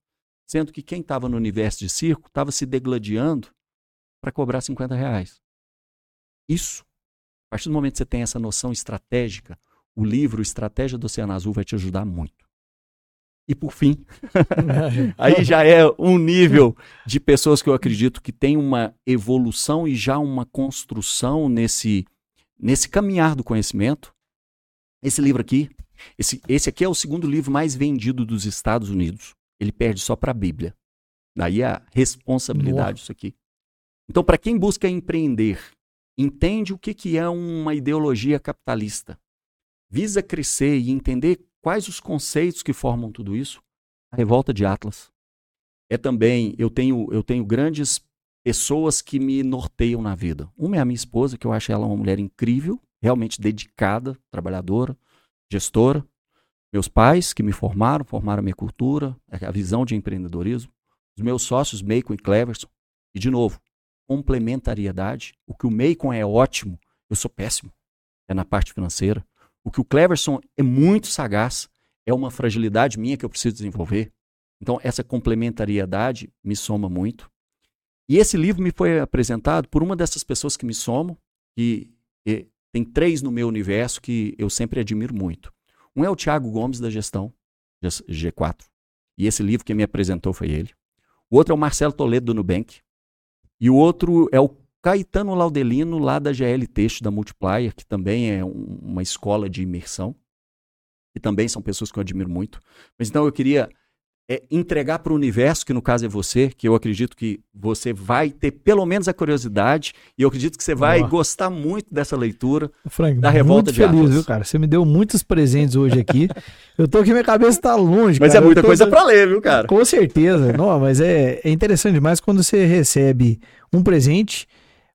sendo que quem estava no universo de circo estava se degladiando para cobrar 50 reais. Isso, a partir do momento que você tem essa noção estratégica, o livro Estratégia do Oceano Azul vai te ajudar muito. E por fim, *laughs* aí já é um nível de pessoas que eu acredito que tem uma evolução e já uma construção nesse, nesse caminhar do conhecimento, Esse livro aqui, esse, esse aqui é o segundo livro mais vendido dos Estados Unidos. Ele perde só para a Bíblia. Daí a responsabilidade disso aqui. Então, para quem busca empreender, entende o que, que é uma ideologia capitalista, visa crescer e entender quais os conceitos que formam tudo isso, a revolta de Atlas. É também, eu tenho, eu tenho grandes pessoas que me norteiam na vida. Uma é a minha esposa, que eu acho ela uma mulher incrível, realmente dedicada, trabalhadora, gestora. Meus pais, que me formaram, formaram a minha cultura, a visão de empreendedorismo. Os meus sócios, Macon e Cleverson. E, de novo, complementariedade. O que o Macon é ótimo, eu sou péssimo. É na parte financeira. O que o Cleverson é muito sagaz, é uma fragilidade minha que eu preciso desenvolver. Então, essa complementariedade me soma muito. E esse livro me foi apresentado por uma dessas pessoas que me somam, que tem três no meu universo que eu sempre admiro muito. Um é o Tiago Gomes, da gestão G4. E esse livro que me apresentou foi ele. O outro é o Marcelo Toledo, do Nubank. E o outro é o Caetano Laudelino, lá da GL Texto, da Multiplier, que também é um, uma escola de imersão. E também são pessoas que eu admiro muito. Mas então eu queria é entregar para o universo, que no caso é você, que eu acredito que você vai ter pelo menos a curiosidade, e eu acredito que você vai gostar muito dessa leitura Frank, da Revolta muito de feliz, Atlas. viu, cara? Você me deu muitos presentes hoje aqui. *laughs* eu tô aqui, minha cabeça está longe, Mas cara. é muita coisa para ler, viu, cara? Com certeza. Não, mas é, é interessante demais quando você recebe um presente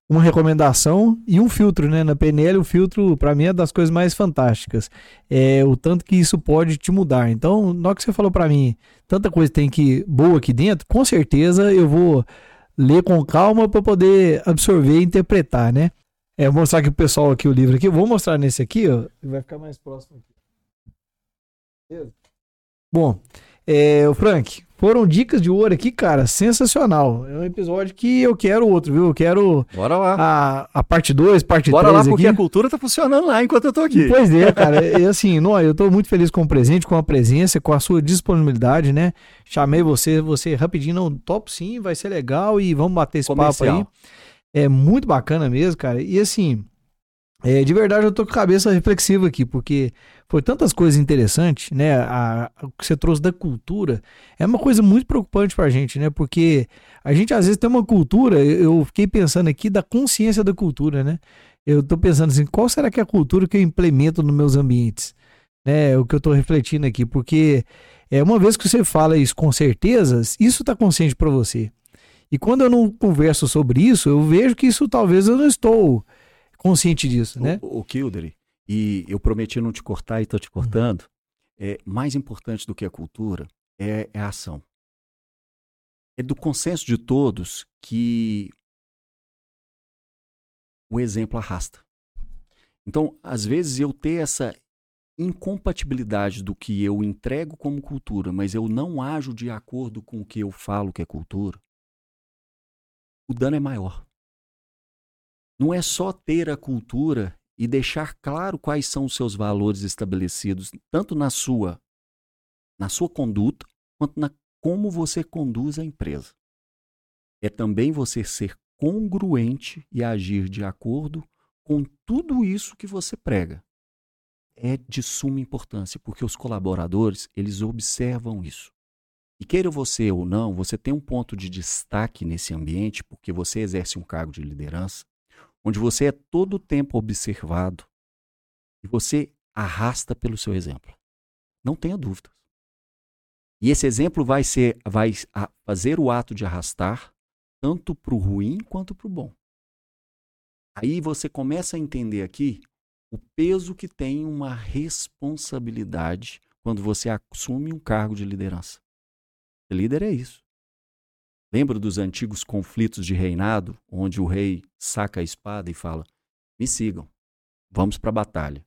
uma recomendação e um filtro, né? Na PNL, o filtro, para mim, é das coisas mais fantásticas. É o tanto que isso pode te mudar. Então, na hora que você falou para mim, tanta coisa tem que boa aqui dentro, com certeza eu vou ler com calma para poder absorver e interpretar, né? É, vou mostrar aqui pro pessoal aqui o livro aqui. Eu vou mostrar nesse aqui, ó. Vai ficar mais próximo aqui. Bom, é, o Frank, foram dicas de ouro aqui, cara, sensacional. É um episódio que eu quero outro, viu? Eu quero. Bora lá. A, a parte 2, parte 3. Bora lá, porque a cultura tá funcionando lá enquanto eu tô aqui. Pois é, *laughs* cara. e assim, não, eu tô muito feliz com o presente, com a presença, com a sua disponibilidade, né? Chamei você, você rapidinho, não, top sim, vai ser legal e vamos bater esse Comercial. papo aí. É muito bacana mesmo, cara. E assim, é, de verdade eu tô com a cabeça reflexiva aqui, porque foi tantas coisas interessantes, né? A, a, o que você trouxe da cultura é uma coisa muito preocupante pra gente, né? Porque a gente às vezes tem uma cultura, eu fiquei pensando aqui da consciência da cultura, né? Eu tô pensando assim, qual será que é a cultura que eu implemento nos meus ambientes? Né? O que eu tô refletindo aqui, porque é uma vez que você fala isso com certeza, isso tá consciente para você. E quando eu não converso sobre isso, eu vejo que isso talvez eu não estou consciente disso, né? O, o Kildare, e eu prometi não te cortar e estou te cortando, uhum. é, mais importante do que a cultura é, é a ação. É do consenso de todos que o exemplo arrasta. Então, às vezes, eu ter essa incompatibilidade do que eu entrego como cultura, mas eu não ajo de acordo com o que eu falo que é cultura, o dano é maior não é só ter a cultura e deixar claro quais são os seus valores estabelecidos, tanto na sua na sua conduta, quanto na como você conduz a empresa. É também você ser congruente e agir de acordo com tudo isso que você prega. É de suma importância, porque os colaboradores, eles observam isso. E queira você ou não, você tem um ponto de destaque nesse ambiente, porque você exerce um cargo de liderança, onde você é todo o tempo observado e você arrasta pelo seu exemplo. Não tenha dúvidas. E esse exemplo vai ser, vai fazer o ato de arrastar tanto para o ruim quanto para o bom. Aí você começa a entender aqui o peso que tem uma responsabilidade quando você assume um cargo de liderança. Líder é isso. Lembro dos antigos conflitos de reinado, onde o rei saca a espada e fala: Me sigam, vamos para a batalha.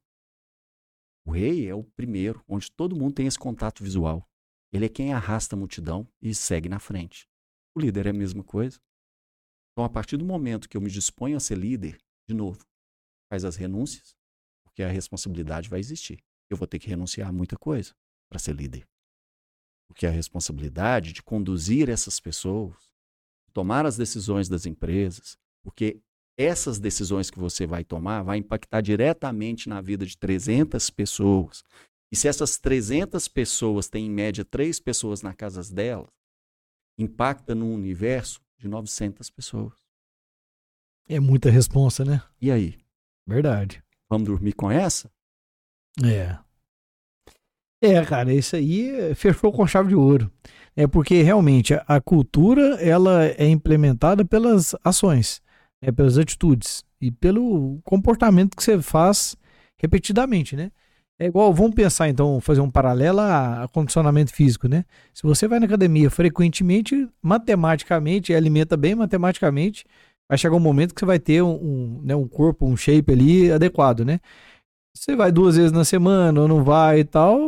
O rei é o primeiro, onde todo mundo tem esse contato visual. Ele é quem arrasta a multidão e segue na frente. O líder é a mesma coisa. Então, a partir do momento que eu me disponho a ser líder, de novo, faz as renúncias, porque a responsabilidade vai existir. Eu vou ter que renunciar a muita coisa para ser líder. Porque a responsabilidade de conduzir essas pessoas, tomar as decisões das empresas, porque essas decisões que você vai tomar vai impactar diretamente na vida de 300 pessoas. E se essas 300 pessoas têm em média três pessoas na casa delas, impacta no universo de 900 pessoas. É muita responsa, né? E aí? Verdade. Vamos dormir com essa? É. É, cara, isso aí fechou com chave de ouro. É porque realmente a, cultura ela é implementada pelas ações, né, pelas atitudes e pelo comportamento que você faz repetidamente, né? É igual, vamos pensar então, fazer um paralelo a, a condicionamento físico, né? Se você vai na academia frequentemente, matematicamente, alimenta bem matematicamente, vai chegar um momento que você vai ter um, um, né, um corpo, um shape ali adequado, né? Você vai duas vezes na semana ou não vai e tal,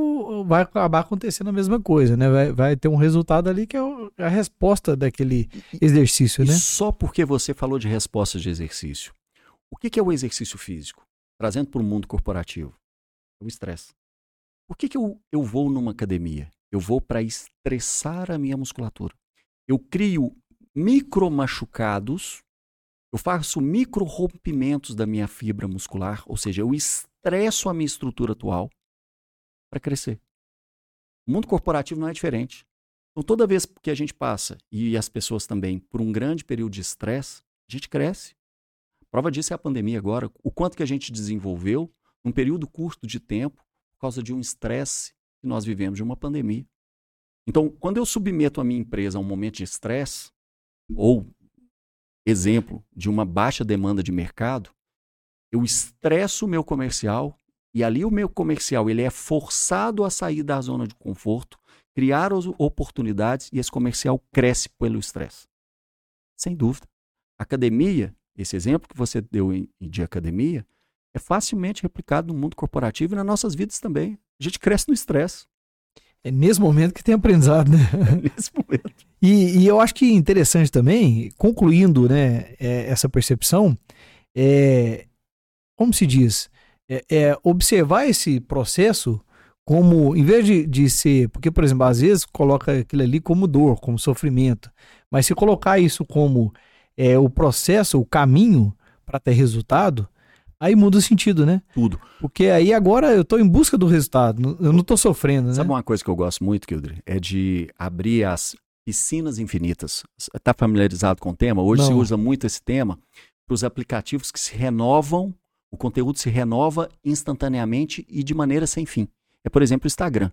vai acabar acontecendo a mesma coisa, né? Vai, vai ter um resultado ali que é a resposta daquele exercício, e né? Só porque você falou de respostas de exercício. O que é o exercício físico? Trazendo para o mundo corporativo. É o estresse. Por que, que eu, eu vou numa academia? Eu vou para estressar a minha musculatura. Eu crio micro machucados, eu faço micro rompimentos da minha fibra muscular, ou seja, eu estresso a minha estrutura atual para crescer. O mundo corporativo não é diferente. Então, toda vez que a gente passa, e as pessoas também, por um grande período de estresse, a gente cresce. Prova disso é a pandemia agora. O quanto que a gente desenvolveu num período curto de tempo por causa de um estresse que nós vivemos, de uma pandemia. Então, quando eu submeto a minha empresa a um momento de estresse, ou exemplo de uma baixa demanda de mercado, eu estresso o meu comercial e ali o meu comercial ele é forçado a sair da zona de conforto, criar oportunidades e esse comercial cresce pelo estresse. Sem dúvida. Academia, esse exemplo que você deu de academia, é facilmente replicado no mundo corporativo e nas nossas vidas também. A gente cresce no estresse. É nesse momento que tem aprendizado, né? *laughs* É nesse momento. E, e, eu acho que interessante também, concluindo né, é, essa percepção, é, como se diz, é, é, observar esse processo como, em vez de, de ser, porque, por exemplo, às vezes coloca aquilo ali como dor, como sofrimento, mas se colocar isso como é, o processo, o caminho para ter resultado, aí muda o sentido, né? Tudo. Porque aí agora eu estou em busca do resultado, eu não estou sofrendo, né? Sabe uma coisa que eu gosto muito, Kildre? É de abrir as piscinas infinitas. Está familiarizado com o tema? Hoje não. se usa muito esse tema para os aplicativos que se renovam, o conteúdo se renova instantaneamente e de maneira sem fim. É, por exemplo, o Instagram.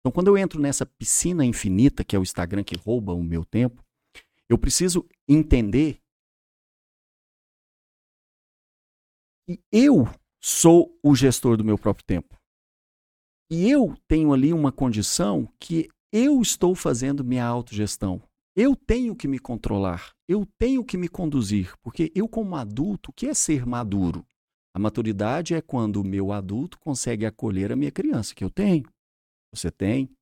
Então, quando eu entro nessa piscina infinita, que é o Instagram que rouba o meu tempo, eu preciso entender E eu sou o gestor do meu próprio tempo. E eu tenho ali uma condição que eu estou fazendo minha autogestão. Eu tenho que me controlar, eu tenho que me conduzir, porque eu, como adulto, o que é ser maduro? A maturidade é quando o meu adulto consegue acolher a minha criança, que eu tenho. Você tem?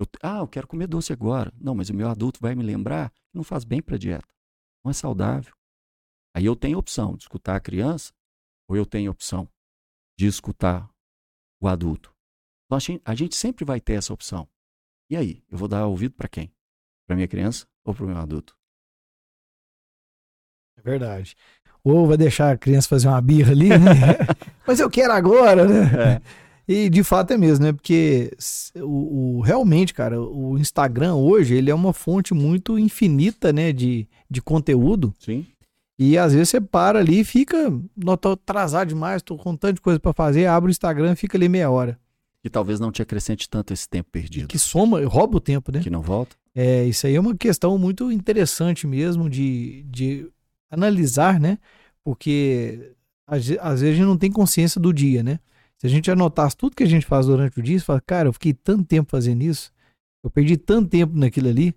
Eu, ah, eu quero comer doce agora. Não, mas o meu adulto vai me lembrar que não faz bem para a dieta. Não é saudável. Aí eu tenho opção de escutar a criança ou eu tenho opção de escutar o adulto? Então, a gente sempre vai ter essa opção. E aí, eu vou dar ouvido para quem? Para minha criança ou para o meu adulto? É verdade. Ou vai deixar a criança fazer uma birra ali, né? *laughs* Mas eu quero agora, né? É. E de fato é mesmo, né? Porque o, o, realmente, cara, o Instagram hoje ele é uma fonte muito infinita, né? De, de conteúdo. Sim. E às vezes você para ali e fica, não tô atrasado demais, tô com tanta coisa para fazer, abre o Instagram, fica ali meia hora. Que talvez não te acrescente tanto esse tempo perdido. Que soma, rouba o tempo, né? Que não volta. É, isso aí é uma questão muito interessante mesmo de, de analisar, né? Porque às, às vezes a gente não tem consciência do dia, né? Se a gente anotasse tudo que a gente faz durante o dia, você fala, cara, eu fiquei tanto tempo fazendo isso, eu perdi tanto tempo naquilo ali,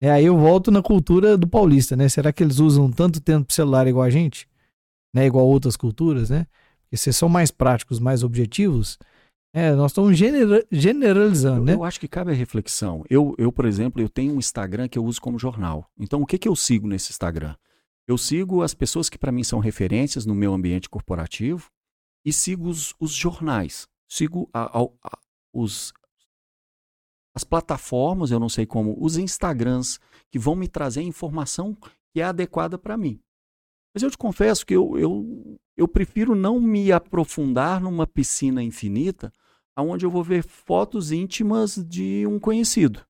é, aí eu volto na cultura do paulista, né? Será que eles usam tanto tempo pro celular igual a gente? Né? Igual outras culturas, né? Porque se são mais práticos, mais objetivos, é, nós estamos genera generalizando, eu, né? Eu acho que cabe a reflexão. Eu, eu, por exemplo, eu tenho um Instagram que eu uso como jornal. Então, o que, que eu sigo nesse Instagram? Eu sigo as pessoas que para mim são referências no meu ambiente corporativo e sigo os, os jornais. Sigo a, a, a, os as plataformas, eu não sei como, os Instagrams, que vão me trazer informação que é adequada para mim. Mas eu te confesso que eu, eu, eu prefiro não me aprofundar numa piscina infinita onde eu vou ver fotos íntimas de um conhecido,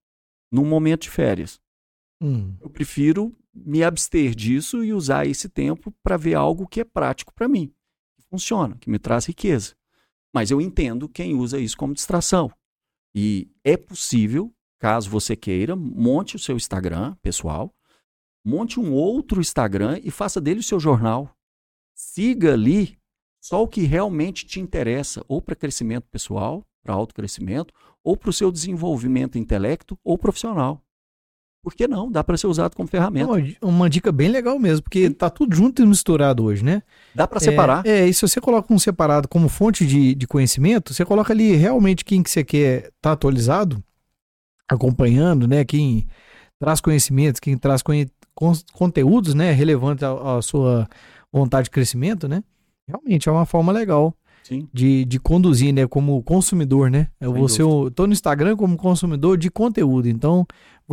num momento de férias. Hum. Eu prefiro me abster disso e usar esse tempo para ver algo que é prático para mim, que funciona, que me traz riqueza. Mas eu entendo quem usa isso como distração. E é possível, caso você queira, monte o seu Instagram pessoal, monte um outro Instagram e faça dele o seu jornal. Siga ali só o que realmente te interessa, ou para crescimento pessoal, para autocrescimento, ou para o seu desenvolvimento intelecto ou profissional. Por que não? Dá para ser usado como ferramenta. Uma, uma, dica bem legal mesmo, porque Sim. tá tudo junto e misturado hoje, né? Dá para separar. É, é, e se você coloca um separado como fonte de, de conhecimento, você coloca ali realmente quem que você quer tá atualizado, acompanhando, né? Quem traz conhecimentos, quem traz conhe conteúdos, né? Relevantes à, à sua vontade de crescimento, né? Realmente é uma forma legal de, de conduzir, né? Como consumidor, né? Eu vou ser tô no Instagram como consumidor de conteúdo, então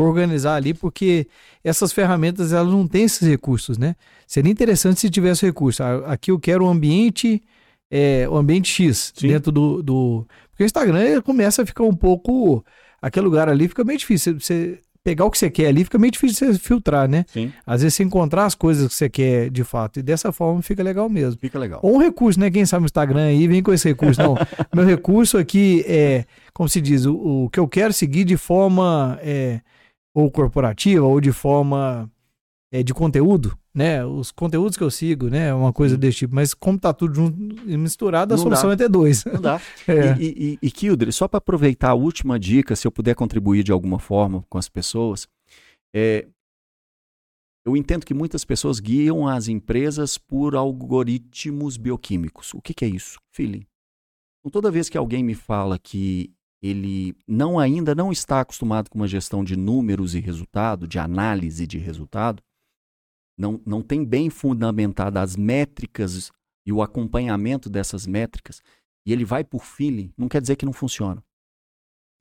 organizar ali porque essas ferramentas elas não têm esses recursos, né? Seria interessante se tivesse recurso. Aqui eu quero o um ambiente, é, o um ambiente X Sim. dentro do, do, porque o Instagram começa a ficar um pouco aquele lugar ali fica meio difícil. Você pegar o que você quer ali, fica meio difícil você filtrar, né? Sim. Às vezes você encontrar as coisas que você quer de fato. E dessa forma fica legal mesmo. Fica legal. Ou um recurso, né? Quem sabe no Instagram aí, vem com esse recurso. Não, meu recurso aqui é, como se diz, o, o que eu quero seguir de forma é, ou corporativa ou de forma é, de conteúdo, né? Os conteúdos que eu sigo, né? Uma coisa desse tipo. Mas como tá tudo junto e misturado, a Não solução dá. é ter dois. Não dá. *laughs* é. E, e, e Kildre, só para aproveitar a última dica, se eu puder contribuir de alguma forma com as pessoas, é, eu entendo que muitas pessoas guiam as empresas por algoritmos bioquímicos. O que, que é isso? Feeling. Então, toda vez que alguém me fala que ele não ainda não está acostumado com uma gestão de números e resultado, de análise de resultado, não, não tem bem fundamentada as métricas e o acompanhamento dessas métricas, e ele vai por feeling, não quer dizer que não funciona.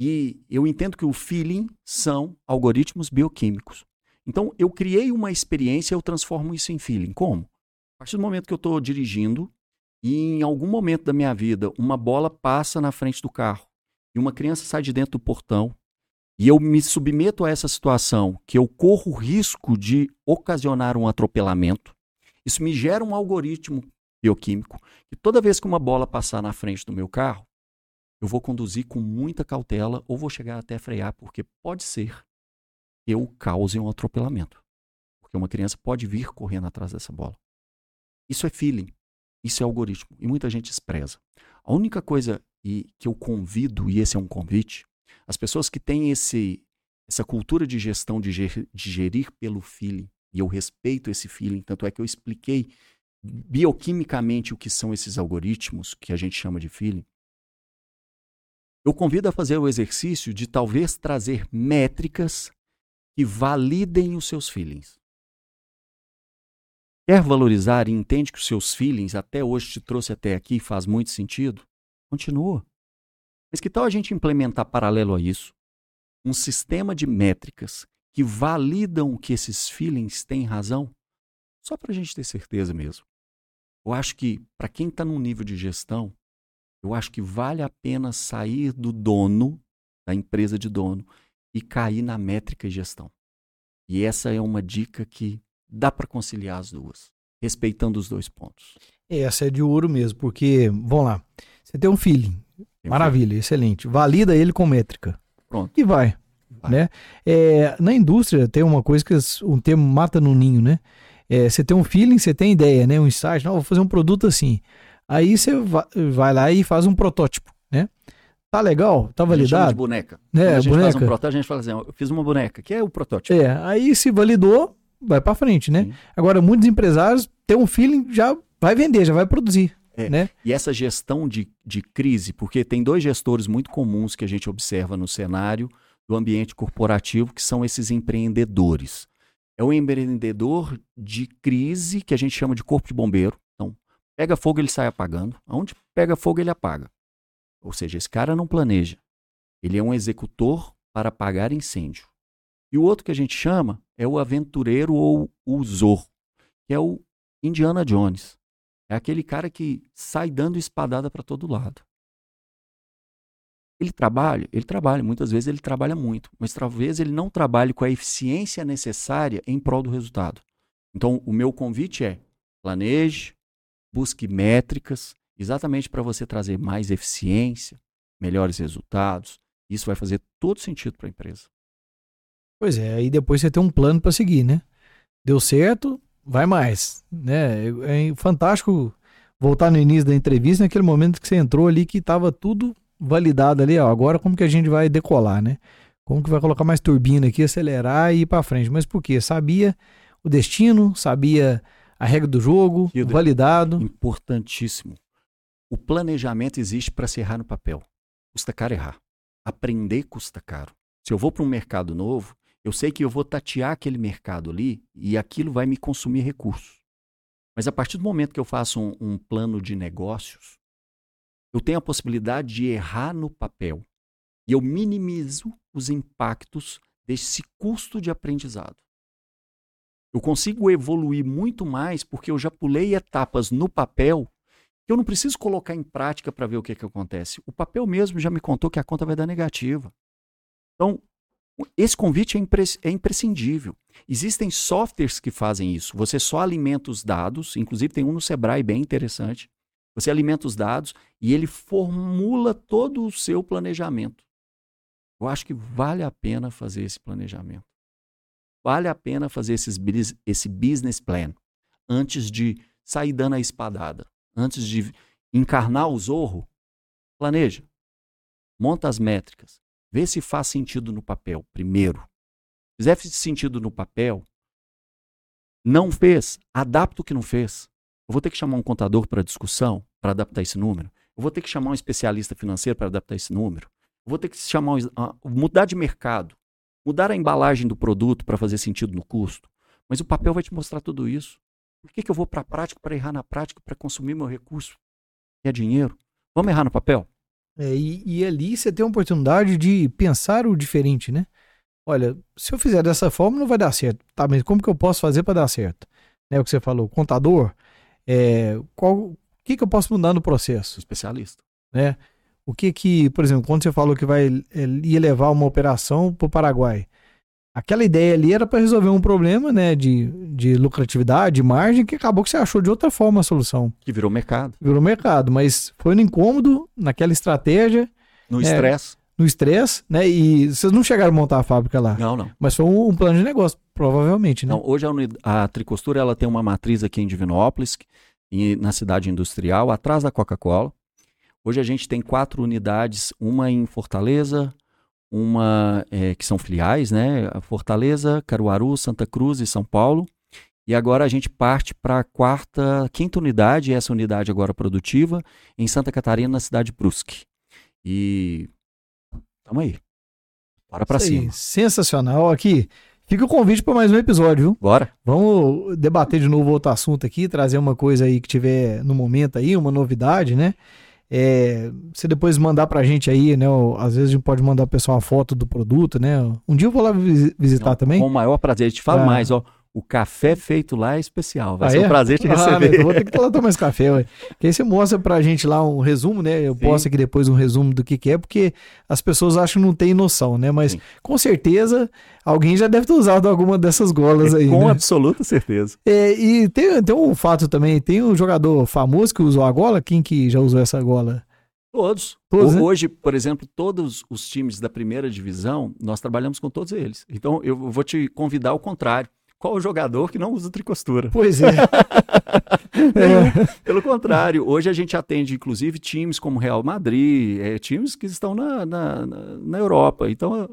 E eu entendo que o feeling são algoritmos bioquímicos. Então, eu criei uma experiência, eu transformo isso em feeling. Como? A partir do momento que eu estou dirigindo e em algum momento da minha vida uma bola passa na frente do carro e uma criança sai de dentro do portão e eu me submeto a essa situação, que eu corro o risco de ocasionar um atropelamento, isso me gera um algoritmo bioquímico que toda vez que uma bola passar na frente do meu carro, eu vou conduzir com muita cautela ou vou chegar até frear, porque pode ser que eu cause um atropelamento. Porque uma criança pode vir correndo atrás dessa bola. Isso é feeling, isso é algoritmo, e muita gente despreza. A única coisa e que eu convido, e esse é um convite, as pessoas que têm esse, essa cultura de gestão de, de gerir pelo feeling, e eu respeito esse feeling, tanto é que eu expliquei bioquimicamente o que são esses algoritmos, que a gente chama de feeling, eu convido a fazer o exercício de talvez trazer métricas que validem os seus feelings. Quer valorizar e entende que os seus feelings até hoje te trouxe até aqui faz muito sentido? Continua. Mas que tal a gente implementar paralelo a isso um sistema de métricas que validam que esses feelings têm razão? Só para a gente ter certeza mesmo. Eu acho que, para quem está num nível de gestão, eu acho que vale a pena sair do dono, da empresa de dono, e cair na métrica e gestão. E essa é uma dica que dá para conciliar as duas, respeitando os dois pontos. Essa é de ouro mesmo, porque, vamos lá, você tem um feeling, Maravilha, excelente. Valida ele com métrica. Pronto. E vai. vai. Né? É, na indústria tem uma coisa que um termo mata no ninho, né? É, você tem um feeling, você tem ideia, né? Um insight, não, vou fazer um produto assim. Aí você vai lá e faz um protótipo, né? Tá legal? Tá validado? A gente boneca. É, Quando a gente boneca. faz um protótipo, a gente fala assim, eu fiz uma boneca, que é o protótipo. É, aí se validou, vai para frente, né? Sim. Agora, muitos empresários têm um feeling, já vai vender, já vai produzir. É, né? E essa gestão de, de crise, porque tem dois gestores muito comuns que a gente observa no cenário do ambiente corporativo, que são esses empreendedores. É o empreendedor de crise, que a gente chama de corpo de bombeiro. Então, pega fogo, ele sai apagando. Onde pega fogo, ele apaga. Ou seja, esse cara não planeja. Ele é um executor para apagar incêndio. E o outro que a gente chama é o aventureiro ou o Zor, que é o Indiana Jones. É aquele cara que sai dando espadada para todo lado. Ele trabalha? Ele trabalha. Muitas vezes ele trabalha muito, mas talvez ele não trabalhe com a eficiência necessária em prol do resultado. Então, o meu convite é: planeje, busque métricas, exatamente para você trazer mais eficiência, melhores resultados. Isso vai fazer todo sentido para a empresa. Pois é, aí depois você tem um plano para seguir, né? Deu certo, vai mais, né? É fantástico voltar no início da entrevista, naquele momento que você entrou ali que estava tudo validado ali, ó, agora como que a gente vai decolar, né? Como que vai colocar mais turbina aqui, acelerar e ir para frente. Mas por quê? Sabia o destino, sabia a regra do jogo, validado. Importantíssimo. O planejamento existe para se errar no papel. Custa caro errar. Aprender custa caro. Se eu vou para um mercado novo, eu sei que eu vou tatear aquele mercado ali e aquilo vai me consumir recursos. Mas a partir do momento que eu faço um, um plano de negócios, eu tenho a possibilidade de errar no papel e eu minimizo os impactos desse custo de aprendizado. Eu consigo evoluir muito mais porque eu já pulei etapas no papel que eu não preciso colocar em prática para ver o que, que acontece. O papel mesmo já me contou que a conta vai dar negativa. Então, esse convite é, é imprescindível. Existem softwares que fazem isso. Você só alimenta os dados, inclusive tem um no Sebrae bem interessante. Você alimenta os dados e ele formula todo o seu planejamento. Eu acho que vale a pena fazer esse planejamento. Vale a pena fazer esses, esse business plan antes de sair dando a espadada, antes de encarnar o zorro. Planeja, monta as métricas, vê se faz sentido no papel primeiro. Se fizer sentido no papel, não fez, adapta o que não fez. Eu vou ter que chamar um contador para discussão para adaptar esse número. Eu vou ter que chamar um especialista financeiro para adaptar esse número. Eu vou ter que chamar um, uh, mudar de mercado, mudar a embalagem do produto para fazer sentido no custo. Mas o papel vai te mostrar tudo isso. Por que, que eu vou para a prática para errar na prática para consumir meu recurso? Que é dinheiro. Vamos errar no papel? É, e, e, ali você tem a oportunidade de pensar o diferente, né? Olha, se eu fizer dessa forma não vai dar certo. Tá, mas como que eu posso fazer para dar certo? Né, o que você falou, contador, é, qual, o que, que eu posso mudar no processo? Especialista. Né? O que que, por exemplo, quando você falou que vai é, ia levar uma operação para o Paraguai, aquela ideia ali era para resolver um problema, né, de, de lucratividade, de margem, que acabou que você achou de outra forma a solução. Que virou mercado. Virou mercado, mas foi no incômodo, naquela estratégia. No é, estresse. No estresse, né? E vocês não chegaram a montar a fábrica lá. Não, não. Mas foi um, um plano de negócio, provavelmente, né? Não, hoje a, a Tricostura ela tem uma matriz aqui em Divinópolis, e na cidade industrial, atrás da Coca-Cola. Hoje a gente tem quatro unidades, uma em Fortaleza, uma é, que são filiais, né? Fortaleza, Caruaru, Santa Cruz e São Paulo. E agora a gente parte para a quarta, quinta unidade, essa unidade agora produtiva, em Santa Catarina, na cidade de Brusque. E tamo aí. Bora para cima. Sensacional. Aqui, Fica o convite para mais um episódio, viu? Bora. Vamos debater de novo outro assunto aqui, trazer uma coisa aí que tiver no momento aí, uma novidade, né? É, você depois mandar pra gente aí, né? Às vezes a gente pode mandar o pessoal uma foto do produto, né? Um dia eu vou lá visitar Não, também. Com o maior prazer. A gente fala ah. mais, ó. O café feito lá é especial. Vai ah, ser um é? prazer te ah, receber. Ah, vou ter que ir lá tomar esse café, ué. Que aí você mostra pra gente lá um resumo, né? Eu Sim. posto aqui depois um resumo do que, que é, porque as pessoas acham que não tem noção, né? Mas Sim. com certeza alguém já deve ter usado alguma dessas golas aí. com né? absoluta certeza. É, e tem, tem um fato também: tem um jogador famoso que usou a gola. Quem que já usou essa gola? Todos. todos né? Hoje, por exemplo, todos os times da primeira divisão, nós trabalhamos com todos eles. Então, eu vou te convidar ao contrário qual o jogador que não usa tricostura? Pois é. *laughs* é. Pelo contrário, hoje a gente atende inclusive times como Real Madrid, é, times que estão na, na, na Europa. Então.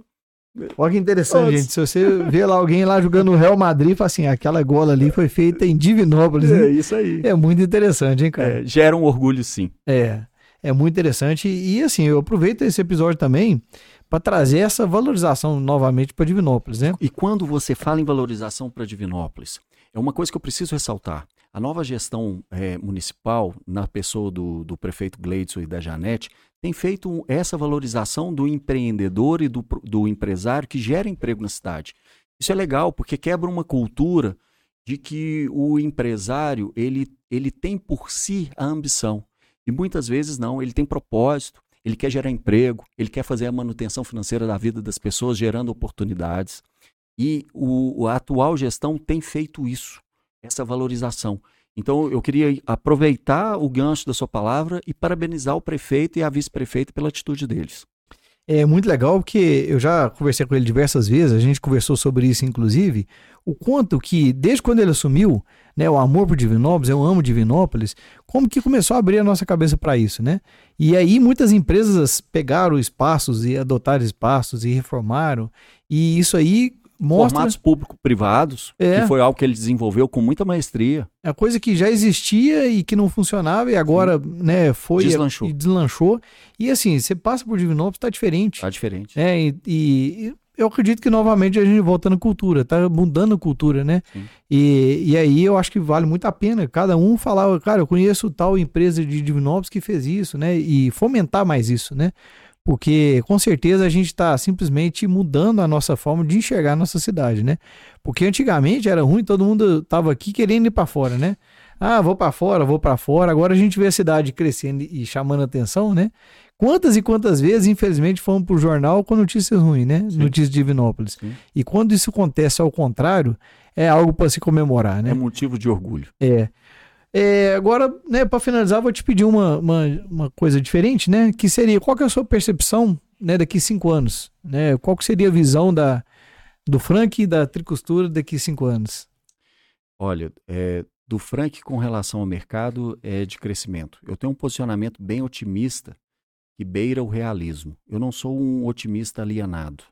Olha que interessante, Todos. gente. Se você vê lá alguém lá jogando o Real Madrid, fala assim: aquela gola ali foi feita em Divinópolis. É isso aí. É muito interessante, hein, cara? É, gera um orgulho, sim. É. É muito interessante. E assim, eu aproveito esse episódio também para trazer essa valorização novamente para Divinópolis, né? E quando você fala em valorização para Divinópolis, é uma coisa que eu preciso ressaltar. A nova gestão é, municipal, na pessoa do, do prefeito Gleidson e da Janete, tem feito essa valorização do empreendedor e do, do empresário que gera emprego na cidade. Isso é legal, porque quebra uma cultura de que o empresário ele, ele tem por si a ambição. E muitas vezes não, ele tem propósito, ele quer gerar emprego, ele quer fazer a manutenção financeira da vida das pessoas, gerando oportunidades. E o, a atual gestão tem feito isso, essa valorização. Então, eu queria aproveitar o gancho da sua palavra e parabenizar o prefeito e a vice-prefeita pela atitude deles. É muito legal porque eu já conversei com ele diversas vezes, a gente conversou sobre isso inclusive, o quanto que desde quando ele assumiu, né, o amor por Divinópolis, eu amo Divinópolis, como que começou a abrir a nossa cabeça para isso, né? E aí muitas empresas pegaram espaços e adotaram espaços e reformaram, e isso aí mostra... Formatos público-privados, é. que foi algo que ele desenvolveu com muita maestria. É coisa que já existia e que não funcionava e agora, Sim. né, foi deslanchou. E deslanchou. E assim, você passa por Divinópolis, tá diferente. Tá diferente. É, e, e eu acredito que novamente a gente volta na cultura, tá mudando a cultura, né? E, e aí eu acho que vale muito a pena cada um falar, cara, eu conheço tal empresa de Divinópolis que fez isso, né? E fomentar mais isso, né? Porque com certeza a gente está simplesmente mudando a nossa forma de enxergar a nossa cidade, né? Porque antigamente era ruim, todo mundo estava aqui querendo ir para fora, né? Ah, vou para fora, vou para fora. Agora a gente vê a cidade crescendo e chamando atenção, né? Quantas e quantas vezes, infelizmente, fomos para o jornal com notícias ruins, né? Sim. Notícias de Divinópolis. Sim. E quando isso acontece ao contrário, é algo para se comemorar, né? É motivo de orgulho. É. É, agora, né, para finalizar, vou te pedir uma, uma, uma, coisa diferente, né? Que seria, qual que é a sua percepção né, daqui cinco anos? Né? Qual que seria a visão da, do Frank e da tricostura daqui cinco anos? Olha, é, do Frank com relação ao mercado é de crescimento. Eu tenho um posicionamento bem otimista que beira o realismo. Eu não sou um otimista alienado.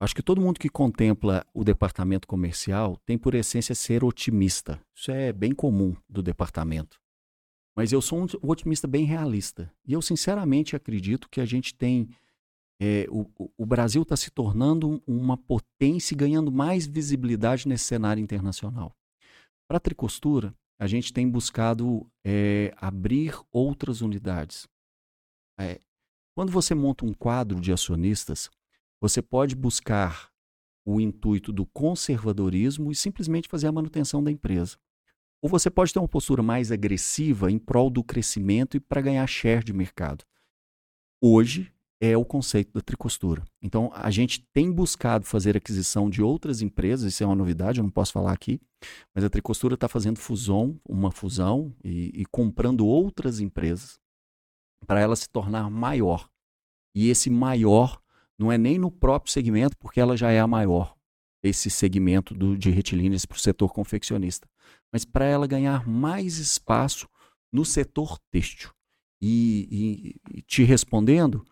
Acho que todo mundo que contempla o departamento comercial tem por essência ser otimista. Isso é bem comum do departamento. Mas eu sou um otimista bem realista. E eu sinceramente acredito que a gente tem. É, o, o Brasil está se tornando uma potência e ganhando mais visibilidade nesse cenário internacional. Para a tricostura, a gente tem buscado é, abrir outras unidades. É, quando você monta um quadro de acionistas, você pode buscar o intuito do conservadorismo e simplesmente fazer a manutenção da empresa. Ou você pode ter uma postura mais agressiva em prol do crescimento e para ganhar share de mercado. Hoje é o conceito da tricostura. Então, a gente tem buscado fazer aquisição de outras empresas, isso é uma novidade, eu não posso falar aqui, mas a tricostura está fazendo fusão, uma fusão e, e comprando outras empresas para ela se tornar maior. E esse maior não é nem no próprio segmento, porque ela já é a maior, esse segmento do, de retilíneas para o setor confeccionista, mas para ela ganhar mais espaço no setor têxtil. E, e, e, te respondendo,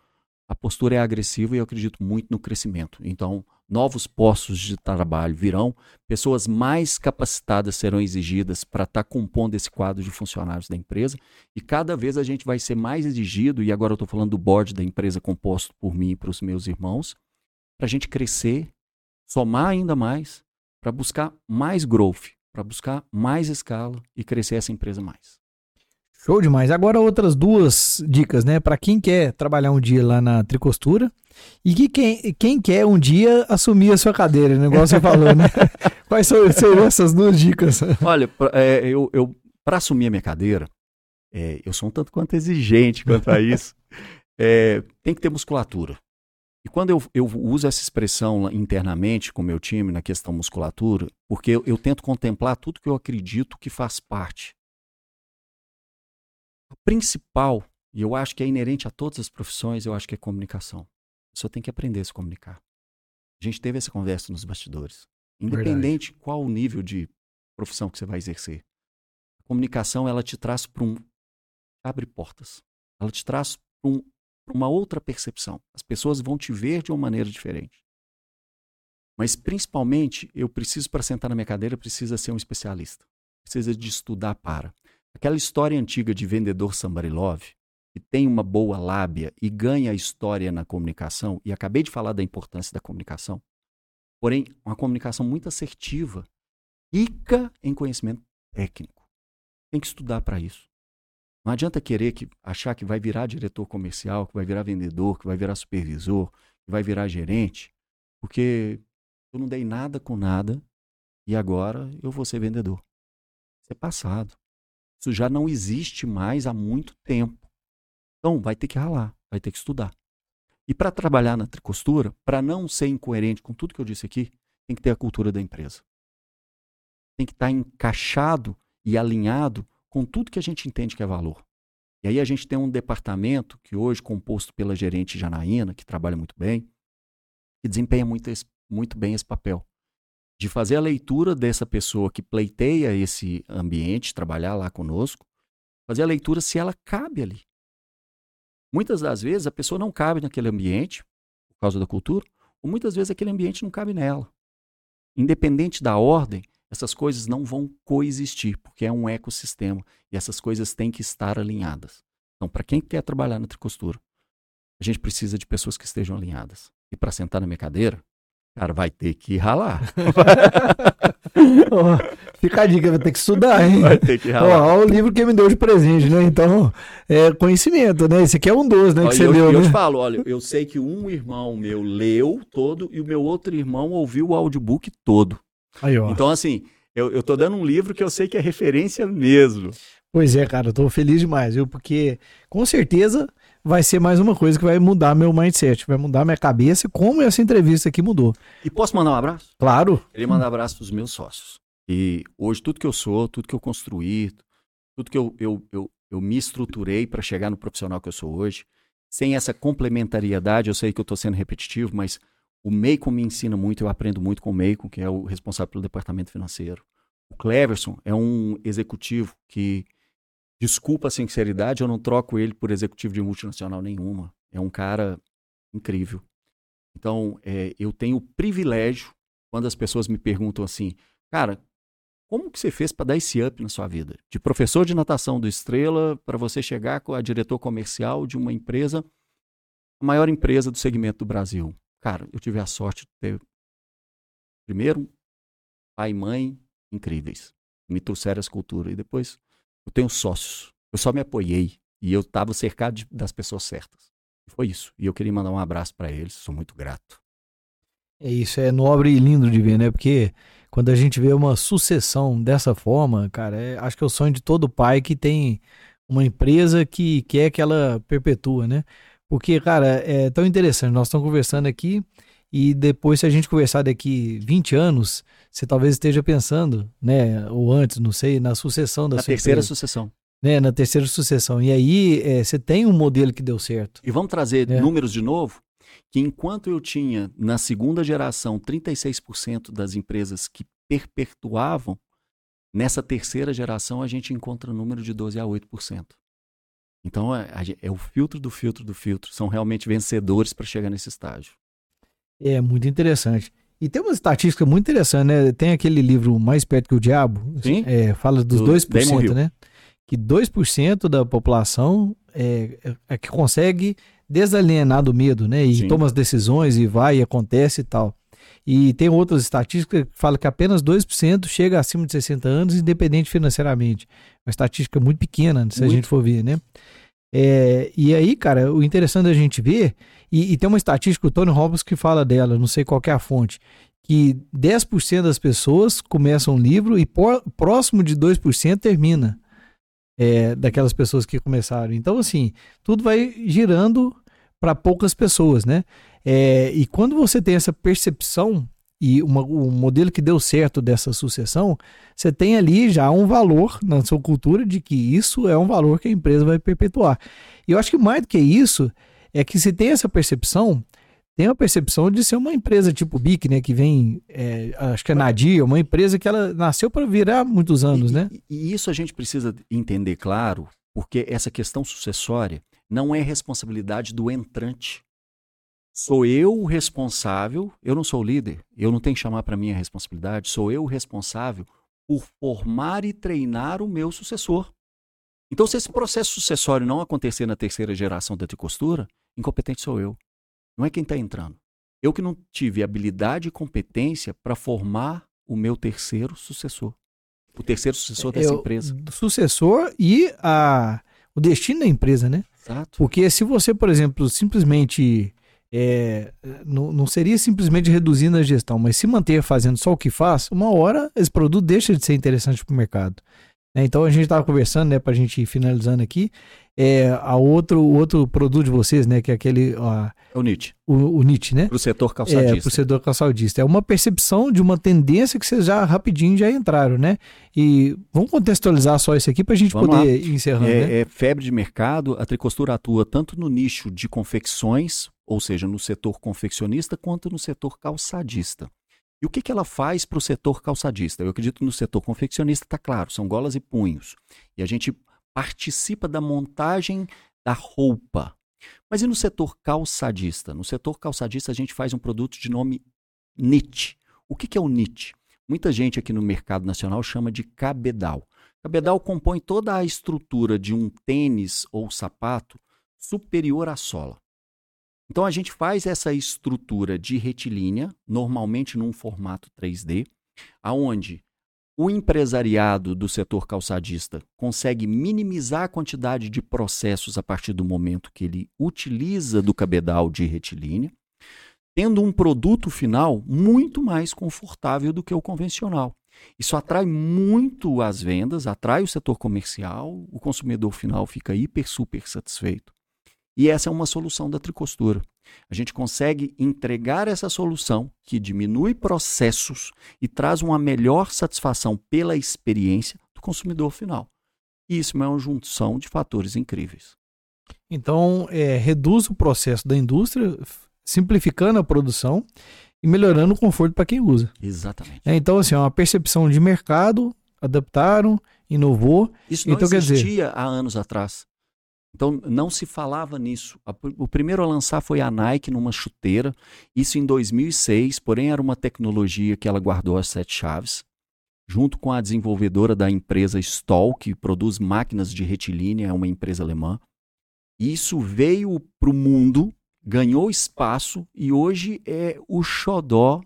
a postura é agressiva e eu acredito muito no crescimento. Então, novos postos de trabalho virão, pessoas mais capacitadas serão exigidas para estar tá compondo esse quadro de funcionários da empresa, e cada vez a gente vai ser mais exigido, e agora eu estou falando do board da empresa composto por mim e para os meus irmãos, para a gente crescer, somar ainda mais, para buscar mais growth, para buscar mais escala e crescer essa empresa mais. Show demais. Agora outras duas dicas, né? Para quem quer trabalhar um dia lá na Tricostura e que quem, quem quer um dia assumir a sua cadeira, o negócio você falou, né? *laughs* Quais são, seriam essas duas dicas? Olha, é, eu, eu para assumir a minha cadeira, é, eu sou um tanto quanto exigente quanto a isso. É, tem que ter musculatura. E quando eu, eu uso essa expressão internamente com o meu time na questão musculatura, porque eu, eu tento contemplar tudo que eu acredito que faz parte a principal, e eu acho que é inerente a todas as profissões, eu acho que é comunicação. Você tem que aprender a se comunicar. A gente teve essa conversa nos bastidores. Independente Verdade. qual o nível de profissão que você vai exercer. A comunicação, ela te traz para um... abre portas. Ela te traz para um, uma outra percepção. As pessoas vão te ver de uma maneira diferente. Mas, principalmente, eu preciso, para sentar na minha cadeira, precisa ser um especialista. Precisa de estudar para. Aquela história antiga de vendedor somebody love, que tem uma boa lábia e ganha história na comunicação, e acabei de falar da importância da comunicação, porém, uma comunicação muito assertiva, rica em conhecimento técnico. Tem que estudar para isso. Não adianta querer que, achar que vai virar diretor comercial, que vai virar vendedor, que vai virar supervisor, que vai virar gerente, porque eu não dei nada com nada e agora eu vou ser vendedor. Isso é passado. Isso já não existe mais há muito tempo. Então, vai ter que ralar, vai ter que estudar. E para trabalhar na tricostura, para não ser incoerente com tudo que eu disse aqui, tem que ter a cultura da empresa. Tem que estar tá encaixado e alinhado com tudo que a gente entende que é valor. E aí a gente tem um departamento que hoje composto pela gerente Janaína, que trabalha muito bem, que desempenha muito, esse, muito bem esse papel. De fazer a leitura dessa pessoa que pleiteia esse ambiente, trabalhar lá conosco, fazer a leitura se ela cabe ali. Muitas das vezes a pessoa não cabe naquele ambiente, por causa da cultura, ou muitas vezes aquele ambiente não cabe nela. Independente da ordem, essas coisas não vão coexistir, porque é um ecossistema e essas coisas têm que estar alinhadas. Então, para quem quer trabalhar na tricostura, a gente precisa de pessoas que estejam alinhadas. E para sentar na minha cadeira, cara, vai ter que ralar. *laughs* *laughs* fica a dica, vai ter que estudar, hein? Vai ter que ralar. Oh, o livro que me deu de presente, né? Então, é conhecimento, né? Esse aqui é um dos, né? Olha, que você eu, leu, eu né? te falo, olha, eu sei que um irmão meu leu todo e o meu outro irmão ouviu o audiobook todo. Aí, ó. Então, assim, eu, eu tô dando um livro que eu sei que é referência mesmo. Pois é, cara, eu tô feliz demais, viu? Porque com certeza vai ser mais uma coisa que vai mudar meu mindset, vai mudar minha cabeça, como essa entrevista aqui mudou. E posso mandar um abraço? Claro. Queria mandar um abraço pros meus sócios. E hoje tudo que eu sou, tudo que eu construí, tudo que eu, eu, eu, eu me estruturei para chegar no profissional que eu sou hoje, sem essa complementariedade, eu sei que eu estou sendo repetitivo, mas o Meicon me ensina muito, eu aprendo muito com o Meicon, que é o responsável pelo departamento financeiro. O Cleverson é um executivo que, desculpa a sinceridade, eu não troco ele por executivo de multinacional nenhuma. É um cara incrível. Então, é, eu tenho o privilégio, quando as pessoas me perguntam assim, cara, como que você fez para dar esse up na sua vida? De professor de natação do Estrela para você chegar a diretor comercial de uma empresa, a maior empresa do segmento do Brasil. Cara, eu tive a sorte de ter, primeiro, pai e mãe incríveis. Me trouxeram essa cultura. E depois, eu tenho sócios. Eu só me apoiei. E eu estava cercado de, das pessoas certas. E foi isso. E eu queria mandar um abraço para eles. Sou muito grato. É isso, é nobre e lindo de ver, né? Porque quando a gente vê uma sucessão dessa forma, cara, é, acho que é o sonho de todo pai que tem uma empresa que quer que ela perpetua, né? Porque, cara, é tão interessante. Nós estamos conversando aqui e depois, se a gente conversar daqui 20 anos, você talvez esteja pensando, né? Ou antes, não sei, na sucessão da na sua terceira empresa. sucessão. Né, na terceira sucessão. E aí, é, você tem um modelo que deu certo. E vamos trazer É. números de novo? Que enquanto eu tinha, na segunda geração, 36% das empresas que perpetuavam, nessa terceira geração a gente encontra número de 12 a 8%. Então é, é o filtro do filtro do filtro. São realmente vencedores para chegar nesse estágio. É muito interessante. E tem uma estatística muito interessante, né? Tem aquele livro Mais Perto que o Diabo, Sim. é, fala dos Do 2%, Damon Hill. Né? Que 2% da população é, é- é que consegue desalienar do medo, né? E Sim. toma as decisões e vai e acontece e tal. E tem outras estatísticas que falam que apenas 2% chega acima de 60 anos, independente financeiramente. Uma estatística muito pequena, se a Muito. gente for ver, né? É, e aí, cara, o interessante da gente ver, e, e tem uma estatística, o Tony Robbins que fala dela, não sei qual é a fonte, que 10% das pessoas começam um livro e por- próximo de 2% termina é, daquelas pessoas que começaram. Então, assim, tudo vai girando para poucas pessoas, né? É, e quando você tem essa percepção e uma, o modelo que deu certo dessa sucessão, você tem ali já um valor na sua cultura de que isso é um valor que a empresa vai perpetuar. E eu acho que mais do que isso, é que se tem essa percepção, tem a percepção de ser uma empresa tipo BIC, né? Que vem, é, acho que é Nadia, uma empresa que ela nasceu para virar muitos anos, e, né? E, e isso a gente precisa entender claro, porque essa questão sucessória não é responsabilidade do entrante. Sou eu o responsável, eu não sou o líder, eu não tenho que chamar para mim a responsabilidade, sou eu o responsável por formar e treinar o meu sucessor. Então, se esse processo sucessório não acontecer na terceira geração da tricostura, incompetente sou eu. Não é quem está entrando. Eu que não tive habilidade e competência para formar o meu terceiro sucessor. O terceiro sucessor dessa É o empresa. Sucessor e a, o destino da empresa, né? Exato. Porque se você, por exemplo, simplesmente é, não, não seria simplesmente reduzindo a gestão, mas se manter fazendo só o que faz, uma hora esse produto deixa de ser interessante para o mercado. Né? Então a gente estava conversando, né, para a gente ir finalizando aqui, é, a outro, outro produto de vocês, né, que é aquele... A, é o NIT. O, o NIT, né? Para o setor calçadista. É, para o setor calçadista. É uma percepção de uma tendência que vocês já rapidinho já entraram, né? E vamos contextualizar só isso aqui para a gente vamos poder lá. ir encerrando, é, né? é febre de mercado, a Tricostura atua tanto no nicho de confecções, ou seja, no setor confeccionista, quanto no setor calçadista. E o que, que ela faz para o setor calçadista? Eu acredito no setor confeccionista, está claro, são golas e punhos. E a gente participa da montagem da roupa. Mas e no setor calçadista? No setor calçadista a gente faz um produto de nome knit. O que, que é o knit? Muita gente aqui no mercado nacional chama de cabedal. Cabedal compõe toda a estrutura de um tênis ou sapato superior à sola. Então a gente faz essa estrutura de retilínea, normalmente num formato 3D, aonde o empresariado do setor calçadista consegue minimizar a quantidade de processos a partir do momento que ele utiliza do cabedal de retilínea, tendo um produto final muito mais confortável do que o convencional. Isso atrai muito as vendas, atrai o setor comercial, o consumidor final fica hiper, super satisfeito. E essa é uma solução da tricostura. A gente consegue entregar essa solução que diminui processos e traz uma melhor satisfação pela experiência do consumidor final. E isso é uma junção de fatores incríveis. Então, é, reduz o processo da indústria, simplificando a produção e melhorando o conforto para quem usa. Exatamente. É, então, assim, é uma percepção de mercado, adaptaram, inovou. Isso não então, existia quer dizer, há anos atrás. Então não se falava nisso. O primeiro a lançar foi a Nike numa chuteira, isso em 2006, porém era uma tecnologia que ela guardou as sete chaves, junto com a desenvolvedora da empresa Stoll, que produz máquinas de retilínea, é uma empresa alemã. Isso veio para o mundo, ganhou espaço e hoje é o xodó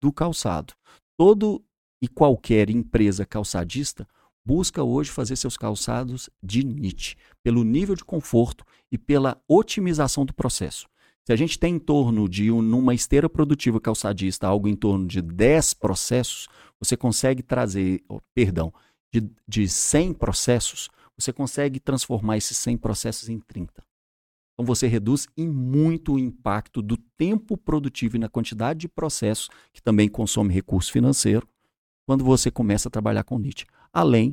do calçado. Todo e qualquer empresa calçadista busca hoje fazer seus calçados de knit, pelo nível de conforto e pela otimização do processo. Se a gente tem em torno de, numa esteira produtiva calçadista, algo em torno de 10 processos, você consegue trazer, oh, perdão, de, de 100 processos, você consegue transformar esses 100 processos em 30. Então você reduz em muito o impacto do tempo produtivo e na quantidade de processos, que também consome recurso financeiro, quando você começa a trabalhar com NIT além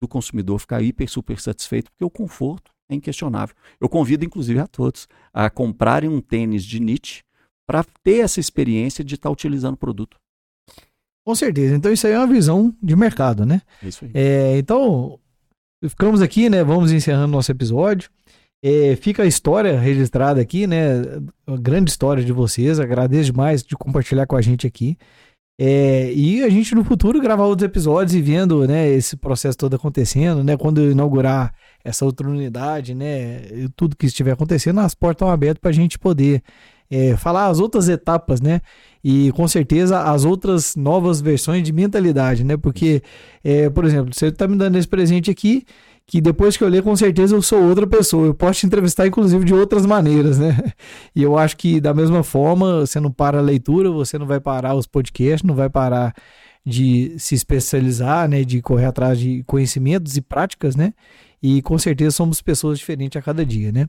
do consumidor ficar hiper, super satisfeito, porque o conforto é inquestionável. Eu convido, inclusive, a todos a comprarem um tênis de Nietzsche para ter essa experiência de estar tá utilizando o produto. Com certeza. Então, isso aí é uma visão de mercado, né? É isso aí. É, então, ficamos aqui, né? Vamos encerrando nosso episódio. É, fica a história registrada aqui, né? A grande história de vocês. Agradeço demais de compartilhar com a gente aqui. É, e a gente no futuro gravar outros episódios e vendo né, esse processo todo acontecendo, né? Quando inaugurar essa outra unidade, né? Tudo que estiver acontecendo, as portas estão abertas para a gente poder é, falar as outras etapas, né? E com certeza as outras novas versões de mentalidade, né? Porque, é, por exemplo, você está me dando esse presente aqui que depois que eu ler, com certeza eu sou outra pessoa. Eu posso te entrevistar, inclusive, de outras maneiras, né? *laughs* E eu acho que, da mesma forma, você não para a leitura, você não vai parar os podcasts, não vai parar de se especializar, né? De correr atrás de conhecimentos e práticas, né? E com certeza somos pessoas diferentes a cada dia, né?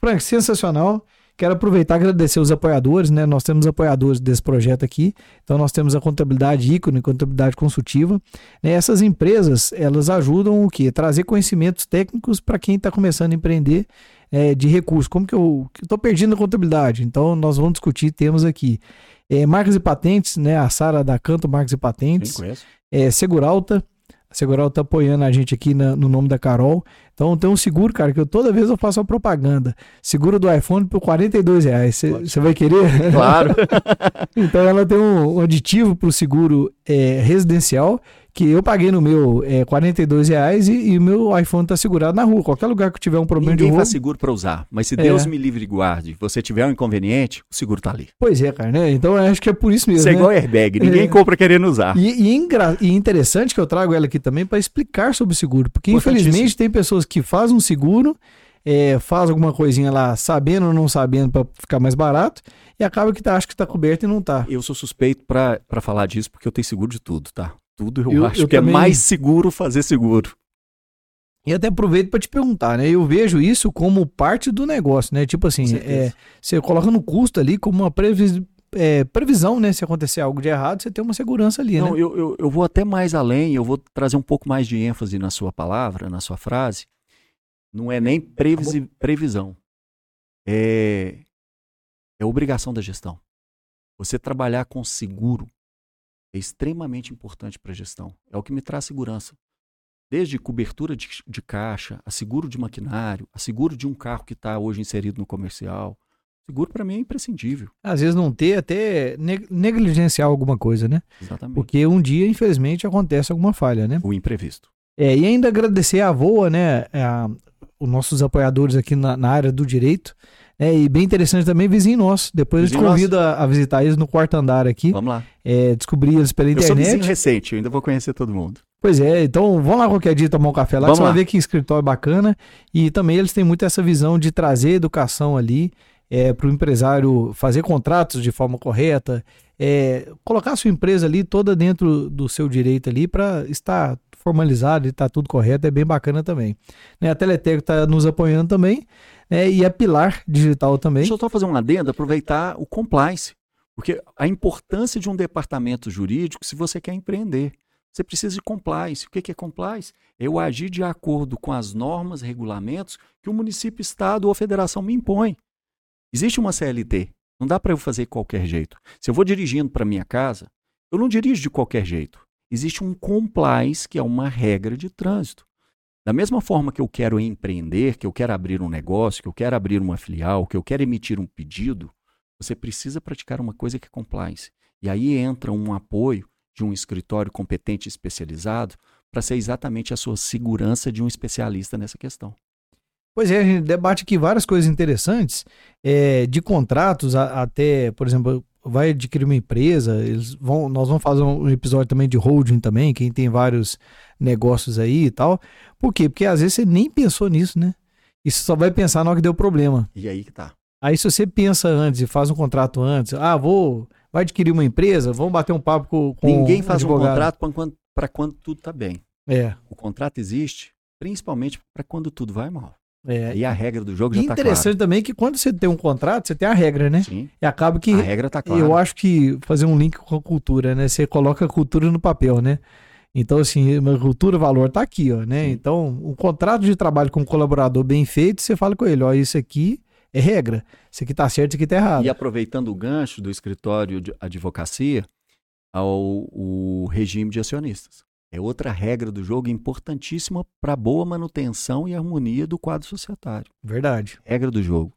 Frank, sensacional. Quero aproveitar e agradecer os apoiadores, né? Nós temos apoiadores desse projeto aqui. Então nós temos a contabilidade ícone, contabilidade consultiva. Né? Essas empresas, elas ajudam o quê? Trazer conhecimentos técnicos para quem está começando a empreender é, de recursos. Como que eu estou perdendo a contabilidade? Então nós vamos discutir temas aqui. É, marcas e patentes, né? A Sara da Canto Marcas e Patentes. Sim, conheço. É, Seguralta. A Seguralta está apoiando a gente aqui na, no nome da Carol. Então tem um seguro, cara, que eu toda vez eu faço uma propaganda. Seguro do iPhone por 42 reais. Você vai querer? *laughs* Claro. *laughs* então ela tem um, aditivo para o seguro é, residencial que eu paguei no meu é, 42 reais e, o meu iPhone está segurado na rua. Qualquer lugar que tiver um problema Ninguém de roubo... faz seguro para usar, mas se Deus é. me livre e guarde, você tiver um inconveniente, o seguro está ali. Pois é, cara, né? Então eu acho que é por isso mesmo. Isso é né? igual airbag, ninguém é. compra querendo usar. E, e, ingra... e interessante que eu trago ela aqui também para explicar sobre o seguro, porque infelizmente tem pessoas que fazem um seguro é, faz alguma coisinha lá, sabendo ou não sabendo, para ficar mais barato, e acaba que tá, acha que está coberto e não está. Eu sou suspeito para falar disso, porque eu tenho seguro de tudo, tá? Tudo eu, eu acho eu que é também... é mais seguro fazer seguro. E até aproveito para te perguntar, né? Eu vejo isso como parte do negócio, né? Tipo assim, é, você coloca no custo ali como uma previs, é, previsão, né? Se acontecer algo de errado, você tem uma segurança ali, Não, né? eu, eu, eu vou até mais além, eu vou trazer um pouco mais de ênfase na sua palavra, na sua frase. Não é nem previsi, previsão. É, é obrigação da gestão. Você trabalhar com seguro é extremamente importante para a gestão. É o que me traz segurança. Desde cobertura de, de caixa, a seguro de maquinário, a seguro de um carro que está hoje inserido no comercial. Seguro para mim é imprescindível. Às vezes não ter, até negligenciar alguma coisa, né? Exatamente. Porque um dia, infelizmente, acontece alguma falha, né? O imprevisto. É, e ainda agradecer a VOA, né? A, os nossos apoiadores aqui na, na área do direito. É, e bem interessante também, vizinho nosso. Depois vizinho eu te convido a, a, visitar eles no quarto andar aqui. Vamos lá. É, descobrir eles pela internet. Eu sou vizinho recente, eu ainda vou conhecer todo mundo. Pois é, então vamos lá qualquer dia tomar um café lá, vamos você lá. vai ver que escritório bacana. E também eles têm muito essa visão de trazer educação ali é, para o empresário fazer contratos de forma correta, é, colocar a sua empresa ali toda dentro do seu direito ali para estar formalizado e estar tá tudo correto, é bem bacana também. Né, a Teleteco está nos apoiando também né, e a Pilar Digital também. Deixa eu só fazer uma adenda, aproveitar o compliance, porque a importância de um departamento jurídico se você quer empreender. Você precisa de compliance. O que é compliance? É eu agir de acordo com as normas, regulamentos que o município, estado ou federação me impõe. Existe uma CLT. Não dá para eu fazer de qualquer jeito. Se eu vou dirigindo para minha casa, eu não dirijo de qualquer jeito. Existe um compliance, que é uma regra de trânsito. Da mesma forma que eu quero empreender, que eu quero abrir um negócio, que eu quero abrir uma filial, que eu quero emitir um pedido, você precisa praticar uma coisa que é compliance. E aí entra um apoio de um escritório competente e especializado para ser exatamente a sua segurança de um especialista nessa questão. Pois é, a gente debate aqui várias coisas interessantes, é, de contratos a, até, por exemplo, vai adquirir uma empresa, eles vão, nós vamos fazer um episódio também de holding também, quem tem vários negócios aí e tal. Por quê? Porque às vezes você nem pensou nisso, né? E você só vai pensar na hora que deu problema. E aí que tá. Aí se você pensa antes e faz um contrato antes, ah, vou, vai adquirir uma empresa, vamos bater um papo com, com Ninguém faz um, um contrato para quando, quando tudo tá bem. É. O contrato existe principalmente para quando tudo vai mal. É. E a regra do jogo já está clara. interessante também que quando você tem um contrato, você tem a regra, né? Sim. E acaba que. A regra tá clara. Eu acho que fazer um link com a cultura, né? Você coloca a cultura no papel, né? Então, assim, cultura, valor tá aqui, ó, né? Sim. Então, um contrato de trabalho com um colaborador bem feito, você fala com ele, ó, isso aqui é regra. Isso aqui tá certo, isso aqui tá errado. E aproveitando o gancho do escritório de advocacia, ao o regime de acionistas. É outra regra do jogo importantíssima para boa manutenção e harmonia do quadro societário. Verdade. Regra do jogo.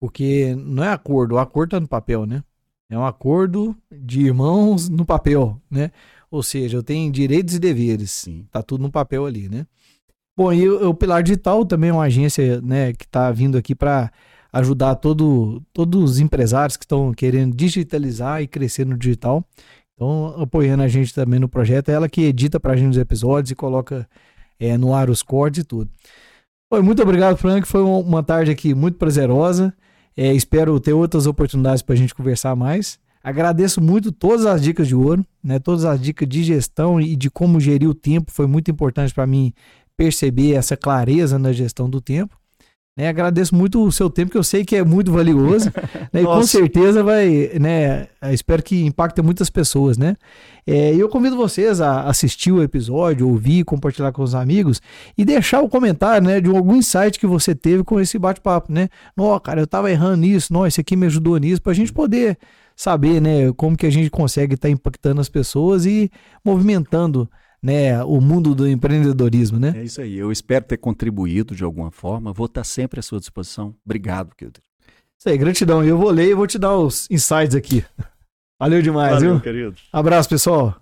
Porque não é acordo, o acordo está no papel, né? É um acordo de irmãos no papel, né? Ou seja, eu tenho direitos e deveres. Sim. Tá tudo no papel ali, né? Bom, e o, o Pilar Digital também é uma agência, né, que está vindo aqui para ajudar todo, todos os empresários que estão querendo digitalizar e crescer no digital. Então, apoiando a gente também no projeto, é ela que edita pra gente os episódios e coloca é, no ar os cortes e tudo. Oi, muito obrigado, Frank. Foi uma tarde aqui muito prazerosa. É, espero ter outras oportunidades para a gente conversar mais. Agradeço muito todas as dicas de ouro, né? Todas as dicas de gestão e de como gerir o tempo foi muito importante para mim perceber essa clareza na gestão do tempo. Né, agradeço muito o seu tempo, que eu sei que é muito valioso, *laughs* né, e com certeza vai, né, espero que impacte muitas pessoas, né. É, eu convido vocês a assistir o episódio, ouvir, compartilhar com os amigos e deixar o comentário, né, de algum insight que você teve com esse bate-papo, né. Não, cara, eu tava errando nisso, não, esse aqui me ajudou nisso, para a gente poder saber, né, como que a gente consegue estar tá impactando as pessoas e movimentando né, o mundo do empreendedorismo, né? É isso aí. Eu espero ter contribuído de alguma forma. Vou estar sempre à sua disposição. Obrigado, Kilder. Isso aí, gratidão. Eu vou ler e vou te dar os insights aqui. *laughs* Valeu demais, Valeu, viu? querido. Abraço, pessoal.